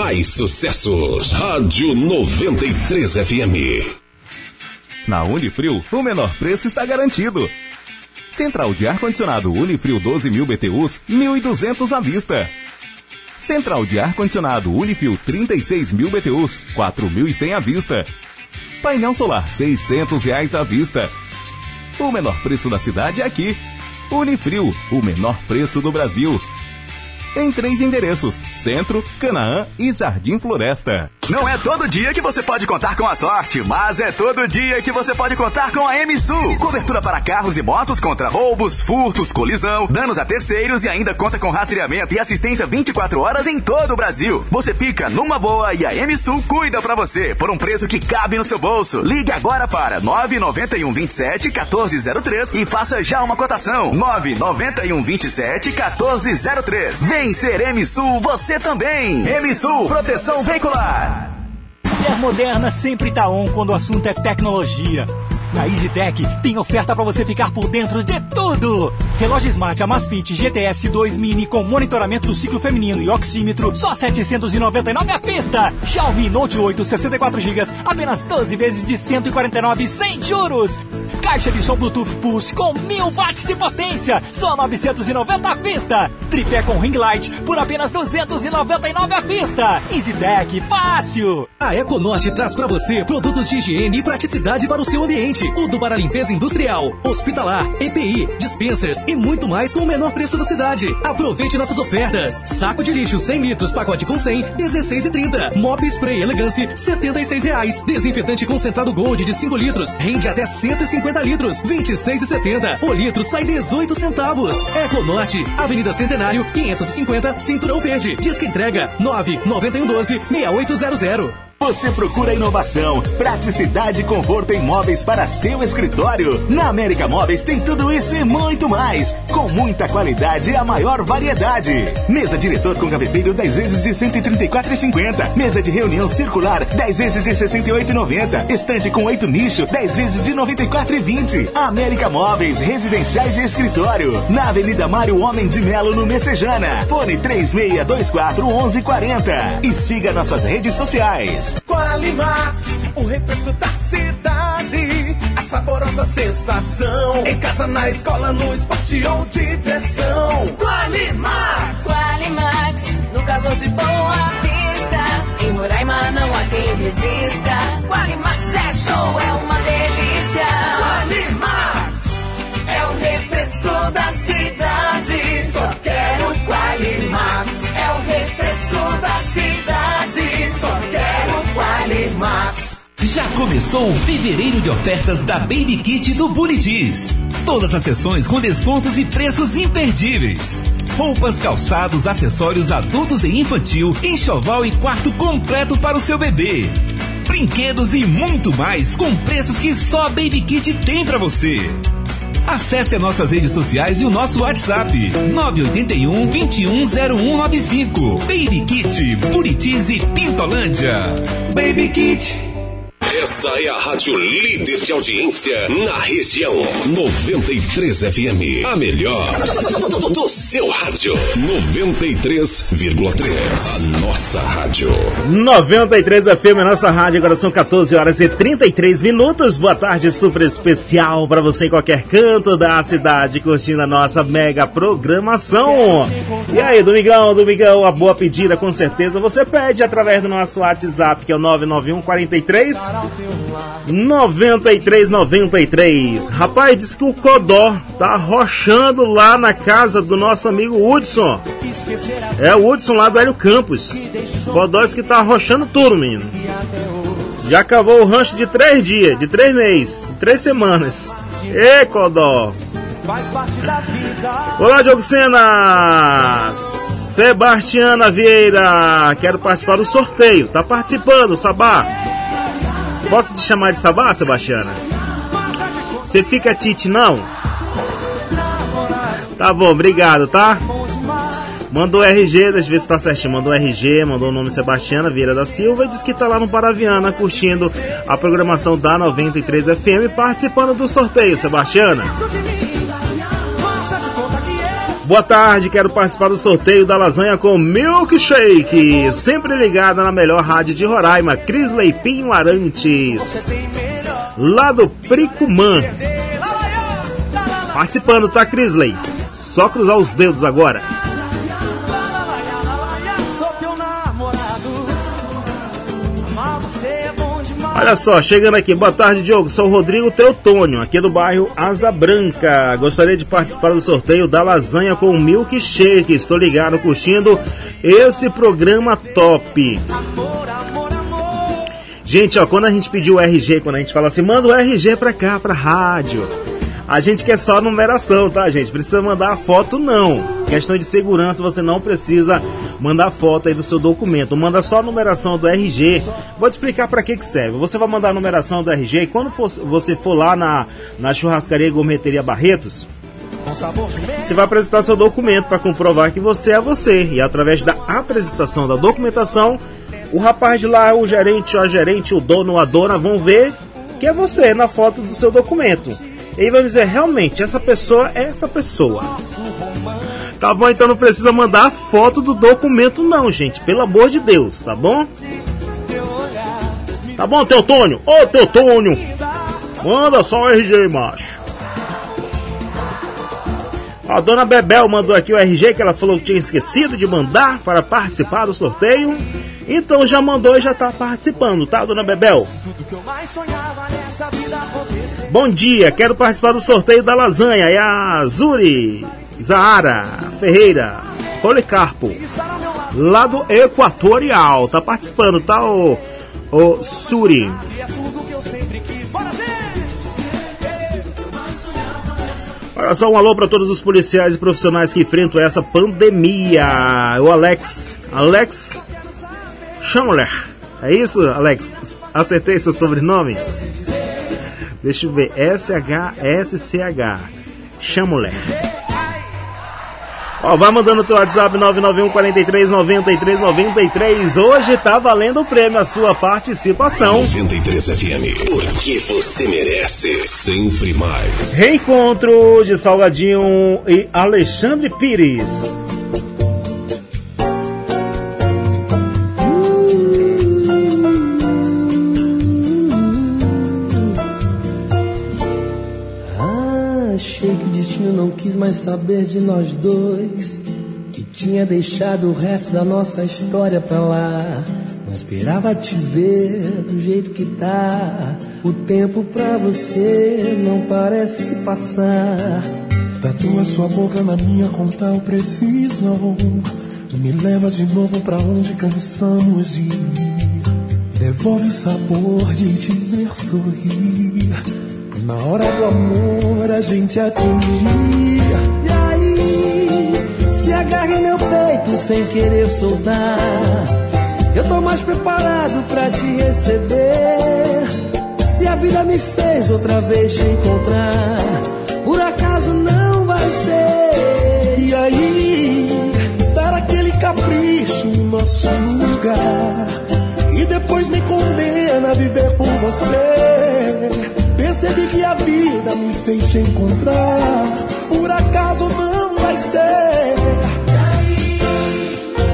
Mais sucessos. Rádio 93 FM. Na Unifrio, o menor preço está garantido. Central de ar-condicionado Unifrio 12.000 BTUs, 1.200 à vista. Central de ar-condicionado Unifrio 36.000 BTUs, 4.100 à vista. Painel solar 600 reais à vista. O menor preço da cidade é aqui. Unifrio, o menor preço do Brasil. Em três endereços: Centro, Canaã e Jardim Floresta. Não é todo dia que você pode contar com a sorte, mas é todo dia que você pode contar com a MSU. Cobertura para carros e motos contra roubos, furtos, colisão, danos a terceiros e ainda conta com rastreamento e assistência 24 horas em todo o Brasil. Você fica numa boa e a MSU cuida para você por um preço que cabe no seu bolso. Ligue agora para 991 27 1403 e faça já uma cotação. 991 27 1403. Vem ser MSU você também. MSU Proteção Veicular. Mulher moderna sempre tá on quando o assunto é tecnologia. Na EasyTech tem oferta para você ficar por dentro de tudo. Relógio Smart Amazfit GTS 2 Mini com monitoramento do ciclo feminino e oxímetro, só 799 a pista. Xiaomi Note 8 64 GB, apenas 12 vezes de 149 sem juros. Caixa de som Bluetooth Pulse com 1000 watts de potência, só 990 à vista. Tripé com ring light por apenas 299 à vista. EasyTech, fácil. A Econorte traz para você produtos de higiene e praticidade para o seu ambiente. Tudo para limpeza industrial, hospitalar, EPI, dispensers e muito mais com o menor preço da cidade. Aproveite nossas ofertas. Saco de lixo 100 litros, pacote com 100, 16,30. Mop Spray Elegance, 76 reais. Desinfetante concentrado Gold de 5 litros, rende até 150 litros, 26,70. O litro sai 18 centavos. Econorte, Avenida Centenário, 550, Cinturão Verde. Disque entrega 99112 6800. Você procura inovação, praticidade e conforto em móveis para seu escritório? Na América Móveis tem tudo isso e muito mais, com muita qualidade e a maior variedade. Mesa diretor com gaveteiro 10 vezes de 134,50. Mesa de reunião circular 10 vezes de 68,90. Estante com 8 nicho 10 vezes de 94,20. América Móveis, residenciais e escritório. Na Avenida Mário Homem de Melo, no Messejana. Fone 3624 1140. E siga nossas redes sociais. Qualimax, o refresco da cidade. A saborosa sensação. Em casa, na escola, no esporte ou diversão. Qualimax. Qualimax, no calor de boa vista. Em Roraima não há quem resista. Qualimax é show, é uma delícia. Qualimax. É o refresco da cidade. Só quero Qualimax. É o refresco da cidade. Só quero Qualimax. Já começou o fevereiro de ofertas da Baby Kit do Buritis. Todas as sessões com descontos e preços imperdíveis. Roupas, calçados, acessórios adultos e infantil, enxoval e quarto completo para o seu bebê. Brinquedos e muito mais com preços que só a Baby Kit tem para você. Acesse as nossas redes sociais e o nosso WhatsApp 981 210195. Baby Kit, Buritis e Pintolândia. Baby Kit. Essa é a rádio líder de audiência na região. 93 FM. A melhor do, seu rádio. 93,3. A nossa rádio. 93 FM, a nossa rádio. Agora são 14 horas e 33 minutos. Boa tarde, super especial para você em qualquer canto da cidade, curtindo a nossa mega programação. E aí, Domingão, Domingão, a boa pedida com certeza você pede através do nosso WhatsApp, que é o 991 43 9393. Rapaz, diz que o Codó tá rochando lá na casa do nosso amigo Hudson. É o Hudson lá do Hélio Campos. Codó diz que tá rochando tudo, menino. Já acabou o rancho de três dias, de três meses, de três semanas. Ê, Codó! Olá, Diogo Sena! Sebastiana Vieira, quero participar do sorteio. Tá participando, Sabá? Posso te chamar de Sabá, Sebastiana? Você fica Tite, não? Tá bom, obrigado, tá? Mandou RG, deixa eu ver se tá certinho. Mandou RG, mandou o nome Sebastiana Vieira da Silva e disse que tá lá no Paraviana curtindo a programação da 93 FM participando do sorteio, Sebastiana. Boa tarde, quero participar do sorteio da lasanha com milkshake. Sempre ligada na melhor rádio de Roraima, Cris Leipinho Arantes. Lá do Pricumã. Participando, tá, Crisley? Só cruzar os dedos agora. Olha só, chegando aqui, boa tarde, Diogo. Sou Rodrigo Teotônio, aqui do bairro Asa Branca. Gostaria de participar do sorteio da lasanha com milkshake. Estou ligado, curtindo esse programa top. Gente, ó, quando a gente pediu o RG, quando a gente fala assim, manda o RG pra cá, pra rádio. A gente quer só numeração, tá, gente? Precisa mandar a foto, não. Questão de segurança, você não precisa mandar foto aí do seu documento. Manda só a numeração do RG. Vou te explicar para que que serve. Você vai mandar a numeração do RG e quando for, você for lá na, na churrascaria e gourmeteria Barretos, você vai apresentar seu documento para comprovar que você é você. E através da apresentação da documentação, o rapaz de lá, o gerente, a gerente, o dono, a dona vão ver que é você na foto do seu documento. E vai dizer, realmente, essa pessoa é essa pessoa. Tá bom? Então não precisa mandar a foto do documento, não, gente. Pelo amor de Deus, tá bom? Tá bom, Teotônio? Ô, Teotônio! Manda só o RG, macho. A dona Bebel mandou aqui o RG que ela falou que tinha esquecido de mandar para participar do sorteio. Então já mandou e já tá participando, tá, dona Bebel? Bom dia, quero participar do sorteio da lasanha. É a Zuri, Zahara, Ferreira, Policarpo, lá do Equatorial. Tá participando, tá, o, o Suri? Olha só um alô para todos os policiais e profissionais que enfrentam essa pandemia. O Alex, Alex Chamler. É isso, Alex? Acertei seu sobrenome? Deixa eu ver. S-H-S-C-H. Chamler. Ó, vai mandando o teu WhatsApp 991 43 93 93. Hoje tá valendo o prêmio, a sua participação. 93 FM, porque você merece sempre mais. Reencontro de Salgadinho e Alexandre Pires. Não quis mais saber de nós dois. Que tinha deixado o resto da nossa história pra lá. Não esperava te ver do jeito que tá. O tempo pra você não parece passar. Tatua sua boca na minha com tal precisão. Me leva de novo pra onde cansamos de ir. Devolve o sabor de te ver sorrir. Na hora do amor a gente atingir. E aí, se agarra em meu peito sem querer soltar. Eu tô mais preparado pra te receber. Se a vida me fez outra vez te encontrar, por acaso não vai ser. E aí, dar aquele capricho no nosso lugar. E depois me condena a viver por você. Percebi que a vida me fez te encontrar. Por acaso não vai ser.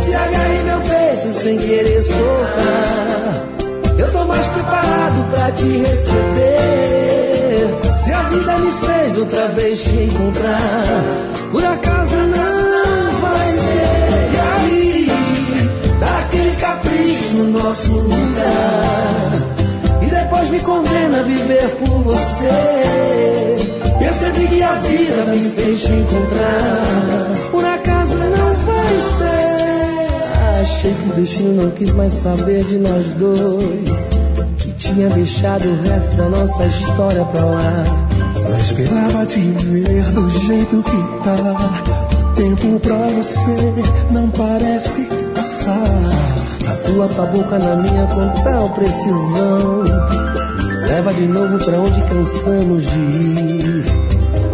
Se agarre meu peito sem querer soltar. Eu tô mais preparado pra te receber. Se a vida me fez outra vez te encontrar, por acaso não vai ser. E aí, dá aquele capricho no nosso lugar. E depois me condena a viver por você. Percebi que a vida me fez te encontrar. Por acaso não vai ser. Achei que o destino não quis mais saber de nós dois. Que tinha deixado o resto da nossa história pra lá. Não esperava te ver do jeito que tá. O tempo pra você não parece passar. A tua boca na minha com tal tá precisão. Me leva de novo pra onde cansamos de ir.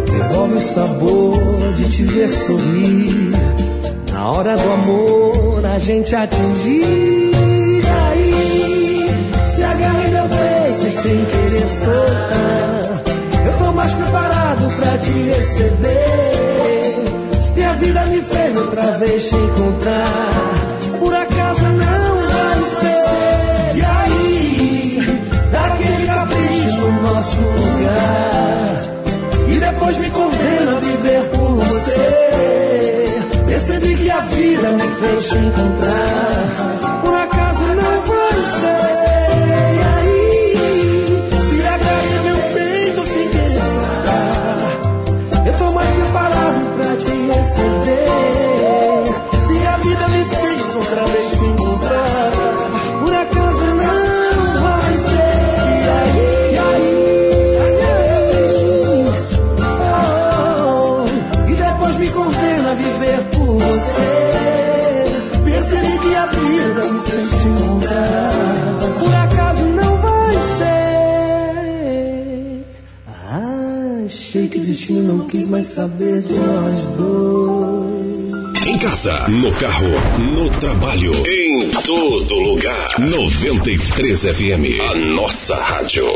Devolve o sabor de te ver sorrir. Na hora do amor a gente atingir. Aí se agarra em meu peito e sem querer soltar. Eu tô mais preparado pra te receber. Se a vida me fez outra vez te encontrar. nosso lugar. E depois me condena a viver por você. Percebi que a vida me fez te encontrar. quis mais saber de nós dois. Em casa, no carro, no trabalho, em todo lugar. 93 FM, a nossa rádio.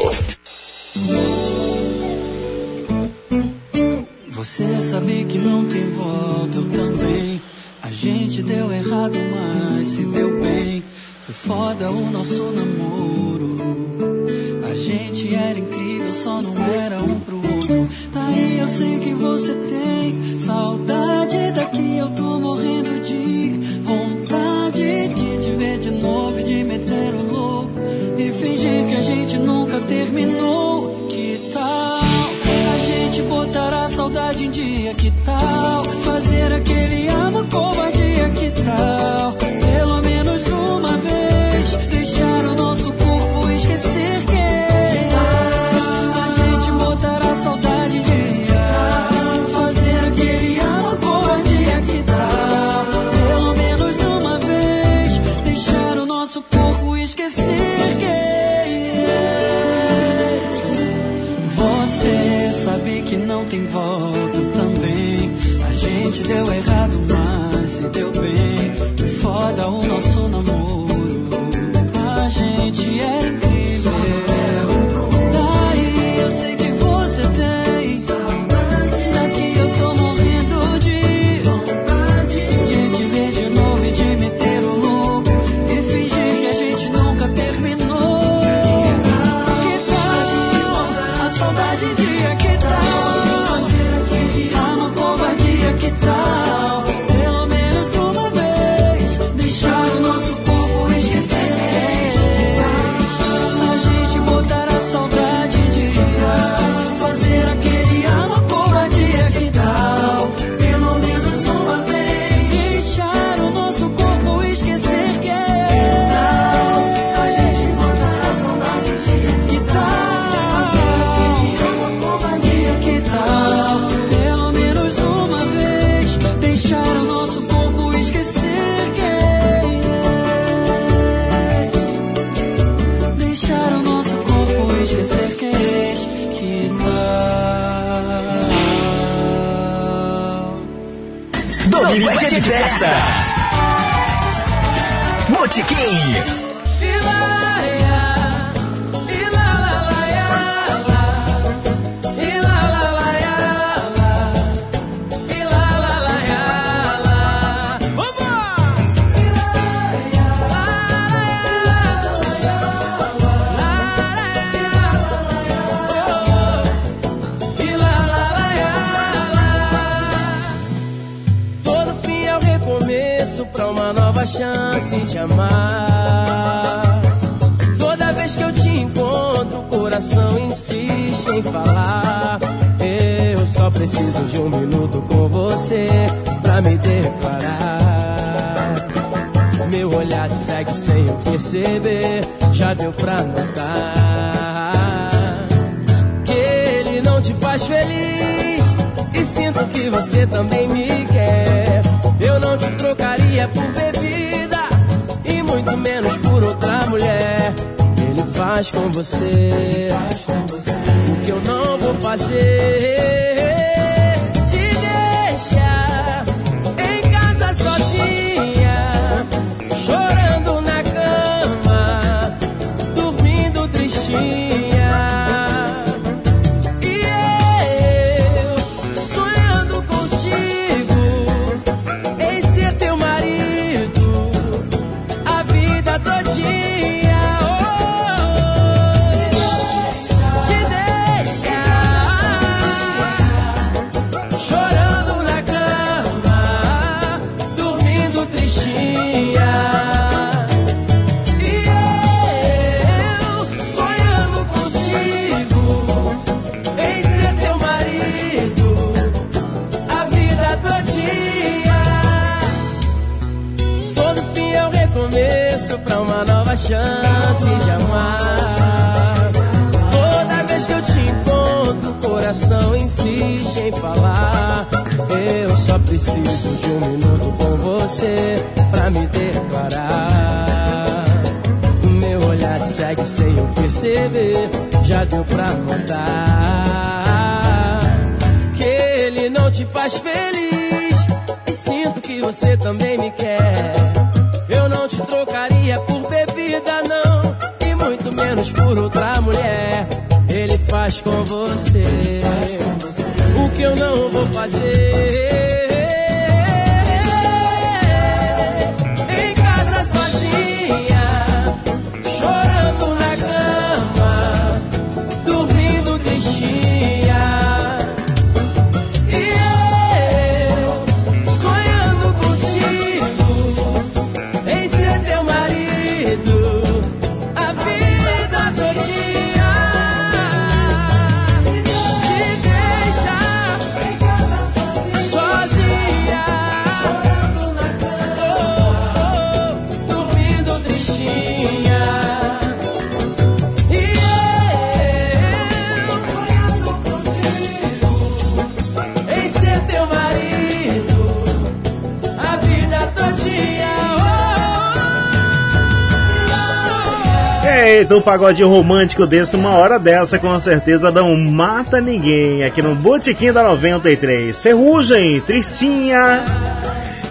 Pagodinho romântico desse, uma hora dessa, com certeza não mata ninguém. Aqui no Botequim da 93. Ferrugem, Tristinha.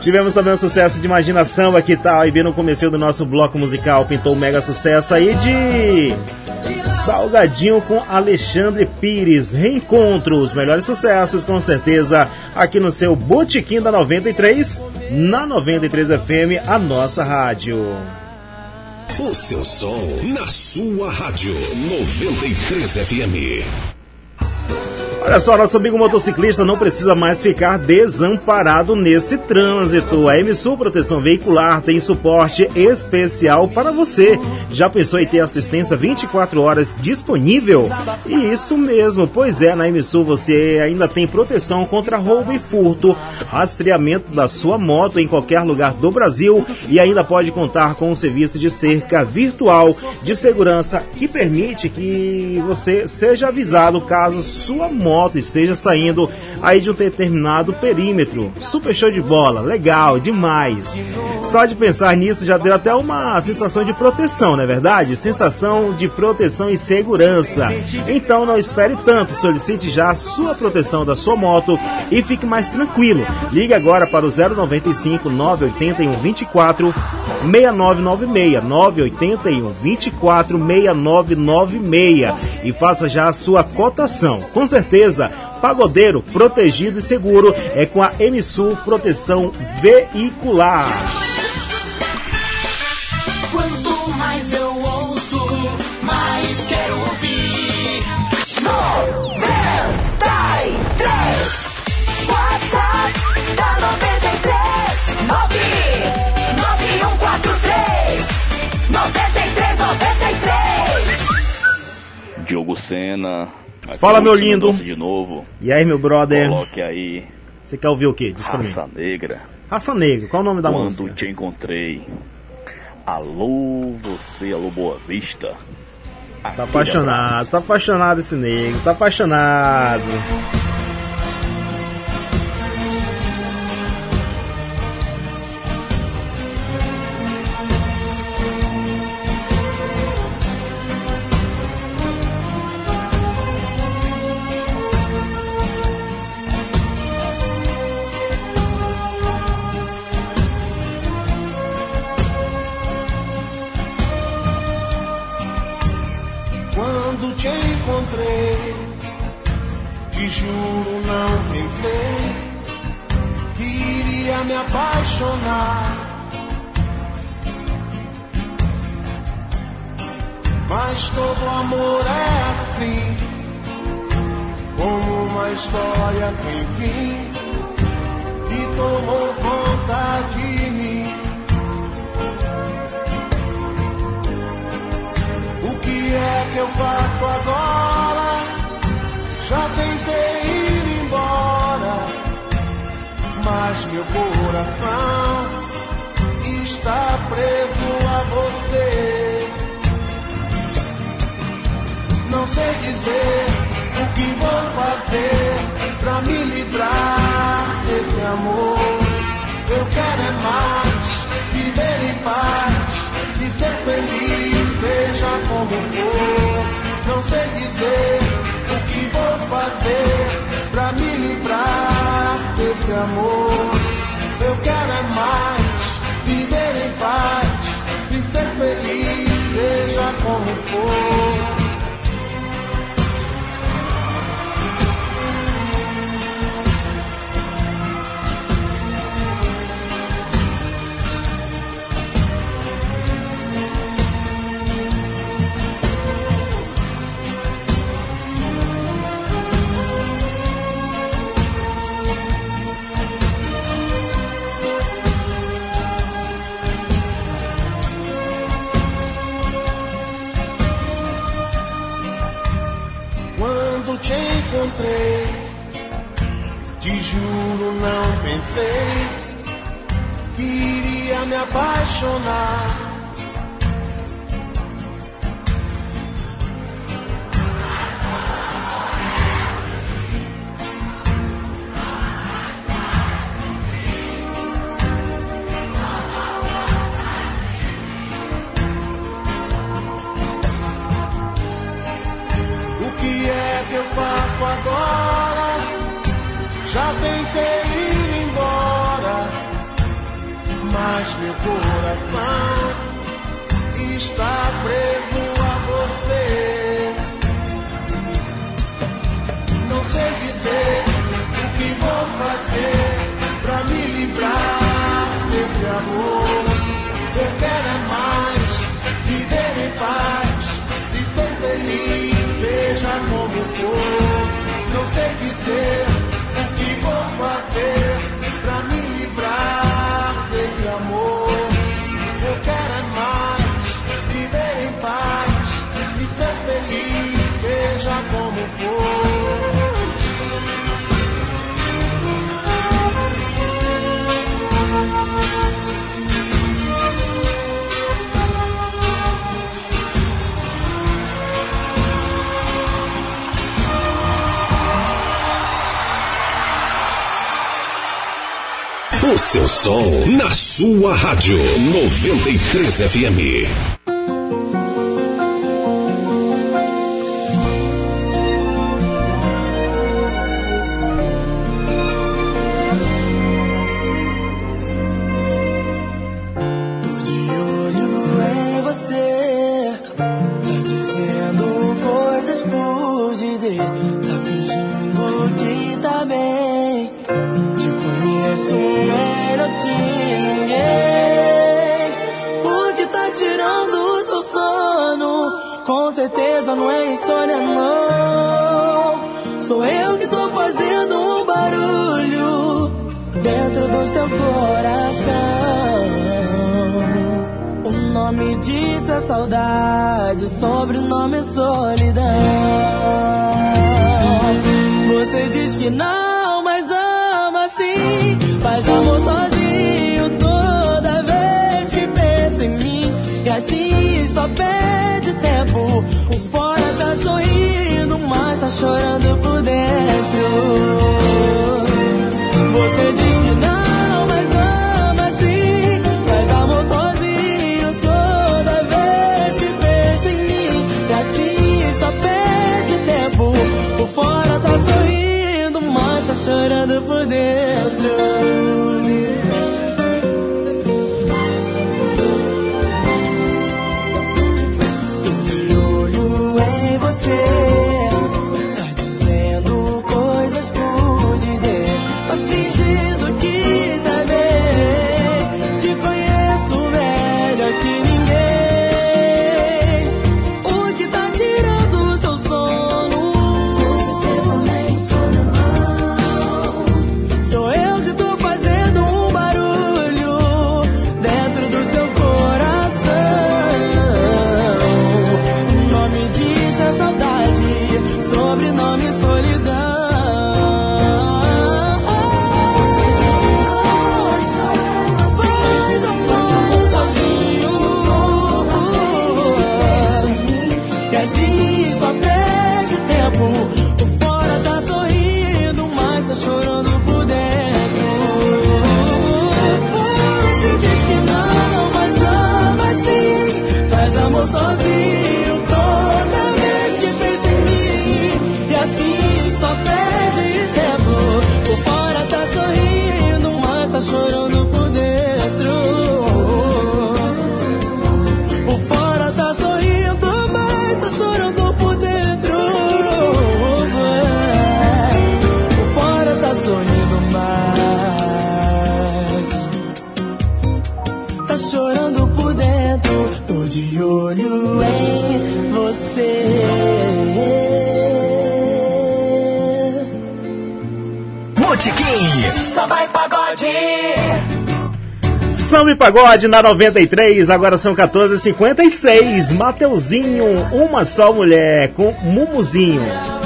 Tivemos também um sucesso de imaginação aqui, tal. Aí bem no começo do nosso bloco musical, pintou um mega sucesso aí de Salgadinho com Alexandre Pires. Reencontro, os melhores sucessos, com certeza, aqui no seu Botequim da 93, na 93 FM, a nossa rádio. O seu som na sua rádio 93 FM. Olha só, nosso amigo motociclista não precisa mais ficar desamparado nesse trânsito. A MSU Proteção Veicular tem suporte especial para você. Já pensou em ter assistência 24 horas disponível? E isso mesmo, pois é, na MSU você ainda tem proteção contra roubo e furto, rastreamento da sua moto em qualquer lugar do Brasil e ainda pode contar com um serviço de cerca virtual de segurança que permite que você seja avisado caso sua moto esteja saindo aí de um determinado perímetro. Super show de bola, legal, demais. Só de pensar nisso já deu até uma sensação de proteção, não é verdade? Sensação de proteção e segurança. Então não espere tanto, solicite já a sua proteção da sua moto e fique mais tranquilo. Ligue agora para o 095 981 24 6996 981 24 6996 e faça já a sua cotação. Com certeza, pagodeiro, protegido e seguro é com a MSU Proteção Veicular. Quanto mais eu ouço, mais quero ouvir. 93 WhatsApp da 93 99143 93 93 Diogo Sena. Aqui Fala, é meu lindo. De novo. E aí, meu brother? Coloque aí. Você quer ouvir o quê? Diz pra mim. Raça Negra. Raça Negra, qual o nome da Quando música? te encontrei. Alô, você, alô, Boa Vista. Tá apaixonado, tá apaixonado esse negro, tá apaixonado. Sua rádio 93 FM. Pagode na 93, agora são 14h56. Mateuzinho, uma só mulher, com Mumuzinho.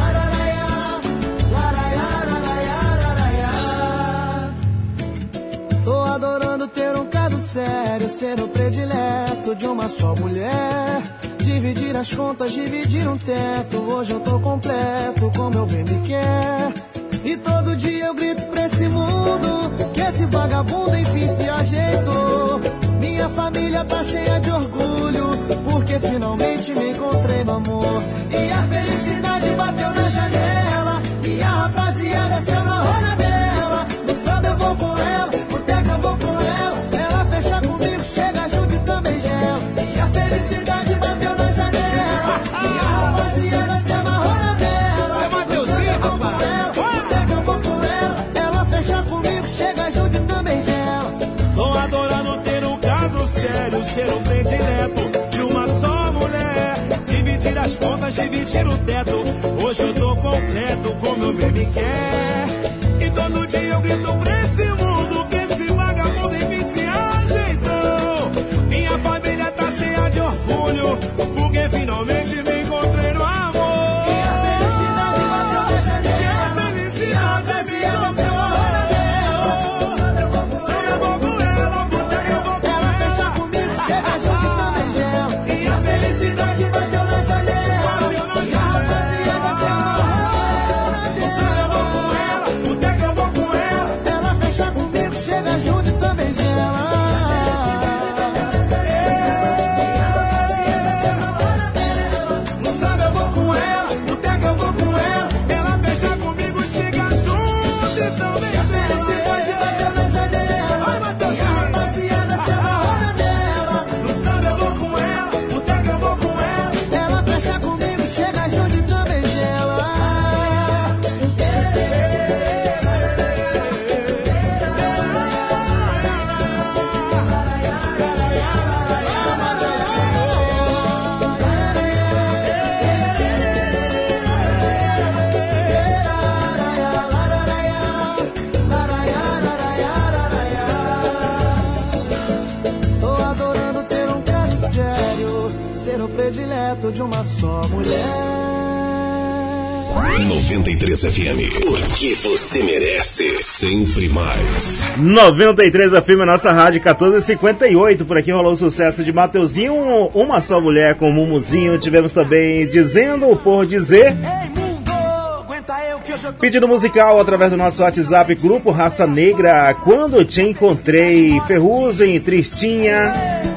Contas, dividir o teto. Hoje eu tô completo, como eu bem me quer. E todo dia eu grito pra de uma só mulher. 93 FM, porque você merece sempre mais. 93 FM, nossa rádio 1458. Por aqui rolou o sucesso de Mateuzinho, uma só mulher com Mumuzinho. Tivemos também Dizendo por Dizer. Pedido musical através do nosso WhatsApp, Grupo Raça Negra. Quando te encontrei, Ferrugem, Tristinha.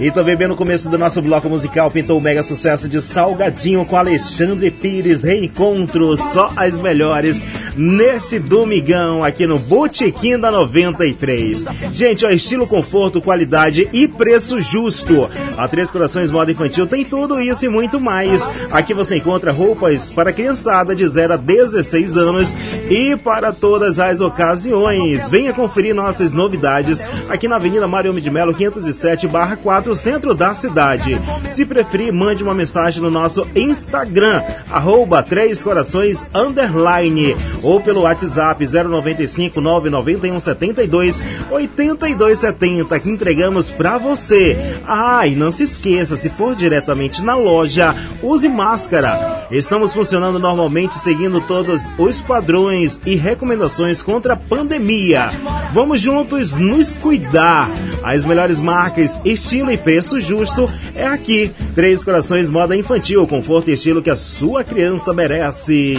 E também bem no começo do nosso bloco musical pintou o mega sucesso de Salgadinho com Alexandre Pires. Reencontro, só as melhores neste domingão aqui no Botequim da 93. Gente, ó, estilo, conforto, qualidade e preço justo. A Três Corações Moda Infantil tem tudo isso e muito mais. Aqui você encontra roupas para criançada de 0 a 16 anos e para todas as ocasiões. Venha conferir nossas novidades aqui na Avenida Mário de Melo 507/4 centro da cidade. Se preferir, mande uma mensagem no nosso Instagram, arroba Três Corações Underline, ou pelo WhatsApp 095 991 72 82 70, que entregamos pra você. Ah, não se esqueça, se for diretamente na loja, use máscara. Estamos funcionando normalmente seguindo todos os padrões e recomendações contra a pandemia. Vamos juntos nos cuidar. As melhores marcas, estilo e preço justo é aqui. Três Corações Moda Infantil, conforto e estilo que a sua criança merece.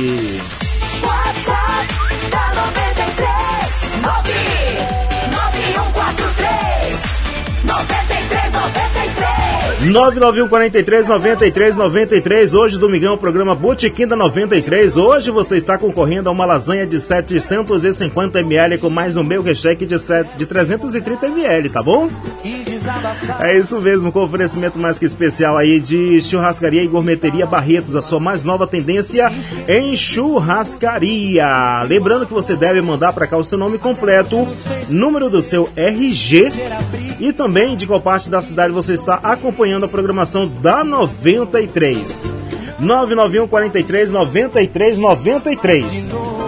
991 43 93 93. Hoje, domingão, programa Botequim da 93. Hoje você está concorrendo a uma lasanha de 750 ml com mais um meio recheque de, set- de 330 ml, tá bom? E É isso mesmo, com oferecimento mais que especial aí de churrascaria e gourmeteria Barretos, a sua mais nova tendência em churrascaria. Lembrando que você deve mandar para cá o seu nome completo, número do seu RG e também de qual parte da cidade você está acompanhando a programação da 93. 991 43 93 93.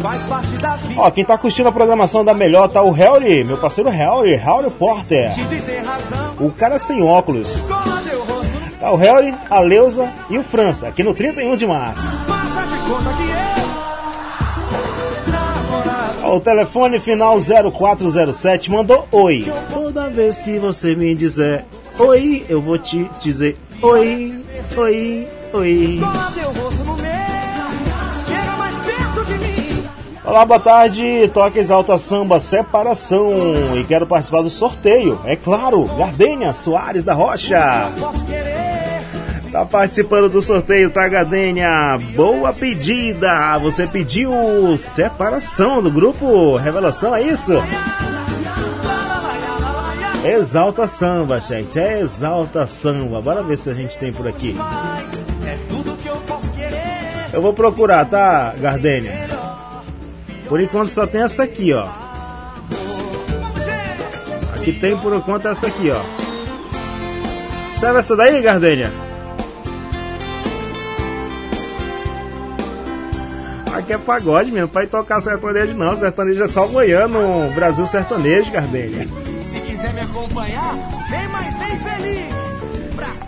Faz parte da vida. Ó, quem tá curtindo a programação da melhor tá o Harry, meu parceiro Harry, Harry Porter. O cara sem óculos. Tá o Harry, a Leusa e o França, aqui no 31 de março. O telefone final 0407 mandou oi. Toda vez que você me dizer oi, eu vou te dizer oi, oi, oi. Olá, boa tarde. Toca Exalta Samba Separação e quero participar do sorteio. É claro, Gardênia Soares da Rocha. Tá participando do sorteio, tá, Gardênia? Boa pedida! Você pediu separação do grupo Revelação, é isso? Exalta Samba, gente. É Exalta Samba. Bora ver se a gente tem por aqui. É. Eu vou procurar, tá, Gardênia? Por enquanto só tem essa aqui, ó. Aqui tem por enquanto essa aqui, ó. Serve essa daí, Gardênia? Aqui é pagode mesmo, pra ir tocar sertanejo não. Sertanejo é só goiano, Brasil sertanejo, Gardênia. Se quiser me acompanhar, vem mais.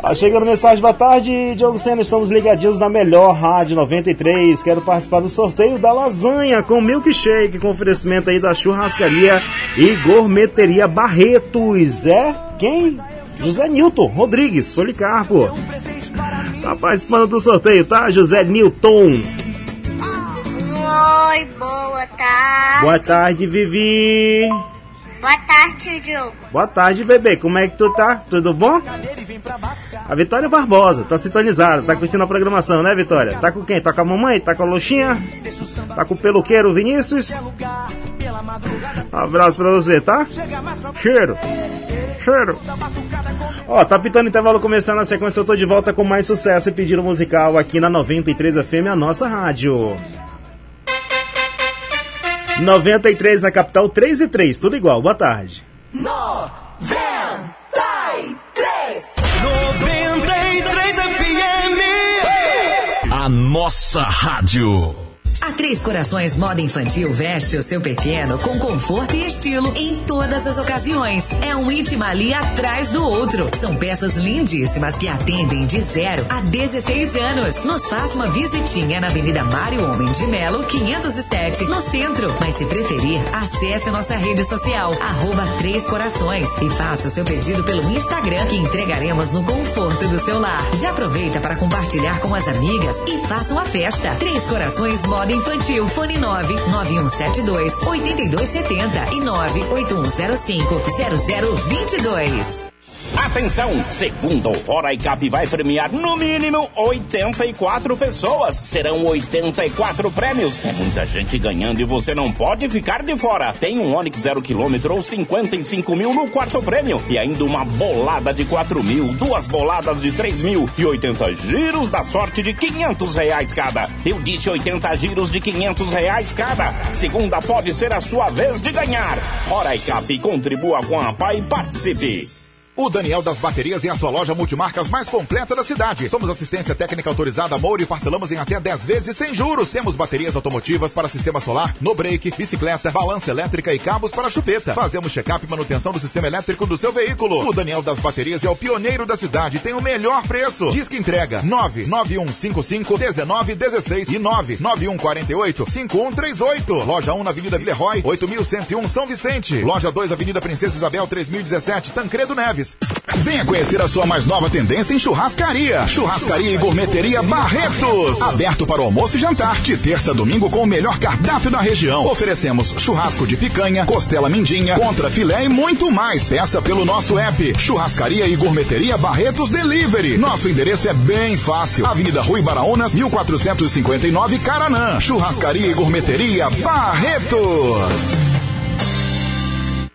Ó, chegando mensagem, boa tarde, Diogo Sena, estamos ligadinhos na melhor rádio 93. Quero participar do sorteio da lasanha com milkshake, com oferecimento aí da churrascaria e gourmeteria Barretos. É quem? José Nilton Rodrigues, Policarpo. Tá participando do sorteio, tá? José Nilton. Oi, boa tarde. Boa tarde, Vivi. Boa tarde, Diogo. Boa tarde, bebê. Como é que tu tá? Tudo bom? A Vitória Barbosa, tá sintonizada, tá curtindo a programação, né, Vitória? Tá com quem? Tá com a mamãe? Tá com a Luxinha? Tá com o peluqueiro Vinícius? Um abraço pra você, tá? Cheiro! Cheiro! Ó, tá pitando intervalo começando na sequência, eu tô de volta com mais sucesso e pedido musical aqui na 93 FM, a nossa rádio. 93 na capital, 3 e 3, tudo igual, boa tarde. 93 FM. A nossa rádio. Três Corações Moda Infantil veste o seu pequeno com conforto e estilo em todas as ocasiões. É um íntimo ali atrás do outro. São peças lindíssimas que atendem de 0 a 16 anos. Nos faça uma visitinha na Avenida Mário Homem de Melo, 507, no centro. Mas se preferir, acesse nossa rede social, arroba Três Corações e faça o seu pedido pelo Instagram que entregaremos no conforto do seu lar. Já aproveita para compartilhar com as amigas e faça uma festa. Três Corações Moda Infantil. Fone 9 9172 8270 e 98105 0022. Atenção! Segundo Hora Cap vai premiar no mínimo 84 pessoas. Serão 84 prêmios. É muita gente ganhando e você não pode ficar de fora. Tem um Onix 0 km ou 55 mil no quarto prêmio. E ainda uma bolada de 4 mil, duas boladas de 3 mil e 80 giros da sorte de 500 reais cada. Eu disse 80 giros de 500 reais cada. Segunda pode ser a sua vez de ganhar. Hora Cap, contribua com a PA e participe. O Daniel das Baterias é a sua loja multimarcas mais completa da cidade. Somos assistência técnica autorizada Moura e parcelamos em até 10 vezes sem juros. Temos baterias automotivas para sistema solar, no break, bicicleta, balança elétrica e cabos para chupeta. Fazemos check-up e manutenção do sistema elétrico do seu veículo. O Daniel das Baterias é o pioneiro da cidade e tem o melhor preço. Disque entrega 99155 1916 e 99148 5138. Loja 1 na Avenida Villeroy, 8101 São Vicente. Loja 2 Avenida Princesa Isabel 3017 Tancredo Neves. Venha conhecer a sua mais nova tendência em churrascaria. Churrascaria e gourmeteria Barretos. Aberto para o almoço e jantar. De terça a domingo com o melhor cardápio da região. Oferecemos churrasco de picanha, costela mindinha, contra filé e muito mais. Peça pelo nosso app. Churrascaria e gourmeteria Barretos Delivery. Nosso endereço é bem fácil. Avenida Rui Baraunas, 1459 Caranã. Churrascaria e gourmeteria Barretos.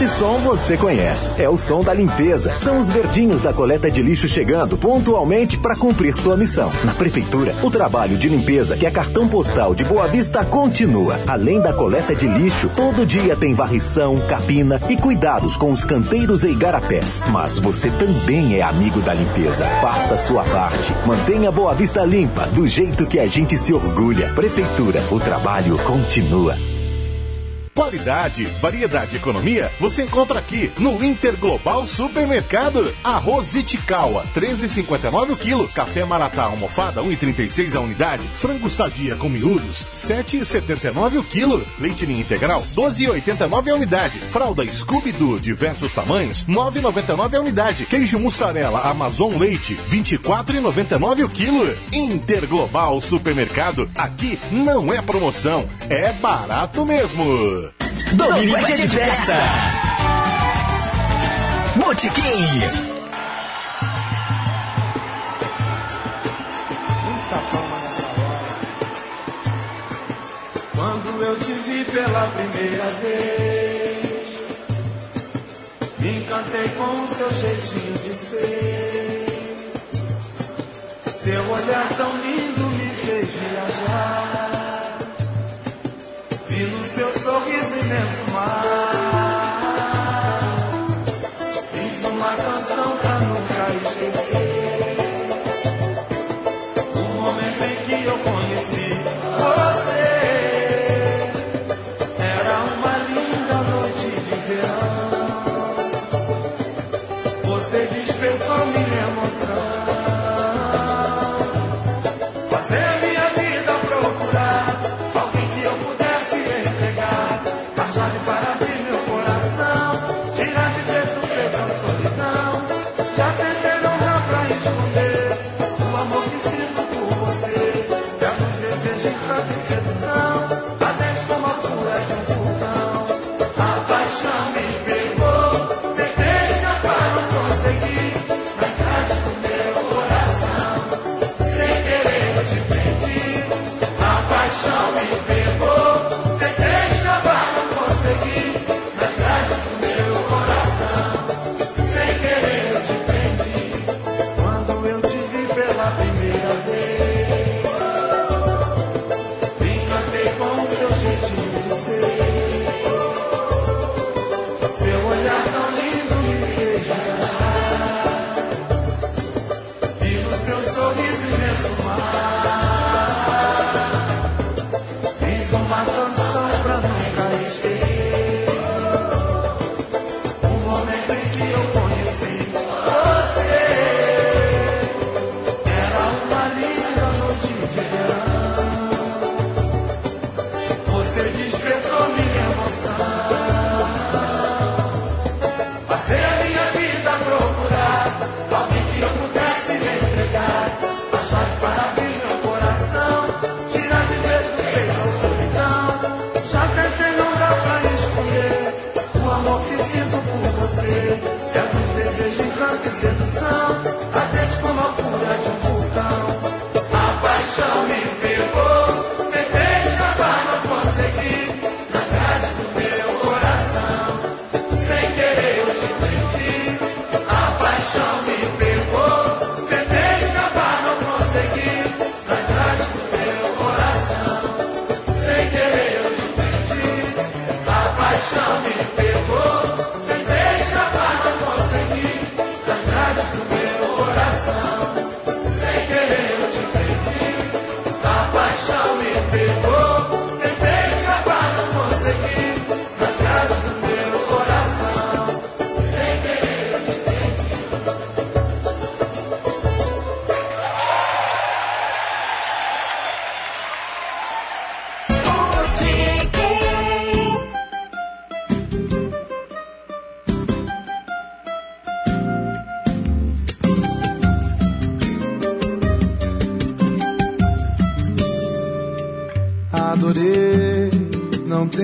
Esse som você conhece. É o som da limpeza. São os verdinhos da coleta de lixo chegando pontualmente para cumprir sua missão. Na prefeitura, o trabalho de limpeza que é cartão postal de Boa Vista continua. Além da coleta de lixo, todo dia tem varrição, capina e cuidados com os canteiros e igarapés. Mas você também é amigo da limpeza. Faça sua parte. Mantenha Boa Vista limpa, do jeito que a gente se orgulha. Prefeitura, o trabalho continua. Qualidade, variedade e economia você encontra aqui no Interglobal Supermercado. Arroz Itikawa, 13,59 o quilo. Café Maratá almofada, 1,36 a unidade. Frango sadia com miúdos, 7,79 o quilo. Leite ninho integral, 12,89 a unidade. Fralda Scooby-Doo, diversos tamanhos, 9,99 a unidade. Queijo mussarela Amazon Leite, 24,99 o quilo. Interglobal Supermercado, aqui não é promoção, é barato mesmo. Domingo de festa. Botequim. Quando eu te vi pela primeira vez, me encantei com o seu jeitinho de ser. Seu olhar tão lindo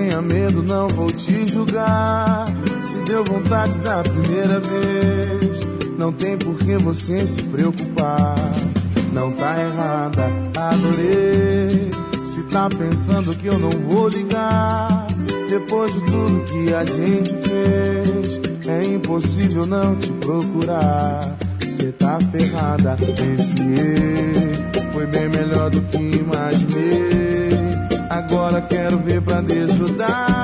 tenha medo, não vou te julgar. Se deu vontade da primeira vez, não tem por que você se preocupar. Não tá errada, adorei. Se tá pensando que eu não vou ligar, depois de tudo que a gente fez, é impossível não te procurar. Cê tá ferrada, esse erro foi bem melhor do que imaginei. Agora quero ver pra desfrutar.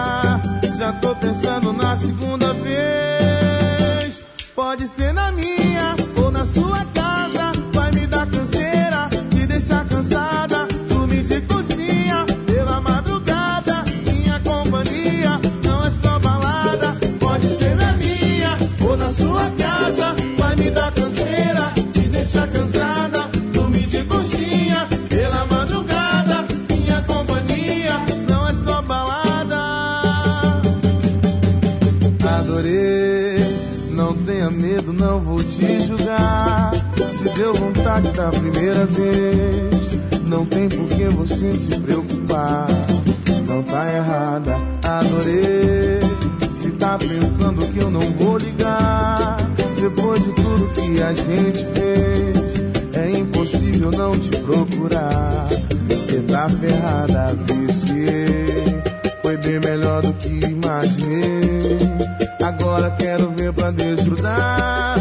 saudade da tá primeira vez. Não tem por que você se preocupar. Não tá errada, adorei. Se tá pensando que eu não vou ligar. Depois de tudo que a gente fez, é impossível não te procurar. Você tá ferrada, viciei. Foi bem melhor do que imaginei. Agora quero ver pra desgrudar.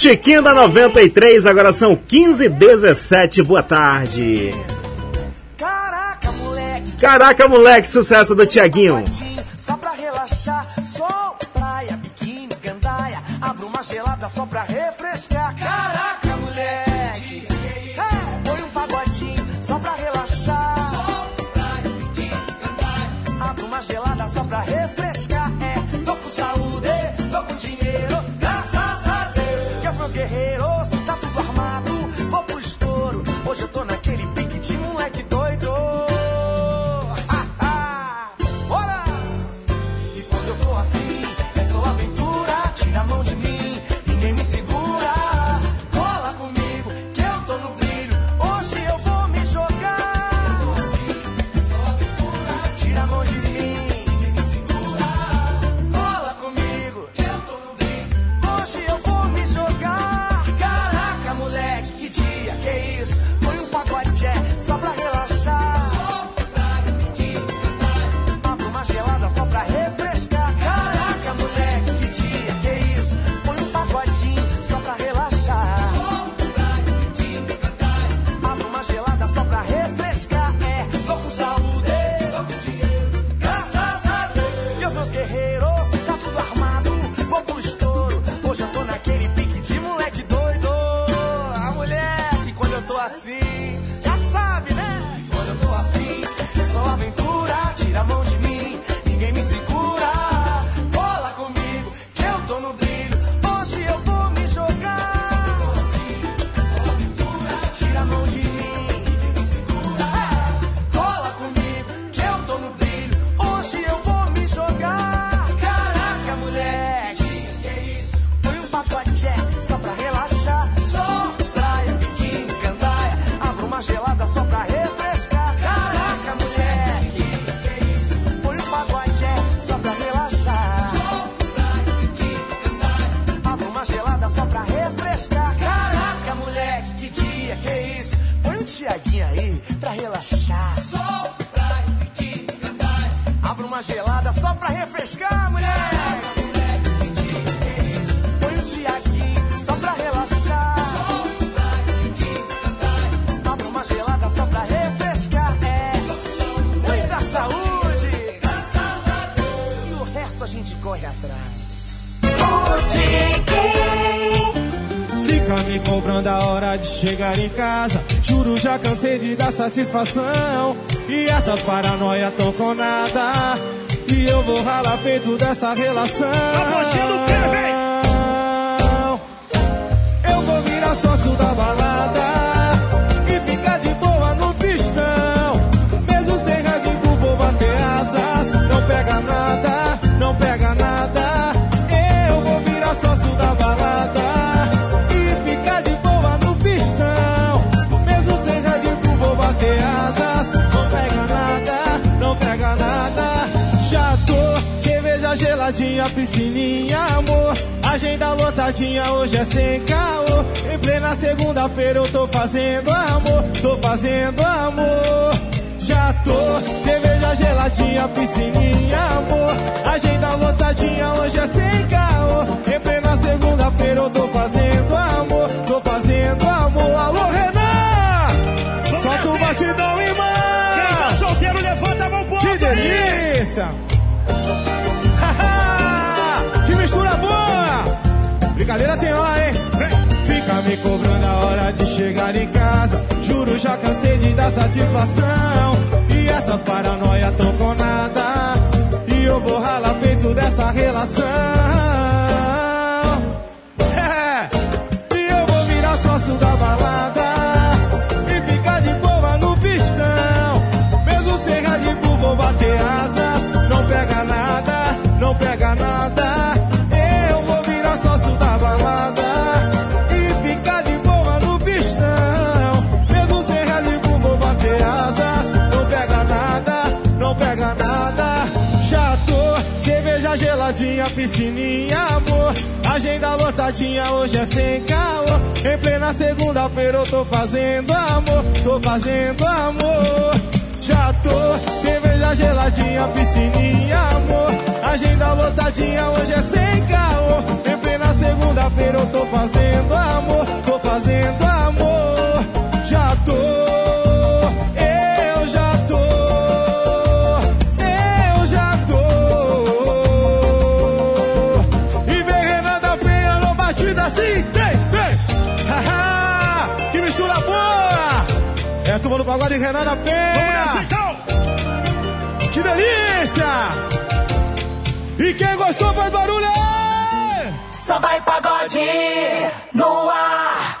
Tiquinho da 93, agora são 15 17 boa tarde. Caraca, moleque! Caraca, moleque, sucesso do Tiaguinho. cobrando a hora de chegar em casa. Juro, já cansei de dar satisfação. E essa paranoia tocou nada. E eu vou ralar feito dessa relação. lotadinha, piscininha, amor. Agenda lotadinha, hoje é sem caô. Em plena segunda-feira eu tô fazendo amor, tô fazendo amor. Já tô, cerveja geladinha, piscininha, amor. Agenda lotadinha, hoje é sem caô. Em plena segunda-feira eu tô fazendo amor, tô fazendo amor. Alô, Renan! Solta o batidão, irmão! Quem tá solteiro, levanta a mão pro Que delícia! Brincadeira tem hora, hein? Fica me cobrando a hora de chegar em casa. Juro, já cansei de dar satisfação. E essas paranoia tão com nada. E eu vou ralar feito dessa relação. Geladinha, piscininha, amor. Agenda lotadinha, hoje é sem caô. Em plena segunda-feira eu tô fazendo amor, tô fazendo amor. Já tô, cerveja geladinha, piscininha, amor. Agenda lotadinha, hoje é sem caô. Em plena segunda-feira eu tô fazendo amor, tô fazendo amor. Pagode Renan da Penha. Vamos nessa então. Que delícia! E quem gostou faz barulho! Samba e pagode no ar,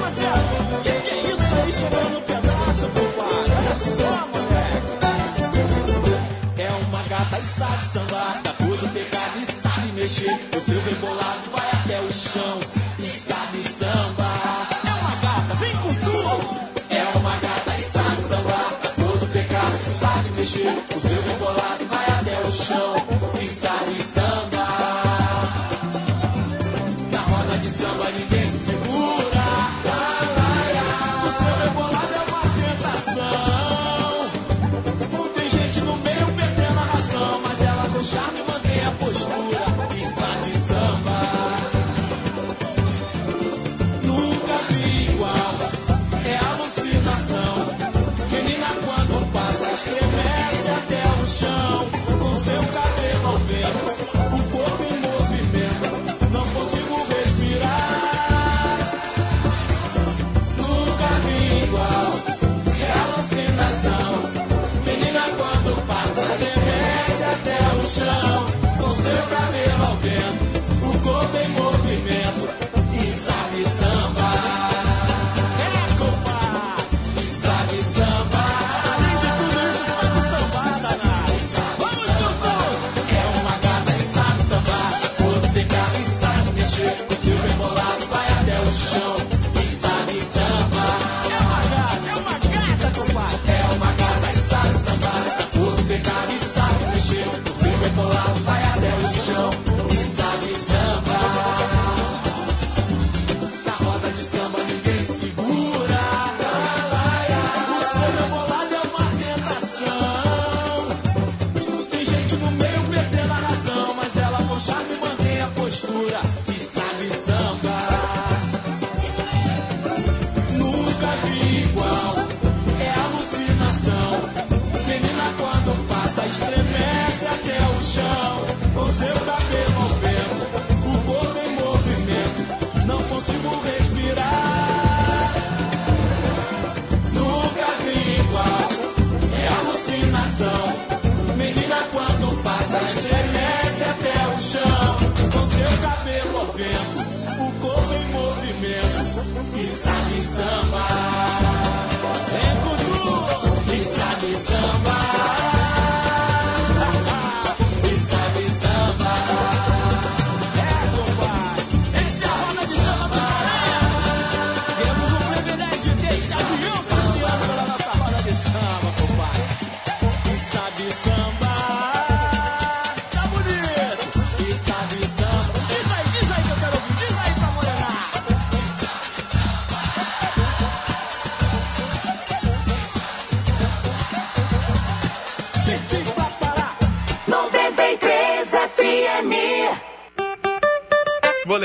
Marcelo. Que que é isso aí chegando pedaço, compadre? Olha só, moleque. É uma gata e sabe sambar, tá tudo pegado sabe mexer. O seu rebolado vai até o chão e sabe sambar. É uma gata, vem com tudo. É uma gata e sabe sambar, tá todo pecado sabe mexer. Ao vento, o corpo em movimento.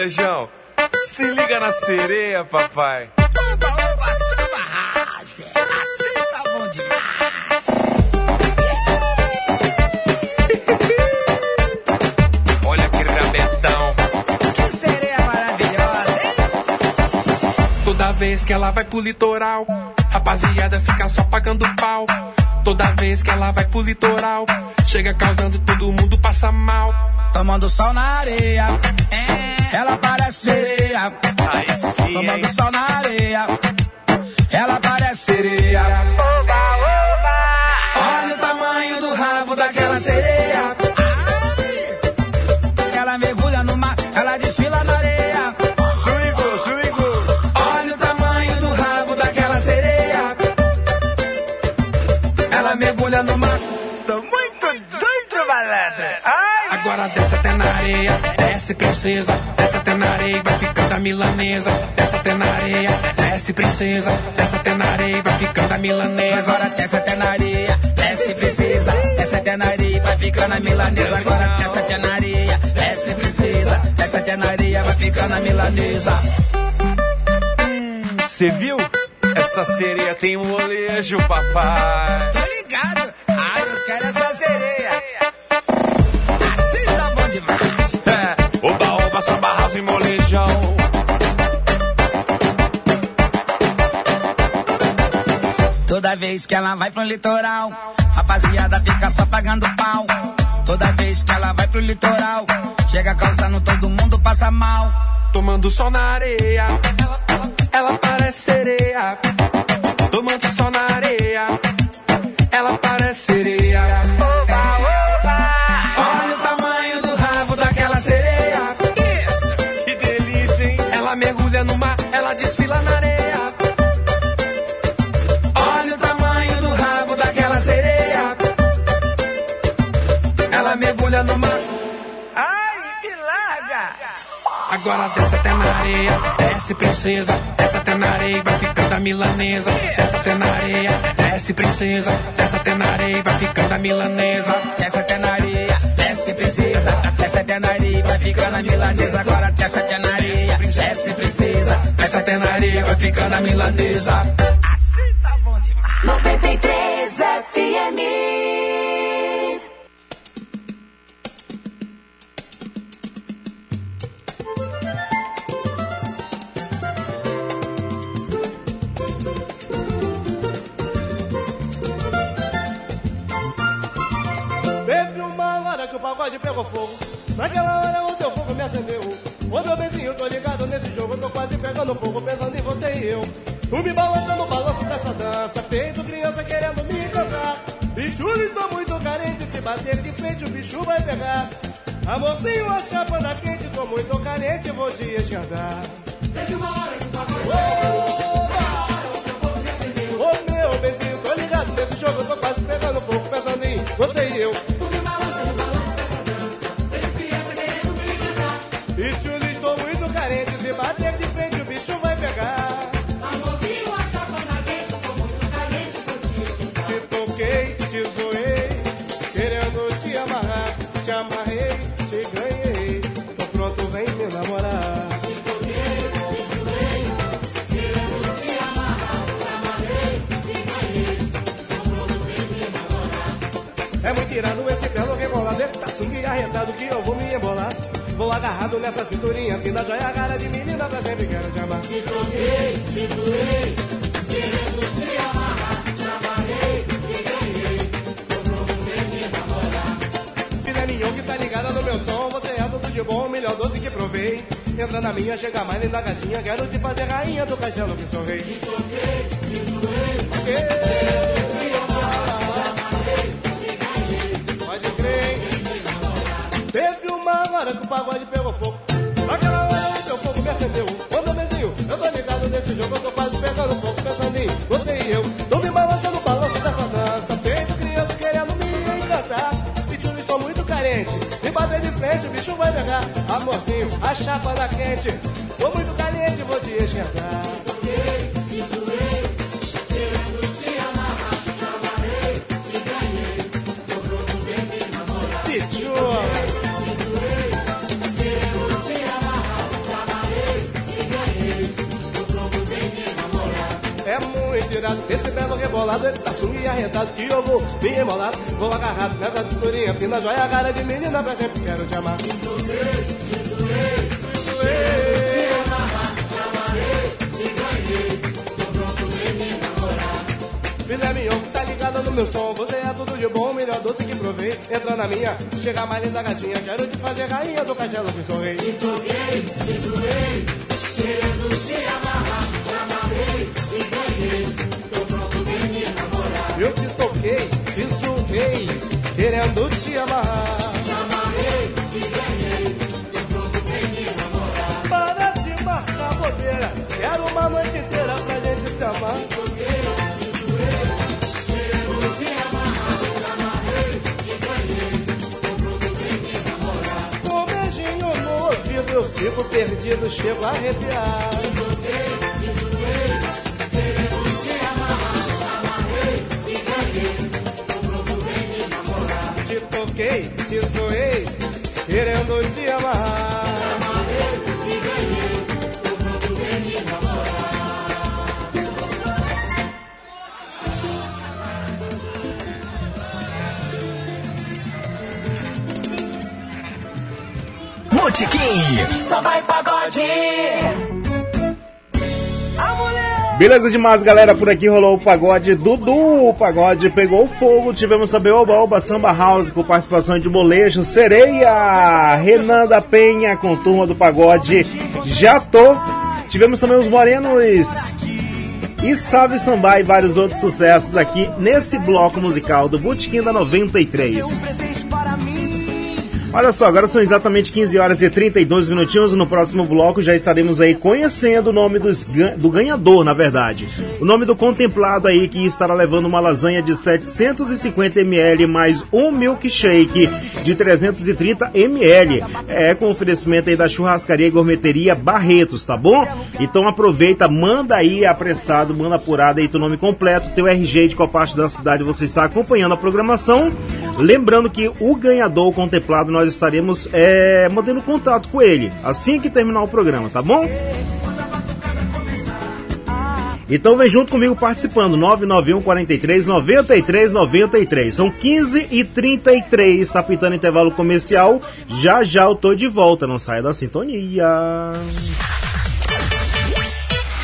Se liga na sereia, papai. Oba, oba, samba house. Assim tá bom demais. Olha que rabetão. Que sereia maravilhosa, hein? Toda vez que ela vai pro litoral, rapaziada fica só pagando pau. Toda vez que ela vai pro litoral, chega causando todo mundo passa mal. Tomando sol na areia. Parece sim, Tomando sol na areia. Ela parece sereia. Olha o tamanho do rabo daquela sereia. Ela mergulha no mar, ela desfila na areia. Swingo, swingo. Olha o tamanho do rabo daquela sereia. Ela mergulha no mar. Tô muito doido, malandro. Ai. Agora desce até na areia, desce princesa, milanesa. Desce até na areia, desce princesa, desce até na areia, vai ficando a milanesa. Agora desce até na areia, desce precisa, desce até na areia, vai ficando a milanesa. Agora desce até na areia, desce precisa, desce até na areia, vai ficando a milanesa. Cê viu? Essa sereia tem um molejo, papai. Toda vez que ela vai pro litoral, rapaziada fica só pagando pau. Toda vez que ela vai pro litoral, chega causando todo mundo passa mal. Tomando sol na areia, ela, ela, ela parece sereia. Tomando sol na areia, ela parece sereia. Agora desce até na areia, desce princesa, desce até na areia, vai ficando a milanesa. Desce até na areia, desce princesa, desce até na areia, vai ficando a milanesa. Desce até na areia, desce precisa, desce até na areia, vai ficando a milanesa. Agora desce até na areia, desce precisa, desce até na areia, vai ficando a milanesa. Assim tá bom demais. 93 que o pagode pegou fogo. Naquela hora o teu fogo me acendeu. Ô meu bezinho, tô ligado nesse jogo. Tô quase pegando fogo, pensando em você e eu. Tu me balança no balanço dessa dança. Feito criança querendo me encantar. E Júlio, tô muito carente. Se bater de frente, o bicho vai pegar. Amorzinho, a chapa da quente. Tô muito carente, vou te enxergar. Teve uma hora que o pagode Ô meu bezinho, tô ligado nesse jogo. Tô quase pegando fogo, pensando em você e eu. Bater de frente, o bicho vai pegar. Amorzinho, a chapa na quente. Estou muito carente, vou te Te toquei, te zoei. Querendo te amarrar. Te amarrei, te ganhei. Tô pronto, vem me namorar. Te toquei, te zoei. Querendo te amarrar. Te amarrei, te ganhei. Tô pronto, vem me namorar. É muito tirado esse belo rebolado. Ele tá sunga e arretado que eu vou me embolar. Vou agarrado nessa cinturinha fina, joia cara de menina pra sempre quero te amar. Te toquei, te zoei, querendo te amarrar, te amarrei, te ganhei, tô pronto, vem me namorar. Filha mignon que tá ligada no meu som, você é tudo de bom, melhor doce que provei. Entra na minha, chega mais linda gatinha, quero te fazer rainha do castelo que sou rei. Te toquei, te zoei, te hora que o pagode pegou fogo. Naquela hora o teu fogo me acendeu. Ô meu bezinho, eu tô ligado nesse jogo, eu tô quase pegando fogo, pensando em você e eu. Tô me balançando balanço dessa dança. Feito criança querendo me encantar. Júlio, estou muito carente. Se bater de frente, o bicho vai pegar. Amorzinho, a chapa da quente. Tô muito caliente, vou te enxergar. Bolado, ele tá swing arretado. Que eu vou bem embolado, vou agarrado nessa cinturinha fina, joia, cara de menina pra sempre quero te amar. Filé mignon, tá ligada no meu som. Você é tudo de bom, melhor doce que provei. Entra na minha, chega mais linda gatinha. Quero te fazer rainha do castelo que sou rei. Te toquei, te zoei, querendo te amarrar. Te amarrar. Te amarrei, te ganhei. Tô pronto, vem me namorar. Para de marcar bobeira. Quero uma noite inteira pra gente se amar. Te toquei, amarrar, te ganhei. Pronto, vem me namorar. Com um beijinho no ouvido eu fico perdido, chego a arrepiar. Querendo te amarrei, te ganhei. Tô pronto, vem me namorar. Botequim. Só vai pagode. Beleza demais, galera. Por aqui rolou o pagode Dudu. O pagode pegou fogo. Tivemos também o Oba Samba House com participação de Molejo, Sereia, Renan da Penha com turma do pagode Já Tô. Tivemos também os Morenos e Salve Samba e vários outros sucessos aqui nesse bloco musical do Botequim da 93. Olha só, agora são exatamente 15 horas e 32 minutinhos. No próximo bloco já estaremos aí conhecendo o nome dos do ganhador, na verdade. O nome do contemplado aí que estará levando uma lasanha de 750 ml mais um milkshake de 330 ml. É com oferecimento aí da churrascaria e gourmeteria Barretos, tá bom? Então aproveita, manda aí apressado, manda apurado aí teu nome completo, teu RG de qual parte da cidade você está acompanhando a programação. Lembrando que o ganhador contemplado nós estaremos é, mantendo contato com ele assim que terminar o programa, tá bom? Então vem junto comigo participando, 991 43 93 93. São 15 e 33, tá pintando intervalo comercial. Já já eu tô de volta, não saia da sintonia.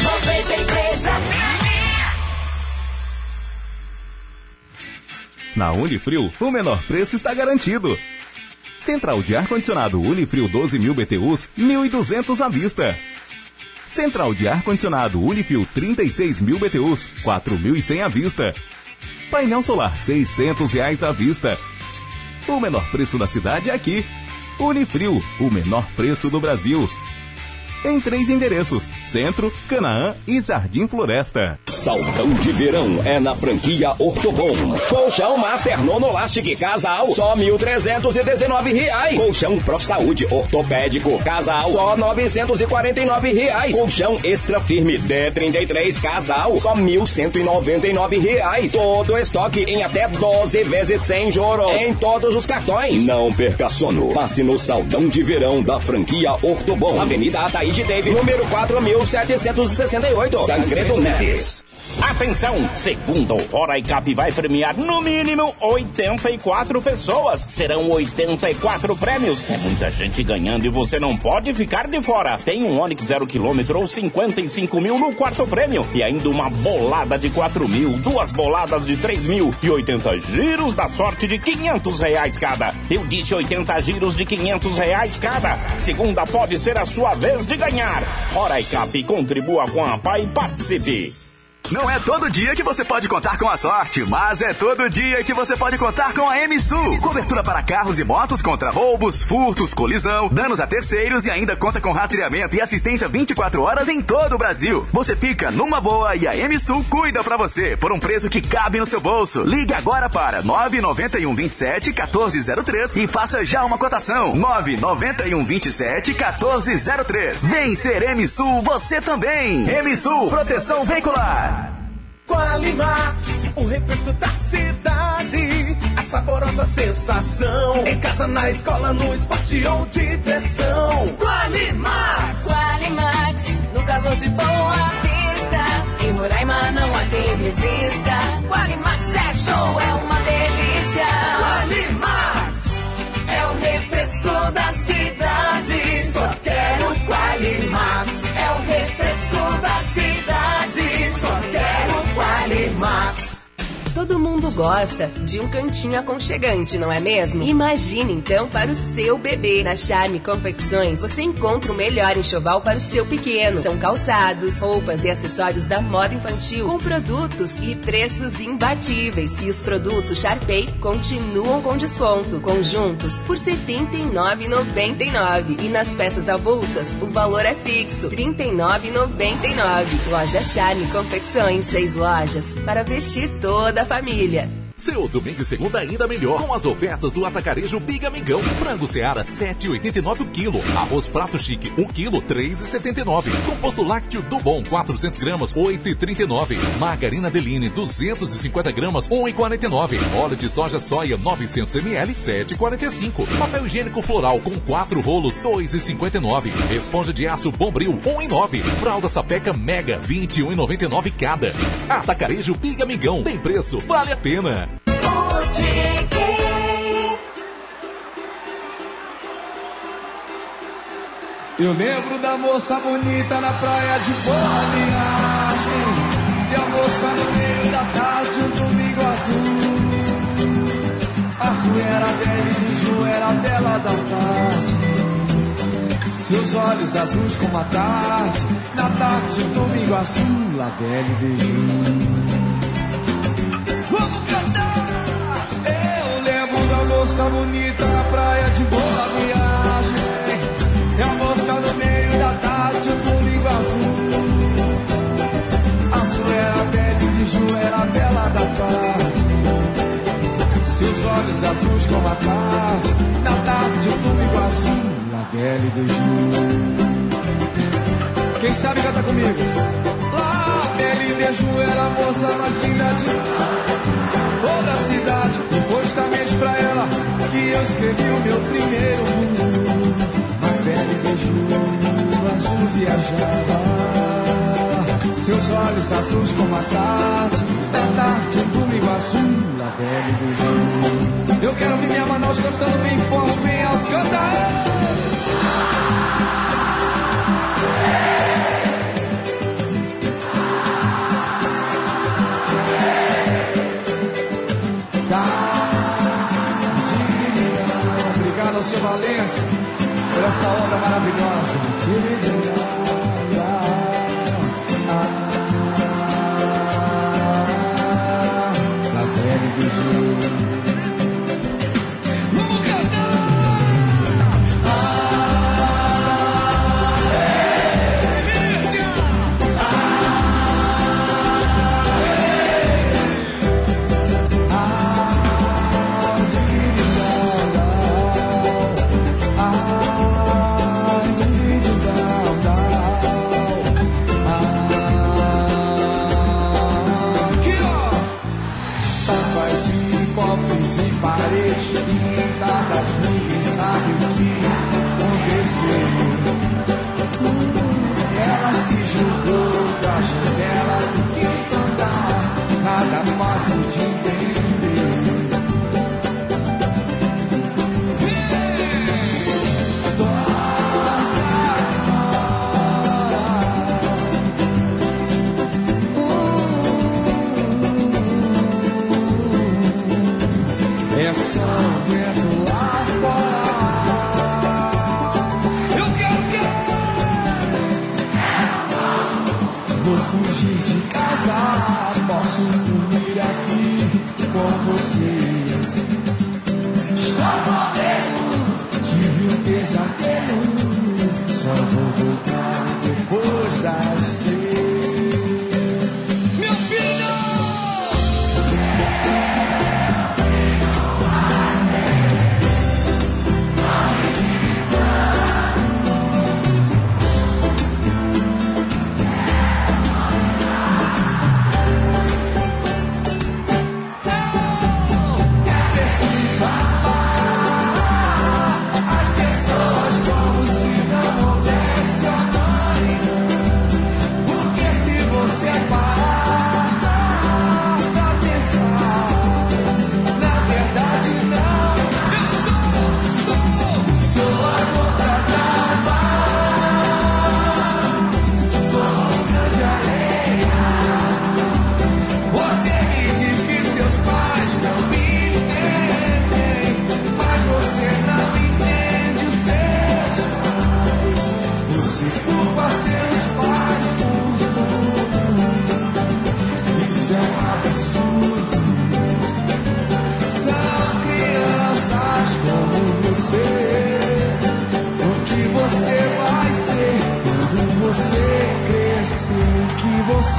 93 Na Unifrio, o menor preço está garantido. Central de ar-condicionado Unifrio 12 mil BTUs, 1.200 à vista. Central de ar-condicionado Unifrio 36 mil BTUs, 4.100 à vista. Painel solar 600 reais à vista. O menor preço da cidade é aqui. Unifrio, o menor preço do Brasil. Em três endereços: Centro, Canaã e Jardim Floresta. Saldão de verão é na franquia Ortobon. Colchão Master Nonolastic Casal, só 1.319 reais. Colchão Pro Saúde Ortopédico Casal, só 949 reais. Colchão Extra Firme D33 Casal, só 1.199 reais. Todo estoque em até 12 vezes sem juros. Em todos os cartões. Não perca sono. Passe no Saldão de verão da franquia Ortobon. Avenida Ataíde Teve, número 4.768. Tancredo Neves. Atenção! Segundo Hora e Cap vai premiar no mínimo 84 pessoas. Serão 84 prêmios. É muita gente ganhando e você não pode ficar de fora. Tem um Onix 0 km ou 55 mil no quarto prêmio. E ainda uma bolada de 4 mil, duas boladas de 3 mil e 80 giros da sorte de 500 reais cada. Eu disse 80 giros de 500 reais cada. Segunda pode ser a sua vez de ganhar. Hora e Cap, contribua com a PAI e participe. Não é todo dia que você pode contar com a sorte, mas é todo dia que você pode contar com a MSU. Cobertura para carros e motos contra roubos, furtos, colisão, danos a terceiros e ainda conta com rastreamento e assistência 24 horas em todo o Brasil. Você fica numa boa e a MSU cuida para você por um preço que cabe no seu bolso. Ligue agora para 991 27 1403 e faça já uma cotação. 991 27 1403. Vem ser MSU você também. MSU Proteção Veicular. Qualimax, o refresco da cidade. A saborosa sensação. Em casa, na escola, no esporte ou diversão. Qualimax. Qualimax, no calor de boa vista. Em Roraima não há quem resista. Qualimax é show, é uma delícia. Qualimax é o refresco da cidade. Todo mundo gosta de um cantinho aconchegante, não é mesmo? Imagine então para o seu bebê. Na Charme Confecções você encontra o melhor enxoval para o seu pequeno. São calçados, roupas e acessórios da moda infantil com produtos e preços imbatíveis. E os produtos Sharpei continuam com desconto. Conjuntos por R$ 79,99. E nas peças avulsas o valor é fixo, R$ 39,99. Loja Charme Confecções, seis lojas para vestir toda a família. Seu domingo e segunda ainda melhor com as ofertas do Atacarejo Biga Mingão. Frango Seara 7,89 o quilo. Arroz Prato Chique 1 quilo 3,79. Composto lácteo do Bom 400 gramas 8,39. Margarina Deline 250 gramas 1,49. Óleo de soja soia 900 ml 7,45. Papel higiênico floral com 4 rolos 2,59. Esponja de aço Bombril 1,9. Fralda Sapeca Mega 21,99 cada. Atacarejo Biga Mingão tem preço, vale a pena. Eu lembro da moça bonita na praia de boa viagem. E a moça no meio da tarde, um domingo azul. Azul era bela e Ju era bela da tarde. Seus olhos azuis como a tarde. Na tarde, um domingo azul, a bela e Biju. Vamos cantar! Moça bonita na praia de boa viagem. E a moça no meio da tarde, um domingo azul. Azul era bela e de Ju era a bela da tarde. Seus olhos azuis como a tarde. Na tarde, um domingo azul, a bela e de Ju. Quem sabe canta comigo? Lá, bela e de Ju era a moça mais linda de toda a cidade. Pra ela que eu escrevi o meu primeiro Mas velho beijo azul viajava. Seus olhos azuis como a tarde, da tarde domingo azul, a velho beijo. Eu quero ver minha Manaus cantando bem forte, bem alto, canta! Valença por essa obra maravilhosa.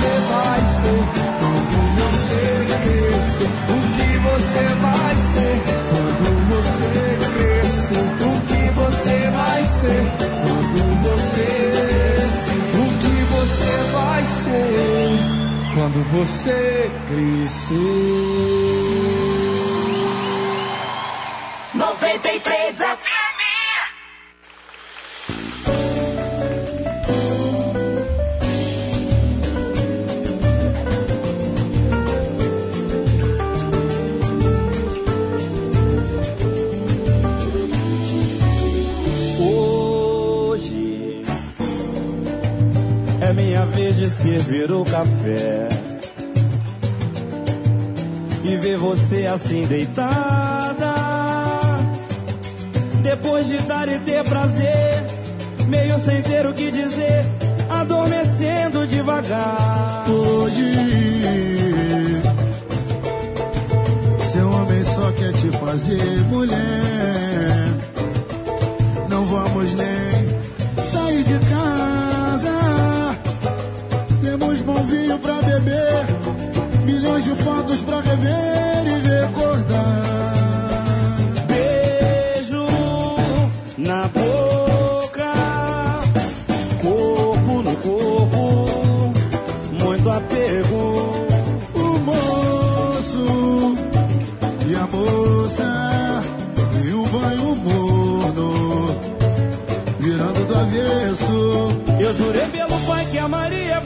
Você vai ser quando você crescer? O que você vai ser quando você crescer? O que você vai ser quando você O que você vai ser quando você crescer? 93 café e ver você assim deitada. Depois de dar e ter prazer, meio sem ter o que dizer, adormecendo devagar. Hoje, seu homem só quer te fazer mulher.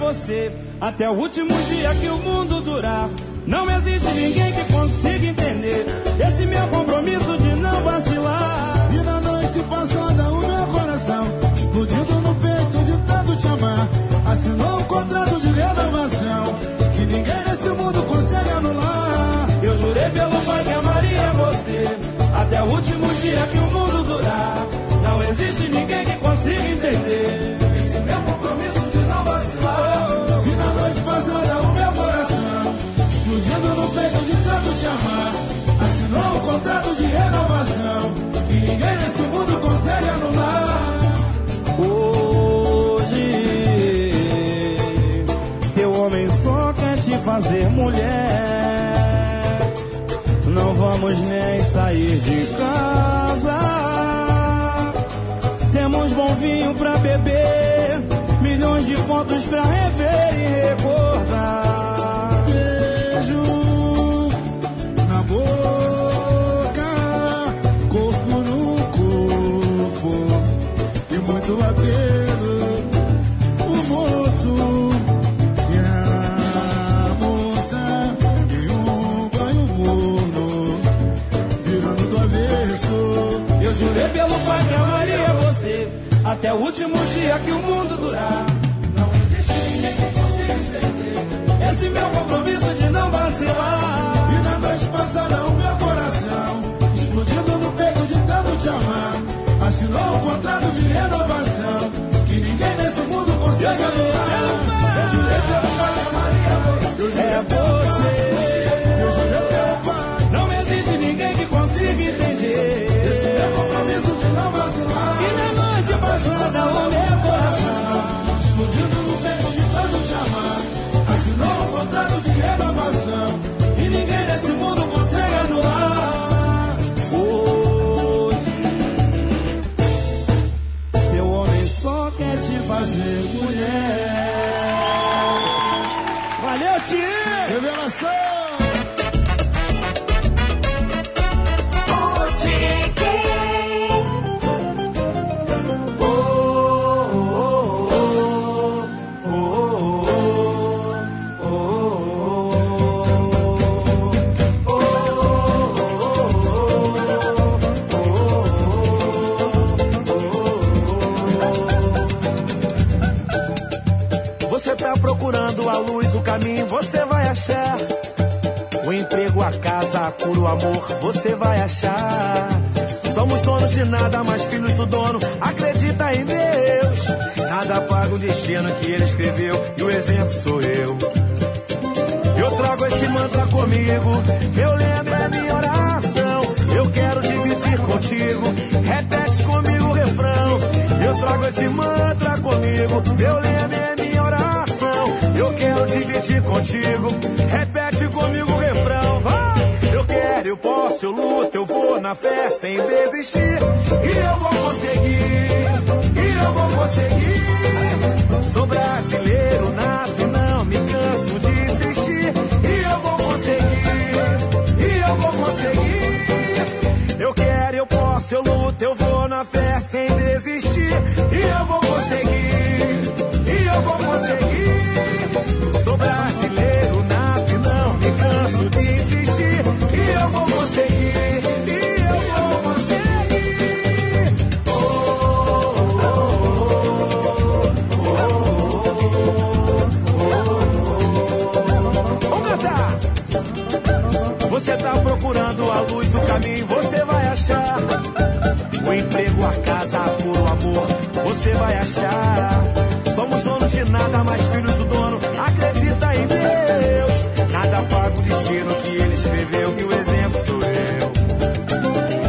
Você até o último dia que o mundo durar. Não existe ninguém que consiga entender esse meu compromisso de não vacilar. E na noite passada o meu coração explodindo no peito de tanto te amar. Assinou um contrato de renovação fazer mulher. Não vamos nem sair de casa. Temos bom vinho pra beber, milhões de fotos pra rever e recordar. Até o último dia que o mundo durar. Não existe ninguém que consiga entender esse meu compromisso de não vacilar. E na noite passada o meu coração explodindo no peito de tanto te amar. Assinou um contrato de renovação que ninguém nesse mundo consegue anular. Eu jurei pelo você. Eu jurei É você. Passada o meu coração emprego, a casa, cura, o amor, você vai achar. Somos donos de nada, mas filhos do dono, acredita em Deus. Nada paga o destino que ele escreveu, e o exemplo sou eu. Eu trago esse mantra comigo, meu lembro é minha oração. Eu quero dividir contigo, repete comigo o refrão. Eu trago esse mantra comigo, meu lembro é minha oração. Eu quero dividir contigo. Repete comigo o refrão, posso, eu luto, eu vou na fé sem desistir. E eu vou conseguir, e eu vou conseguir. Sou brasileiro nato não me canso de insistir. E eu vou conseguir, e eu vou conseguir. Eu quero, eu posso, eu luto, eu vou na fé sem desistir. E eu vou conseguir, e eu vou conseguir. Sou brasileiro procurando a luz, o caminho, você vai achar. O emprego, a casa, cura, o amor, você vai achar. Somos donos de nada, mas filhos do dono. Acredita em Deus. Nada paga o destino que ele escreveu, que o exemplo sou eu.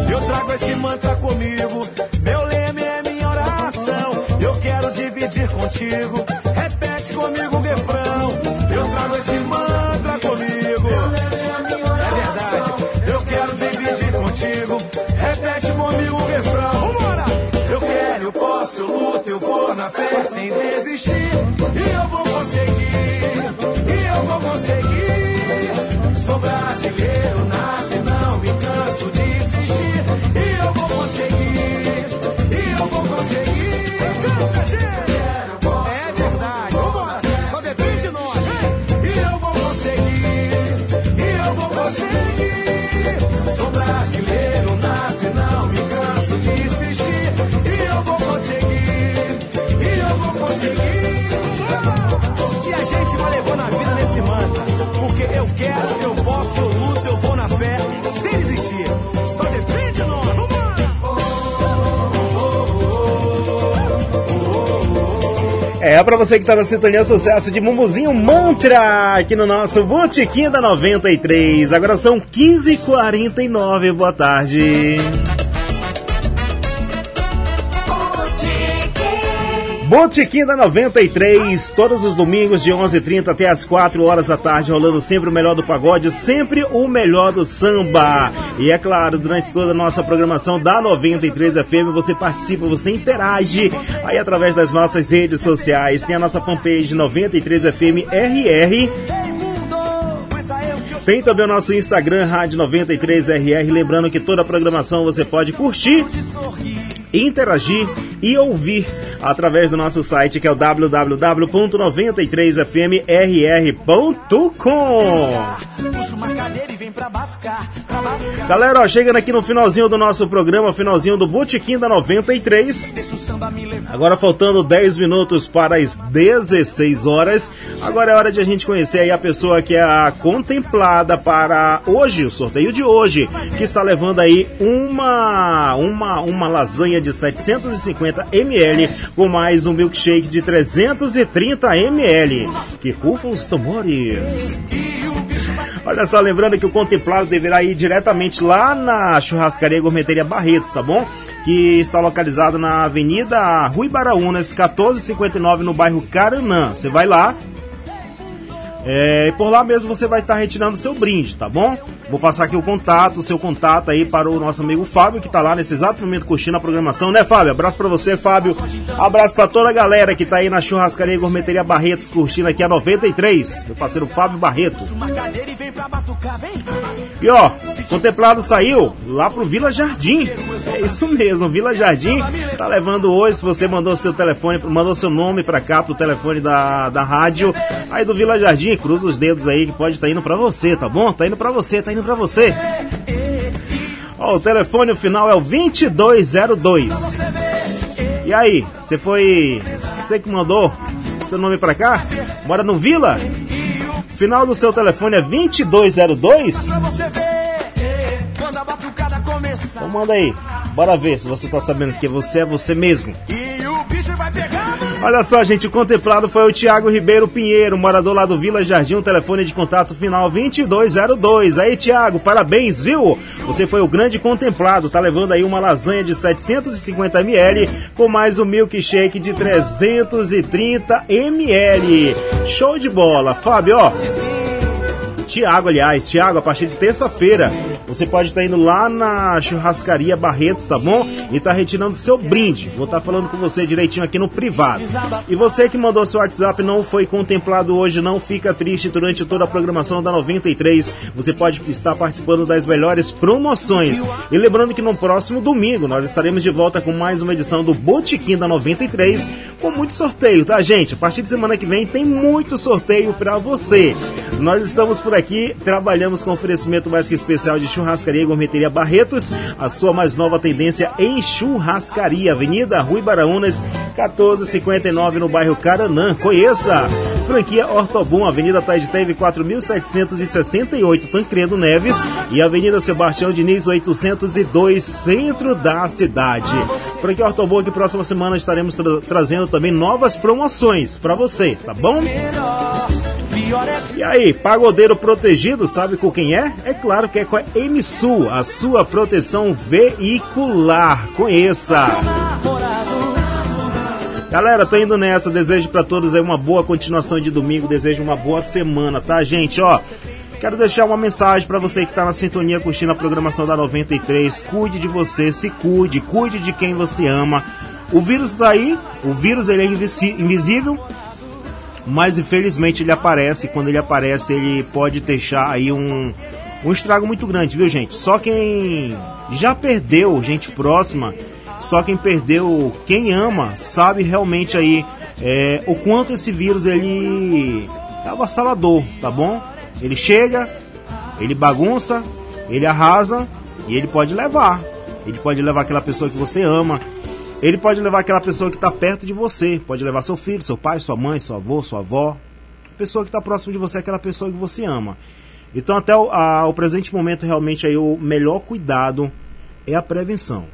Eu trago esse mantra comigo. Meu lema é minha oração. Eu quero dividir contigo. Repete comigo o refrão. Eu trago esse mantra contigo. Repete comigo o refrão. Vambora! Eu quero, eu posso, eu luto, eu vou na fé sem desistir. E eu vou conseguir. E eu vou conseguir. Sou brasileiro nato e não me canso de insistir. E eu vou conseguir. E eu vou conseguir. Canta, gente! E a gente vai levando a vida nesse mantra. Porque eu quero, eu posso, eu luto, eu vou na fé, sem desistir. Só depende de nós. Vambora! É, pra você que tá na sintonia, sucesso de Mumbuzinho Mantra aqui no nosso Botequim da 93. Agora são 15h49, boa tarde. Botequim da 93, todos os domingos de 11h30 até as 4 horas da tarde, rolando sempre o melhor do pagode, sempre o melhor do samba. E é claro, durante toda a nossa programação da 93 FM, você participa, você interage aí através das nossas redes sociais. Tem a nossa fanpage 93 FM RR. Tem também o nosso Instagram, Rádio 93RR. Lembrando que toda a programação você pode curtir, interagir e ouvir através do nosso site que é o www.93fmrr.com. Pra batucar, pra batucar. Galera, ó, chegando aqui no finalzinho do nosso programa, finalzinho do Botequim da 93. Agora faltando 10 minutos para as 16 horas. Agora é hora de a gente conhecer aí a pessoa que é a contemplada para hoje, o sorteio de hoje, que está levando aí uma uma uma lasanha de 750 ml com mais um milkshake de 330 ml. Que rufam os tambores. Olha só, lembrando que o contemplado deverá ir diretamente lá na churrascaria Gourmeteria Barretos, tá bom? Que está localizado na Avenida Rui Baraunas, 1459, no bairro Caranã. Você vai lá, é, e por lá mesmo você vai estar retirando seu brinde, tá bom? Vou passar aqui o contato, o seu contato aí para o nosso amigo Fábio, que está lá nesse exato momento curtindo a programação, né, Fábio? Abraço para você, Fábio. Abraço para toda a galera que está aí na churrascaria e Gourmeteria Barretos curtindo aqui a 93. Meu parceiro Fábio Barreto. Uma cadeira e E ó, contemplado saiu lá pro Vila Jardim. É isso mesmo, Vila Jardim tá levando hoje. Se você mandou seu telefone, mandou seu nome pra cá pro telefone da, da rádio, aí do Vila Jardim, cruza os dedos aí que pode estar tá indo pra você, tá bom? Tá indo pra você, tá indo pra você. Ó, o telefone final é o 2202. E aí, você foi. Você que mandou seu nome pra cá? Mora no Vila? Final do seu telefone é 2202? Quando a batucada começar. Então manda aí. Bora ver se você tá sabendo que você é você mesmo. E Olha só, gente, o contemplado foi o Tiago Ribeiro Pinheiro, morador lá do Vila Jardim, telefone de contato final 2202. Aí, Tiago, parabéns, viu? Você foi o grande contemplado, tá levando aí uma lasanha de 750 ml com mais um milkshake de 330 ml. Show de bola, Fábio, ó. Tiago, aliás. Tiago, a partir de terça-feira, você pode estar indo lá na churrascaria Barretos, tá bom? E tá retirando seu brinde. Vou estar falando com você direitinho aqui no privado. E você que mandou seu WhatsApp não foi contemplado hoje, não fica triste durante toda a programação da 93. Você pode estar participando das melhores promoções. E lembrando que no próximo domingo nós estaremos de volta com mais uma edição do Botequim da 93 com muito sorteio, tá, gente? A partir de semana que vem tem muito sorteio para você. Nós estamos por aqui, trabalhamos com oferecimento mais que especial de churrascaria e gourmeteria Barretos, a sua mais nova tendência em churrascaria, Avenida Rui Baraunas, 1459 no bairro Caranã. Conheça! Franquia Ortobum, Avenida Taiditeve 4768, Tancredo Neves e Avenida Sebastião Diniz 802, centro da cidade. Franquia Ortobum que próxima semana estaremos tra trazendo também novas promoções para você, tá bom? E aí, pagodeiro protegido, sabe com quem é? É claro que é com a MSU, a sua proteção veicular. Conheça! Galera, tô indo nessa. Desejo para todos aí uma boa continuação de domingo. Desejo uma boa semana, tá, gente? Ó, quero deixar uma mensagem para você que tá na sintonia curtindo a programação da 93. Cuide de você, se cuide, cuide de quem você ama. O vírus tá aí, o vírus ele é invisível, mas infelizmente ele aparece. Quando ele aparece, ele pode deixar aí um, um estrago muito grande, viu, gente? Só quem já perdeu gente próxima só quem perdeu, quem ama, sabe realmente aí é, o quanto esse vírus ele é avassalador, tá bom? Ele chega, ele bagunça, ele arrasa e ele pode levar. Ele pode levar aquela pessoa que você ama. Ele pode levar aquela pessoa que está perto de você. Pode levar seu filho, seu pai, sua mãe, seu avô, sua avó. A pessoa que está próximo de você é aquela pessoa que você ama. Então, até o, a, o presente momento, realmente, aí, o melhor cuidado é a prevenção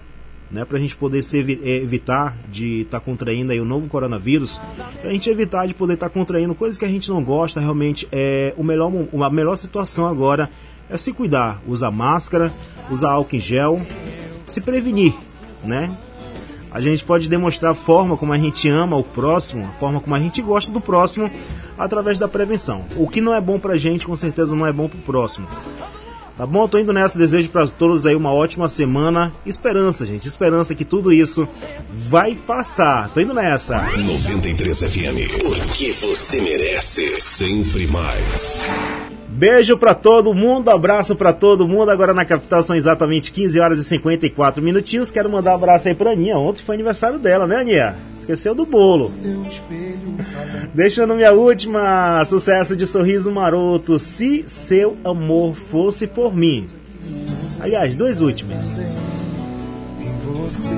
né, para a gente poder se eh, evitar de estar tá contraindo aí o novo coronavírus, para a gente evitar de poder estar tá contraindo coisas que a gente não gosta, realmente é o melhor, a melhor situação agora é se cuidar, usar máscara, usar álcool em gel, se prevenir, né? A gente pode demonstrar a forma como a gente ama o próximo, a forma como a gente gosta do próximo através da prevenção. O que não é bom pra gente, com certeza não é bom pro próximo. Tá bom? Tô indo nessa. Desejo para todos aí uma ótima semana. Esperança, gente. Esperança que tudo isso vai passar. Tô indo nessa. 93 FM. Porque você merece sempre mais. Beijo para todo mundo, abraço para todo mundo. Agora na capital são exatamente 15 horas e 54 minutinhos. Quero mandar um abraço aí pra Aninha. Ontem foi aniversário dela, né, Aninha? Esqueceu do bolo. Deixando minha última sucesso de sorriso maroto. Se seu amor fosse por mim. Aliás, dois últimos. Em você,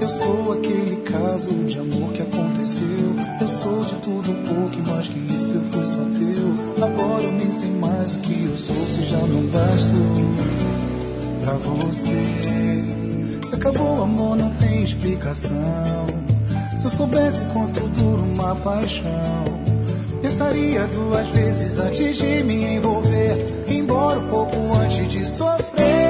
eu sou aquele caso de amor que aconteceu. Eu sou de tudo um pouco mais que isso eu fui só teu. Agora eu nem sei mais o que eu sou se já não basto pra você. Se acabou o amor, não tem explicação. Se eu soubesse quanto dura uma paixão, pensaria duas vezes antes de me envolver. Embora um pouco antes de sofrer.